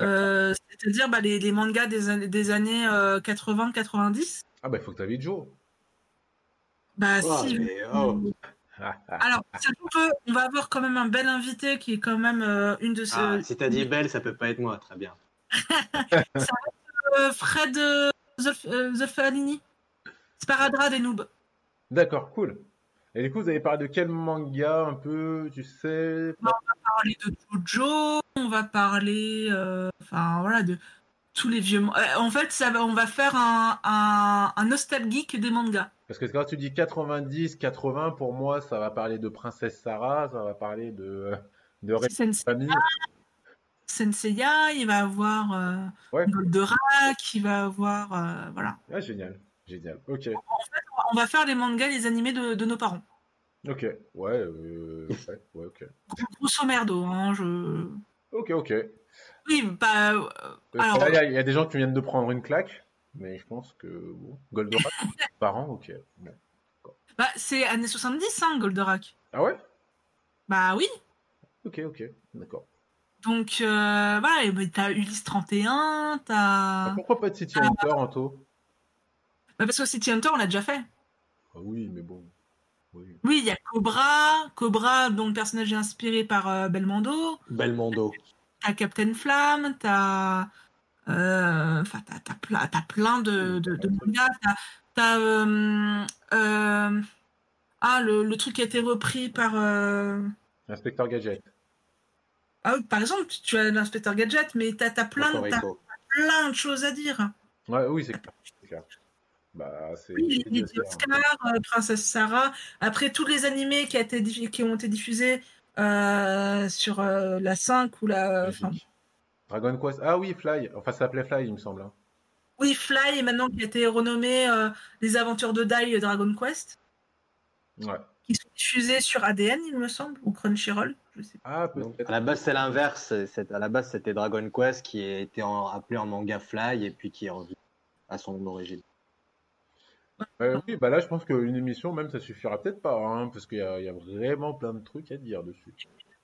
euh, c'est-à-dire bah, les, les, mangas des, des années 80-90. Ah bah il faut que tu ailles Joe. Bah si. Oh. Alors, on va avoir quand même un bel invité qui est quand même une de ces. Ah, si t'as dit belle, ça peut pas être moi, très bien. Euh, Fred euh, Zolfalini. Sparadra des noobs. D'accord, cool. Et du coup, vous avez parlé de quel manga un peu, tu sais? On va parler de Jojo, on va parler, euh, enfin voilà, de tous les vieux. En fait, ça va, on va faire un, un, nostalgique des mangas. Parce que quand tu dis 90, 80, pour moi, ça va parler de Princesse Sarah, ça va parler de de Famille. Senseiya, il va avoir euh, ouais. Goldorak, il va avoir. Euh, voilà. Ah, génial, génial. Ok. En fait, on va faire les mangas, les animés de, de nos parents. Ok, ouais, euh, ouais, ouais, ok. Grosso merdo, hein, je. Ok, ok. Oui, bah. Euh, alors. Il y, a des gens qui viennent de prendre une claque, mais je pense que. Bon, Goldorak, parents, ok. Bon. Bah, c'est années 70, hein, Goldorak. Ah ouais? Bah oui. Ok, ok, d'accord. Donc euh, voilà, bah, t'as Ulysse 31, t'as. Ah, pourquoi pas de City Hunter, Anto? Bah Parce que City Hunter, on l'a déjà fait. Ah oui, mais bon. Oui, il y a Cobra, Cobra dont le personnage est inspiré par euh, Belmondo. Belmondo. T'as Captain Flamme, t'as. Euh, enfin, t'as, plein, plein de, de, de mangas. T'as. Euh, ah, le, le, truc qui a été repris par. Inspecteur Gadget. Ah, par exemple, tu as l'inspecteur Gadget, mais tu as, plein, plein de choses à dire. Ouais, oui, c'est clair. Bah, oui, les Oscar, euh, Princesse Sarah. Après, tous les animés qui, a été, qui ont été diffusés euh, sur euh, la 5 ou la. Dragon Quest. Ah oui, Fly. Enfin, ça s'appelait Fly, il me semble. Hein. Oui, Fly, et maintenant qui a été renommé Les Aventures de Dai Dragon Quest. Ouais. Qui sont diffusés sur ADN, il me semble, ou Crunchyroll. Ah, à la base, c'est l'inverse. À la base, c'était Dragon Quest qui a été appelé en manga Fly et puis qui est revenu à son origine. Oui, bah là, je pense qu'une émission, même, ça suffira peut-être pas, hein, parce qu'il y, y, a vraiment plein de trucs à dire dessus.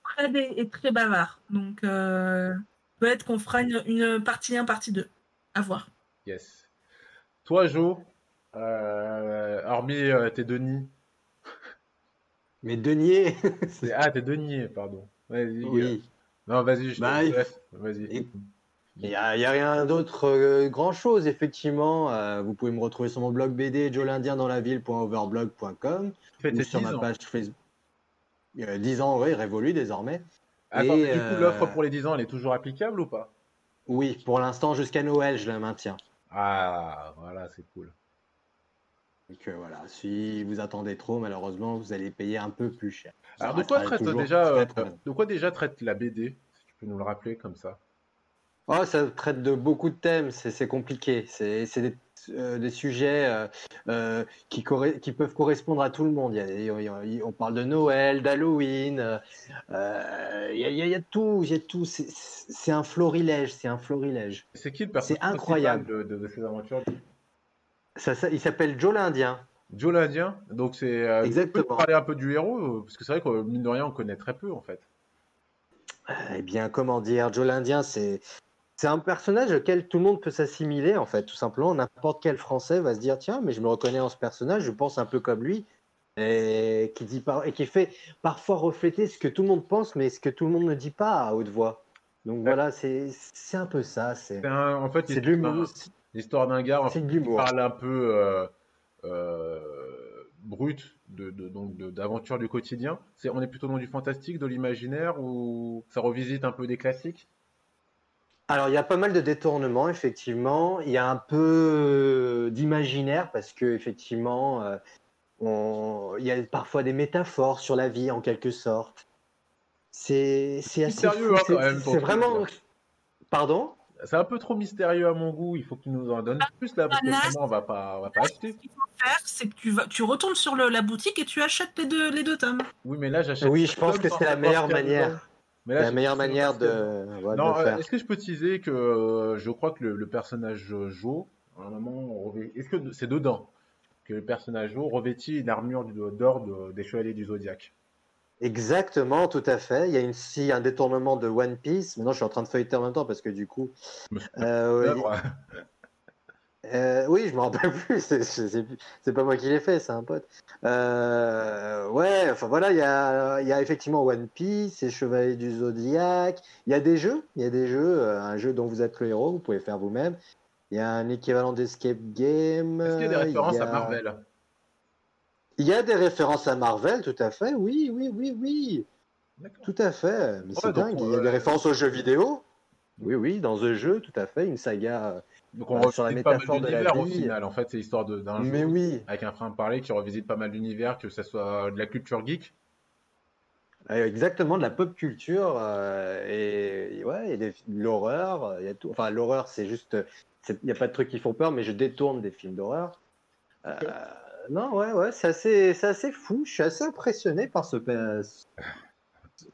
Fred est, très bavard, donc euh, peut-être qu'on fera une, partie 1, partie 2. À voir. Yes. Toi, Jo, euh, hormis euh, tes Denis, mais deniers Ah, t'es denier, pardon. Vas-y. Oui. Non, vas-y, je bah, Vas-y. Il n'y a, a, rien d'autre euh, grand chose, effectivement. Euh, vous pouvez me retrouver sur mon blog BD, l'Indien dans la ville.overblog.com. ou sur ma page Facebook. 10 ans, oui, révolu désormais. Attends, Et, du coup, euh, l'offre pour les 10 ans, elle est toujours applicable ou pas? Oui, pour l'instant, jusqu'à Noël, je la maintiens. Ah, voilà, c'est cool. Donc euh, voilà, si vous attendez trop, malheureusement, vous allez payer un peu plus cher. Alors de quoi traite déjà, euh, de quoi déjà traite la BD Si tu peux nous le rappeler comme ça? Oh, ça traite de beaucoup de thèmes, c'est compliqué. C'est des, euh, des, sujets qui, qui, peuvent correspondre à tout le monde. on parle de Noël, d'Halloween, il y, y, a tout, il y a tout. C'est un florilège, c'est un florilège. C'est qui le personnage incroyable de, de ces aventures? Il s'appelle Joe l'Indien. Joe l'Indien? Donc c'est. Euh, Exactement. Peux parler un peu du héros? Euh, Parce que c'est vrai que mine de rien, on connaît très peu en fait. Eh bien, comment dire? Joe l'Indien, c'est. C'est un personnage auquel tout le monde peut s'assimiler, en fait, tout simplement. N'importe quel Français va se dire tiens, mais je me reconnais en ce personnage, je pense un peu comme lui, et qui, dit et qui fait parfois refléter ce que tout le monde pense, mais ce que tout le monde ne dit pas à haute voix. Donc voilà, c'est un peu ça. C'est en fait, c'est de l'histoire l'humour. d'un- l'histoire d'un gars en fait, qui parle un peu euh, euh, brut de- de- d'aventure du quotidien. On est plutôt dans du fantastique, de l'imaginaire ou ça revisite un peu des classiques? Alors, il y a pas mal de détournements, effectivement. Il y a un peu d'imaginaire parce que, effectivement, euh, on- il y a parfois des métaphores sur la vie, en quelque sorte. C'est c'est assez Mystérieux, fou. hein, C'est quand même, c'est vraiment. Pardon? C'est un peu trop mystérieux à mon goût. Il faut que tu nous en donnes plus là, parce que sinon on va pas, on va pas acheter. Ce qu'il faut faire, c'est que tu, vas, tu retournes sur le- la boutique et tu achètes les deux, les deux tomes. Oui, mais là j'achète. Oui, je pense que c'est la meilleure manière. Dedans. Mais là, La meilleure manière que- de, de Non, euh, est-ce que je peux teaser que euh, je crois que le, le personnage euh, Jo, à un moment, on revêt- est-ce que c'est dedans que le personnage Jo revêtit une armure d'or de- des Chevaliers du Zodiaque? Exactement, tout à fait. Il y a une, si, un détournement de One Piece. Maintenant, je suis en train de feuilleter en même temps parce que du coup. Euh. Euh, oui, je me rappelle plus. C'est- C'est c'est- c'est pas moi qui l'ai fait, c'est un pote. Euh, ouais, enfin voilà, il y a, il y a effectivement One Piece, les Chevaliers du Zodiaque. Il y a des jeux, il y a des jeux, euh, un jeu dont vous êtes le héros, vous pouvez faire vous-même. Il y a un équivalent d'Escape Game. Est-ce qu'il y a des euh, références à Marvel? Il y a des références à Marvel, tout à fait. Oui, oui, oui, oui. D'accord. Tout à fait. Mais c'est Ouais, dingue. Il y a euh, des références aux jeux vidéo. Oui, oui, dans ce jeu, tout à fait. Une saga. Donc on Ouais, sur la revisite pas mal métaphore de la d'univers au vie. final. En fait, c'est l'histoire de- d'un Mais jeu oui, avec un frein parler qui revisite pas mal d'univers, que ce soit de la culture geek. Euh, Exactement, de la pop culture euh, et, ouais, et l'horreur, euh, il y a tout. Enfin, l'horreur, c'est juste, il n'y a pas de trucs qui font peur, mais je détourne des films d'horreur. Euh, non, ouais, ouais, c'est assez, c'est assez fou. Je suis assez impressionné par ce,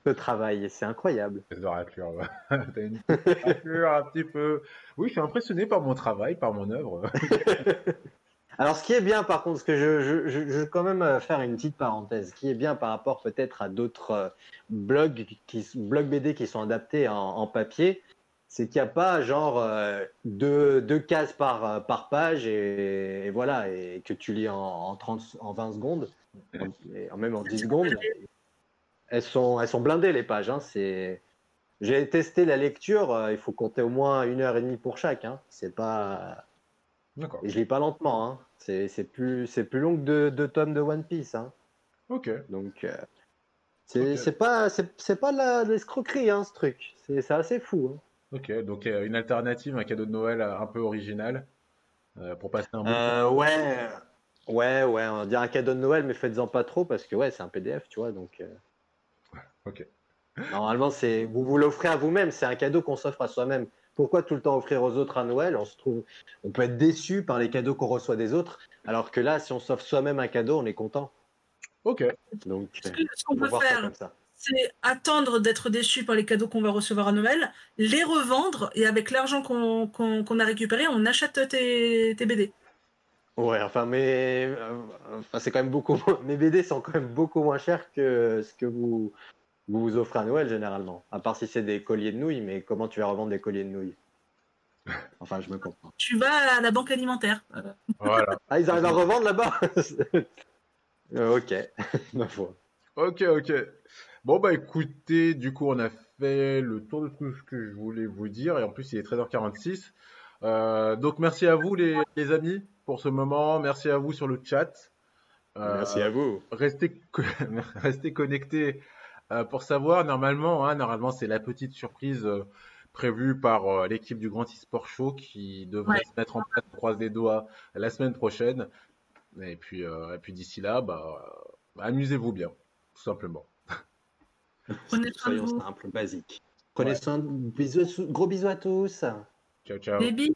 ce travail. C'est incroyable. De raclure, ouais. T'as une raclure un petit peu. Oui, je suis impressionné par mon travail, par mon œuvre. Alors, ce qui est bien, par contre, ce que je, je, je, je veux quand même euh, faire une petite parenthèse, ce qui est bien par rapport peut-être à d'autres euh, blogs, qui, blogs BD qui sont adaptés en, en papier, c'est qu'il n'y a pas genre euh, deux, deux cases par, euh, par page et, et voilà, et que tu lis en, en, 30, en 20 secondes, et en même en 10 secondes. Elles sont, elles sont blindées les pages. Hein, c'est... J'ai testé la lecture, euh, il faut compter au moins une heure et demie pour chaque. Hein. C'est pas. D'accord. Et je lis pas lentement. Hein. C'est, c'est plus, c'est plus long que deux, deux tomes de One Piece. Hein. Ok. Donc, euh, c'est, c'est pas, c'est, c'est pas de la, de l'escroquerie, hein, ce truc. C'est, c'est assez fou. Ok. Donc euh, une alternative, un cadeau de Noël un peu original pour passer un bon ouais, ouais, ouais. On dire un cadeau de Noël, mais faites-en pas trop parce que ouais, c'est un PDF, tu vois. Donc, Ok. normalement, c'est, vous vous l'offrez à vous-même. C'est un cadeau qu'on s'offre à soi-même. Pourquoi tout le temps offrir aux autres à Noël? On se trouve, on peut être déçu par les cadeaux qu'on reçoit des autres, alors que là, si on s'offre soi-même un cadeau, on est content. Ok. Donc, Ce qu'on peut voir ça faire, comme ça. c'est attendre d'être déçu par les cadeaux qu'on va recevoir à Noël, les revendre et avec l'argent qu'on qu'on- qu'on a récupéré, on achète tes, tes BD. Ouais, enfin, mais euh, enfin, c'est quand même beaucoup. Mes BD sont quand même beaucoup moins chers que ce que vous vous, vous offrez à Noël généralement. À part si c'est des colliers de nouilles, mais comment tu vas revendre des colliers de nouilles? Enfin, je me comprends. Tu vas à la banque alimentaire. Voilà. Ah, ils arrivent à revendre là-bas Euh, Ok, ma foi. Ok, ok. Bon, bah écoutez, du coup, on a fait le tour de tout ce que je voulais vous dire, et en plus, il est 13h46. Euh, donc, merci à vous, les, les amis, pour ce moment. Merci à vous sur le chat. Euh, Merci à vous. Restez, co- restez connectés pour savoir. Normalement, hein, normalement, c'est la petite surprise euh, prévue par euh, l'équipe du Grand eSport Show qui devrait Ouais. se mettre en place, on croise les doigts, la semaine prochaine. Et puis, euh, et puis d'ici là, bah, euh, amusez-vous bien, tout simplement. Prenez soin de Soyons simples, basiques. Prenez Ouais. soin. de- Bisous, gros bisous à tous. Ciao, ciao. Des bisous.